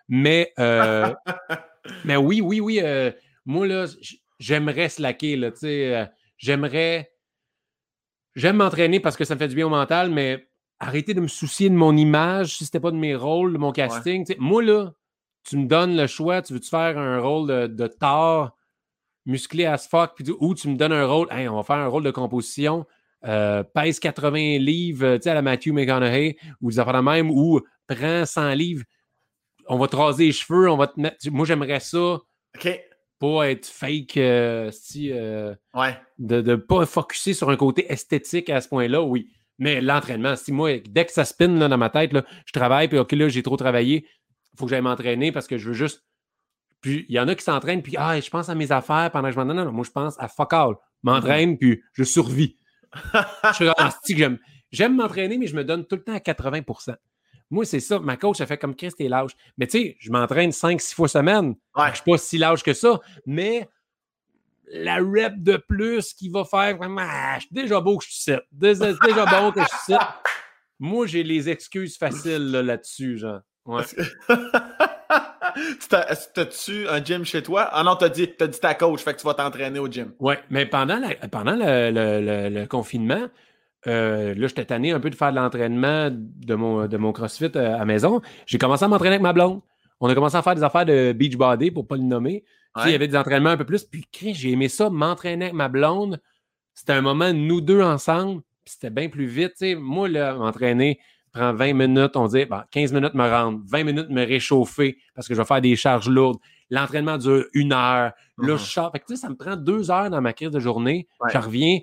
Mais, euh, mais oui, oui, oui, euh, moi, là, j'aimerais slacker, là, tu sais, euh, j'aimerais, j'aime m'entraîner parce que ça me fait du bien au mental, mais arrêter de me soucier de mon image si c'était pas de mes rôles, de mon casting. Moi, là, tu me donnes le choix, tu veux-tu faire un rôle de, de tard, musclé as fuck, puis ou tu me donnes un rôle, hey, on va faire un rôle de composition, euh, pèse 80 livres, tu sais, à la Matthew McConaughey, ou des affaires de même, ou prends 100 livres, on va te raser les cheveux, on va te mettre. Moi, j'aimerais ça, OK. pas être fake, euh, si, euh, Ouais. de ne pas focuser sur un côté esthétique à ce point-là, oui. Mais l'entraînement, si moi, dès que ça spin là, dans ma tête, là, je travaille, puis OK, là, j'ai trop travaillé, il faut que j'aille m'entraîner parce que je veux juste. Puis il y en a qui s'entraînent, puis ah, je pense à mes affaires pendant que je m'entraîne. Non, non, moi, je pense à fuck all. M'entraîne, puis je survis. je suis j'aime. J'aime m'entraîner, mais je me donne tout le temps à 80 Moi, c'est ça. Ma coach, elle fait comme Chris, t'es lâche. Mais tu sais, je m'entraîne 5-6 fois semaine. Ouais. Je suis pas si lâche que ça, mais la rep de plus qui va faire vraiment, ah, je suis déjà beau que je suis. Déjà, c'est déjà bon que je suis. Moi, j'ai les excuses faciles là, là-dessus, genre. Ouais. Tu t'as- T'as-tu un gym chez toi? Ah non, t'as dit, t'as dit ta coach, fait que tu vas t'entraîner au gym. Ouais, mais pendant, la- pendant le, le- le- le confinement, euh, là, j'étais tanné un peu de faire de l'entraînement de mon, de mon CrossFit euh, à la maison. J'ai commencé à m'entraîner avec ma blonde. On a commencé à faire des affaires de beach body pour pas le nommer. Tu sais, Il y avait des entraînements un peu plus. Puis, j'ai aimé ça, m'entraîner avec ma blonde. C'était un moment, nous deux ensemble. Puis c'était bien plus vite. Moi, là, m'entraîner prend 20 minutes. On dit, bon, 15 minutes me rendre, 20 minutes me réchauffer parce que je vais faire des charges lourdes. L'entraînement dure une heure. Là, Mhm. je sors. Fait que, ça me prend deux heures dans ma crise de journée. Ouais. Je reviens.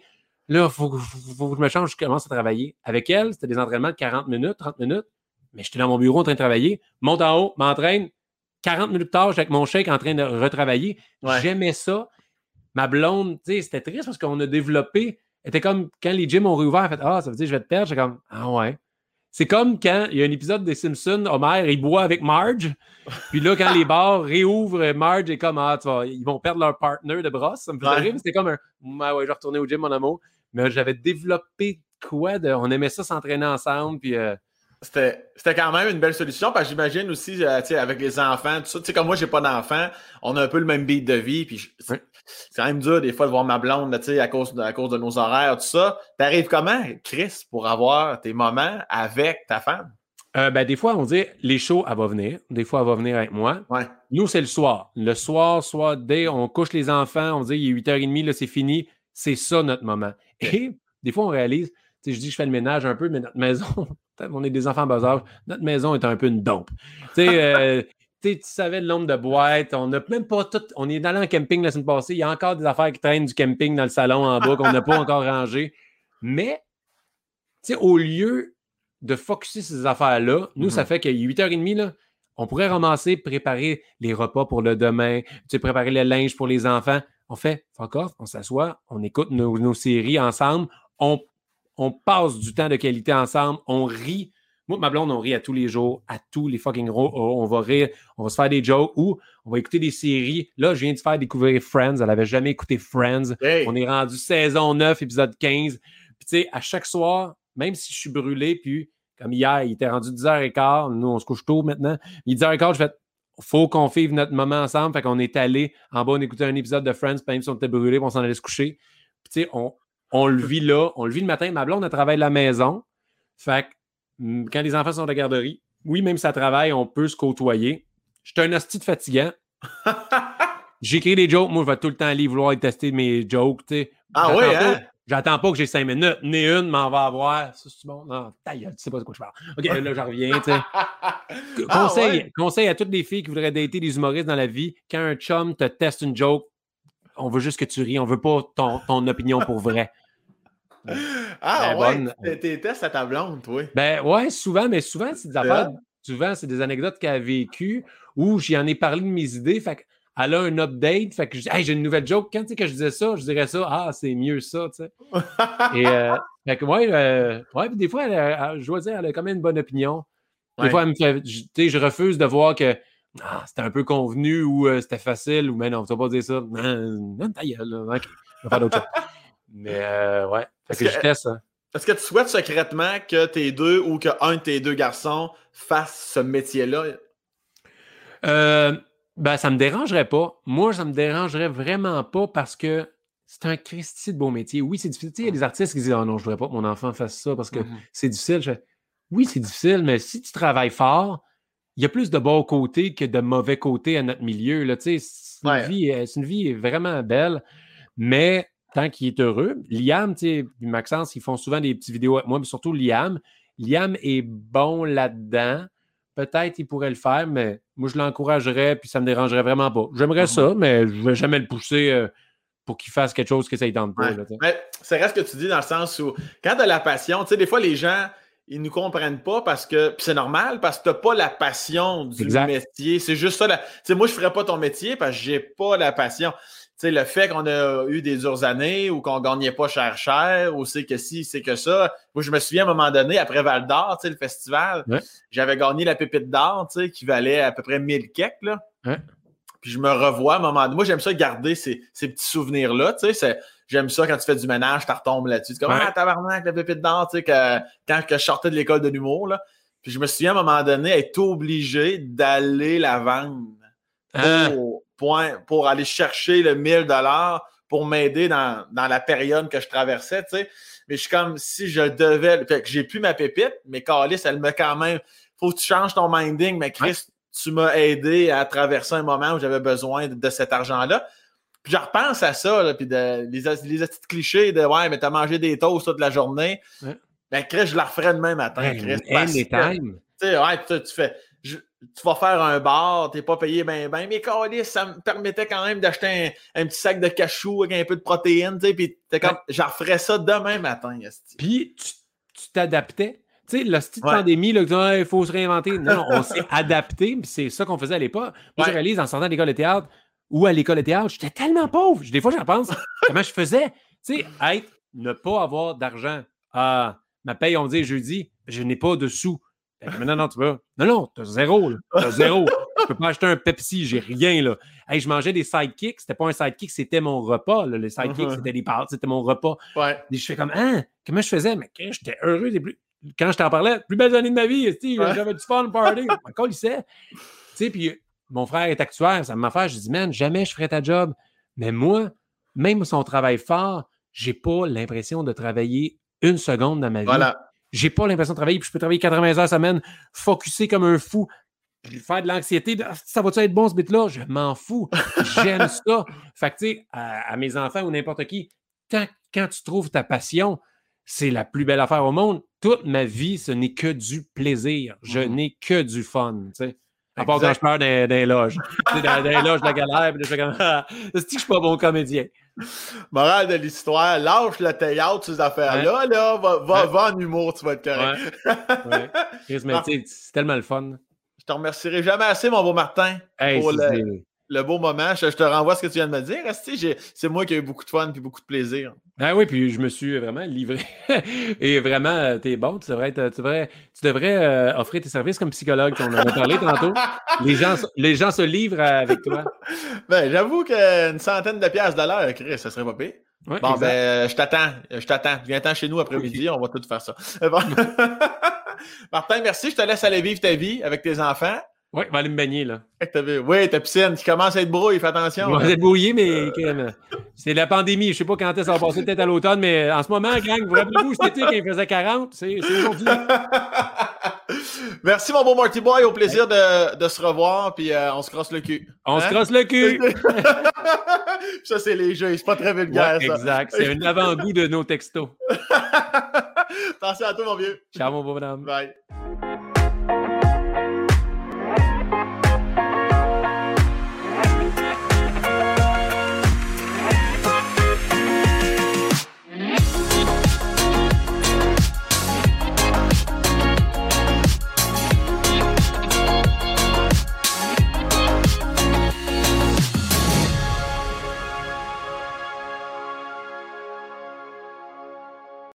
Là, il faut, que- je me change, je commence à travailler. Avec elle, c'était des entraînements de 40 minutes, 30 minutes. Mais j'étais dans mon bureau en train de travailler. Monte en haut, m'entraîne. 40 minutes plus tard, j'étais avec mon chèque en train de retravailler. Ouais. J'aimais ça. Ma blonde, tu sais, c'était triste parce qu'on a développé. Était comme quand les gyms ont réouvert, elle fait Ah, ça veut dire que je vais te perdre. J'étais comme Ah ouais. C'est comme quand il y a un épisode des Simpsons, Homer, il boit avec Marge. Puis là, quand les bars réouvrent, Marge est comme Ah, tu vas- ils vont perdre leur partner de brosse. Ça me faisait Ouais. rire. C'était comme un Ouais, ouais, je vais retourner au gym, mon amour. Mais j'avais développé quoi de. On aimait ça s'entraîner ensemble. Puis euh, C'était c'était quand même une belle solution parce que j'imagine aussi, euh, tu sais, avec les enfants, tout ça. Tu sais, comme moi, j'ai pas d'enfants, on a un peu le même beat de vie. Puis je-. C'est quand même dur des fois de voir ma blonde, là, tu sais, à cause, de, à cause de nos horaires, tout ça. T'arrives comment, Chris, pour avoir tes moments avec ta femme? euh, ben, des fois, on dit les shows, elle va venir. Des fois, elle va venir avec moi. Ouais. Nous, c'est le soir. Le soir, soit dès on couche les enfants, on dit il est 8h30, là, c'est fini. C'est ça notre moment. Et des fois, on réalise, tu sais, je dis que je fais le ménage un peu, mais notre maison, on est des enfants bas âge, notre maison est un peu une dompe. Tu sais, euh, tu savais le nombre de boîtes, on n'a même pas tout. On est allé en camping la semaine passée, il y a encore des affaires qui traînent du camping dans le salon en bas qu'on n'a pas encore rangé. Mais, tu sais, au lieu de focuser ces affaires-là, nous, ça Mhm. fait qu'à 8h30, là, on pourrait ramasser, préparer les repas pour le demain, tu préparer le linge pour les enfants. On fait fuck off, on s'assoit, on écoute nos, nos séries ensemble, on, on passe du temps de qualité ensemble, on rit. Moi, ma blonde, on rit à tous les jours, à tous les fucking jours. On va rire, on va se faire des jokes ou on va écouter des séries. Là, je viens de faire découvrir Friends. Elle n'avait jamais écouté Friends. Hey! On est rendu saison 9, épisode 15. Puis, tu sais, à chaque soir, même si je suis brûlé, puis comme hier, il était rendu 10h15, nous, on se couche tôt maintenant. Il est 10h15, je fais faut qu'on vive notre moment ensemble. Fait qu'on est allé en bas, on écoutait un épisode de Friends, même si on était brûlé, on s'en allait se coucher. Puis, tu sais, on, on le vit là, on le vit le matin. Ma blonde, elle travaille de la maison. Fait que quand les enfants sont à la garderie, oui, même si ça travaille, on peut se côtoyer. Je suis un hostie de fatigant. J'écris des jokes. Moi, je vais tout le temps aller vouloir tester mes jokes. sais. Ah oui, hein? J'attends pas que j'ai cinq minutes. Né une, m'en va avoir. Ça, c'est bon? Non, ta tu sais pas de quoi je parle. OK, là, j'en reviens, tu sais. Ah conseil, conseil à toutes les filles qui voudraient dater des humoristes dans la vie, quand un chum te teste une joke, on veut juste que tu ris. On veut pas ton, ton opinion pour vrai. Ah ben, ouais, tes tests à ta blonde, toi. Ben ouais, souvent, mais souvent, c'est des affaires, souvent, c'est des anecdotes qu'elle a vécues où j'en ai parlé de mes idées. Fait elle a un update. Fait que j'ai une nouvelle joke. Quand tu sais que je disais ça, je dirais ça. Ah, c'est mieux ça, tu sais. Et euh, fait que ouais, euh, ouais des fois, elle, je dois dire, elle a quand même une bonne opinion. Des fois, elle me fait. Tu sais, je refuse de voir que ah, c'était un peu convenu ou euh, c'était facile ou mais non, tu vas pas dire ça. Non, non ta gueule, là. Okay. On va faire d'autres choses. Mais ouais. Fait que, je teste ça. Est-ce que tu souhaites secrètement que tes deux ou qu'un de tes deux garçons fasse ce métier-là? Euh, ben, ça me dérangerait pas. Moi, ça me dérangerait vraiment pas parce que c'est un Christy de beau métier. Oui, c'est difficile. Il y a des artistes qui disent Oh non, je voudrais pas que mon enfant fasse ça parce que mm-hmm. c'est difficile. oui, c'est difficile, mais si tu travailles fort, il y a plus de bons côtés que de mauvais côtés à notre milieu. Là. C'est, une vie, euh, c'est une vie vraiment belle, mais tant qu'il est heureux. Liam, tu sais, Maxence, ils font souvent des petites vidéos avec moi, mais surtout Liam. Liam est bon là-dedans. Peut-être qu'il pourrait le faire, mais moi, je l'encouragerais, puis ça me dérangerait vraiment pas. J'aimerais ça, mhm. mais je ne vais jamais le pousser euh, pour qu'il fasse quelque chose que ça ne tente pas. c'est vrai ce que tu dis dans le sens où, quand tu as la passion, tu sais, des fois, les gens, ils ne nous comprennent pas parce que, c'est normal, parce que tu n'as pas la passion du métier. C'est juste ça. Tu sais, moi, je ne ferais pas ton métier parce que je n'ai pas la passion le fait qu'on a eu des dures années ou qu'on gagnait pas cher cher, ou c'est que si, c'est que ça. Moi, je me souviens à un moment donné, après Val d'Or, le festival, j'avais gagné la pépite d'or, qui valait à peu près 1000 kek, là. Puis je me revois à un moment donné. Moi, j'aime ça garder ces, petits souvenirs-là, J'aime ça quand tu fais du ménage, tu retombes là-dessus. Tu comme, ah, tabarnak, la pépite d'or, que, quand que je sortais de l'école de l'humour, là. Puis je me souviens à un moment donné être obligé d'aller la vendre. Ah pour aller chercher le 1000 dollars pour m'aider dans, la période que je traversais, tu sais. Mais je suis comme si je devais. Fait que j'ai plus ma pépite, mais Calis, elle me quand même. Faut que tu changes ton minding, mais Chris, tu m'as aidé à traverser un moment où j'avais besoin de, cet argent-là. Puis je repense à ça, puis de, les, les, petits clichés de Ouais, mais t'as mangé des toasts toute la journée. Ben, Chris, je la referais demain matin, Chris. Tu sais, ouais, tu fais tu vas faire un bar, tu n'es pas payé bien, bien. Mais Calis, ça me permettait quand même d'acheter un, petit sac de cachou avec un peu de protéines, tu sais, puis comme, j'en ferais ça demain matin. Puis tu t'adaptais. Tu sais, la petite pandémie, là, il faut se réinventer. Non, on s'est adapté, puis c'est ça qu'on faisait à l'époque. Moi, je réalise en sortant de l'école de théâtre ou à l'école de théâtre, j'étais tellement pauvre. Des fois, j'en pense comment je faisais. Tu sais, être, ne pas avoir d'argent. Ah, ma paye, on dit jeudi, je n'ai pas de sous. Mais non, non, tu veux. Non, non, t'as zéro, là. T'as zéro. je peux pas acheter un Pepsi, j'ai rien, là. Hey, je mangeais des sidekicks. C'était pas un sidekick, c'était mon repas, là. Les sidekicks, uh-huh. c'était des pâtes, c'était mon repas. Ouais. Et je fais comme, hein, comment je faisais? Mais j'étais heureux. Plus... Quand je t'en parlais, plus belle année de ma vie, j'avais du fun party. Encore, il sait. Tu sais, puis mon frère est actuaire, ça m'a fait, je dis, man, jamais je ferais ta job. Mais moi, même si on travaille fort, j'ai pas l'impression de travailler une seconde dans ma vie. Voilà j'ai pas l'impression de travailler, puis je peux travailler 80 heures semaine, focusser comme un fou, puis faire de l'anxiété. Ah, ça va-tu être bon ce bit-là? Je m'en fous. J'aime ça. Fait que, tu sais, à, mes enfants ou n'importe qui, quand, quand tu trouves ta passion, c'est la plus belle affaire au monde. Toute ma vie, ce n'est que du plaisir. Je mm-hmm. n'ai que du fun, tu sais. À part quand je loges. dans, dans les loges de la galère, puis je fais comme, ah, que je suis pas bon comédien? Morale de l'histoire, lâche le théâtre, ces affaires-là, là, va, va, va, en humour, tu vas être correct. Ouais. ouais. c'est tellement le fun. Je te remercierai jamais assez, mon beau Martin, pour le, le beau moment. Je, te renvoie ce que tu viens de me dire. C'est moi qui ai eu beaucoup de fun et beaucoup de plaisir. Ah oui, puis je me suis vraiment livré. et vraiment, euh, t'es bon. Tu devrais, tu devrais, tu devrais euh, offrir tes services comme psychologue. On en a parlé tantôt. Les gens, les gens se livrent avec toi. Ben, j'avoue qu'une centaine de piastres de l'heure, Chris, ça serait pas pire. bon, exact. ben, je t'attends. Je t'attends. Viens-t'en chez nous après-midi. On va tout faire ça. Bon. Martin, merci. Je te laisse aller vivre ta vie avec tes enfants. Oui, va aller me baigner, là. Oui, ta piscine qui commence à être brouillée, fais attention. Va être brouillée, mais c'est la pandémie. Je ne sais pas quand ça va passer, peut-être à l'automne, mais en ce moment, gang, vous rappelez-vous, été, quand il faisait 40, c'est aujourd'hui. Merci, mon beau Marty Boy. Au plaisir de, de se revoir, puis euh, on se crosse le cul. On se hein? crosse le cul. ça, c'est les jeux. C'est pas très vulgaire, ouais, Exact. C'est un avant-goût de nos textos. Attention à toi, mon vieux. Ciao, mon beau bonhomme. Bye.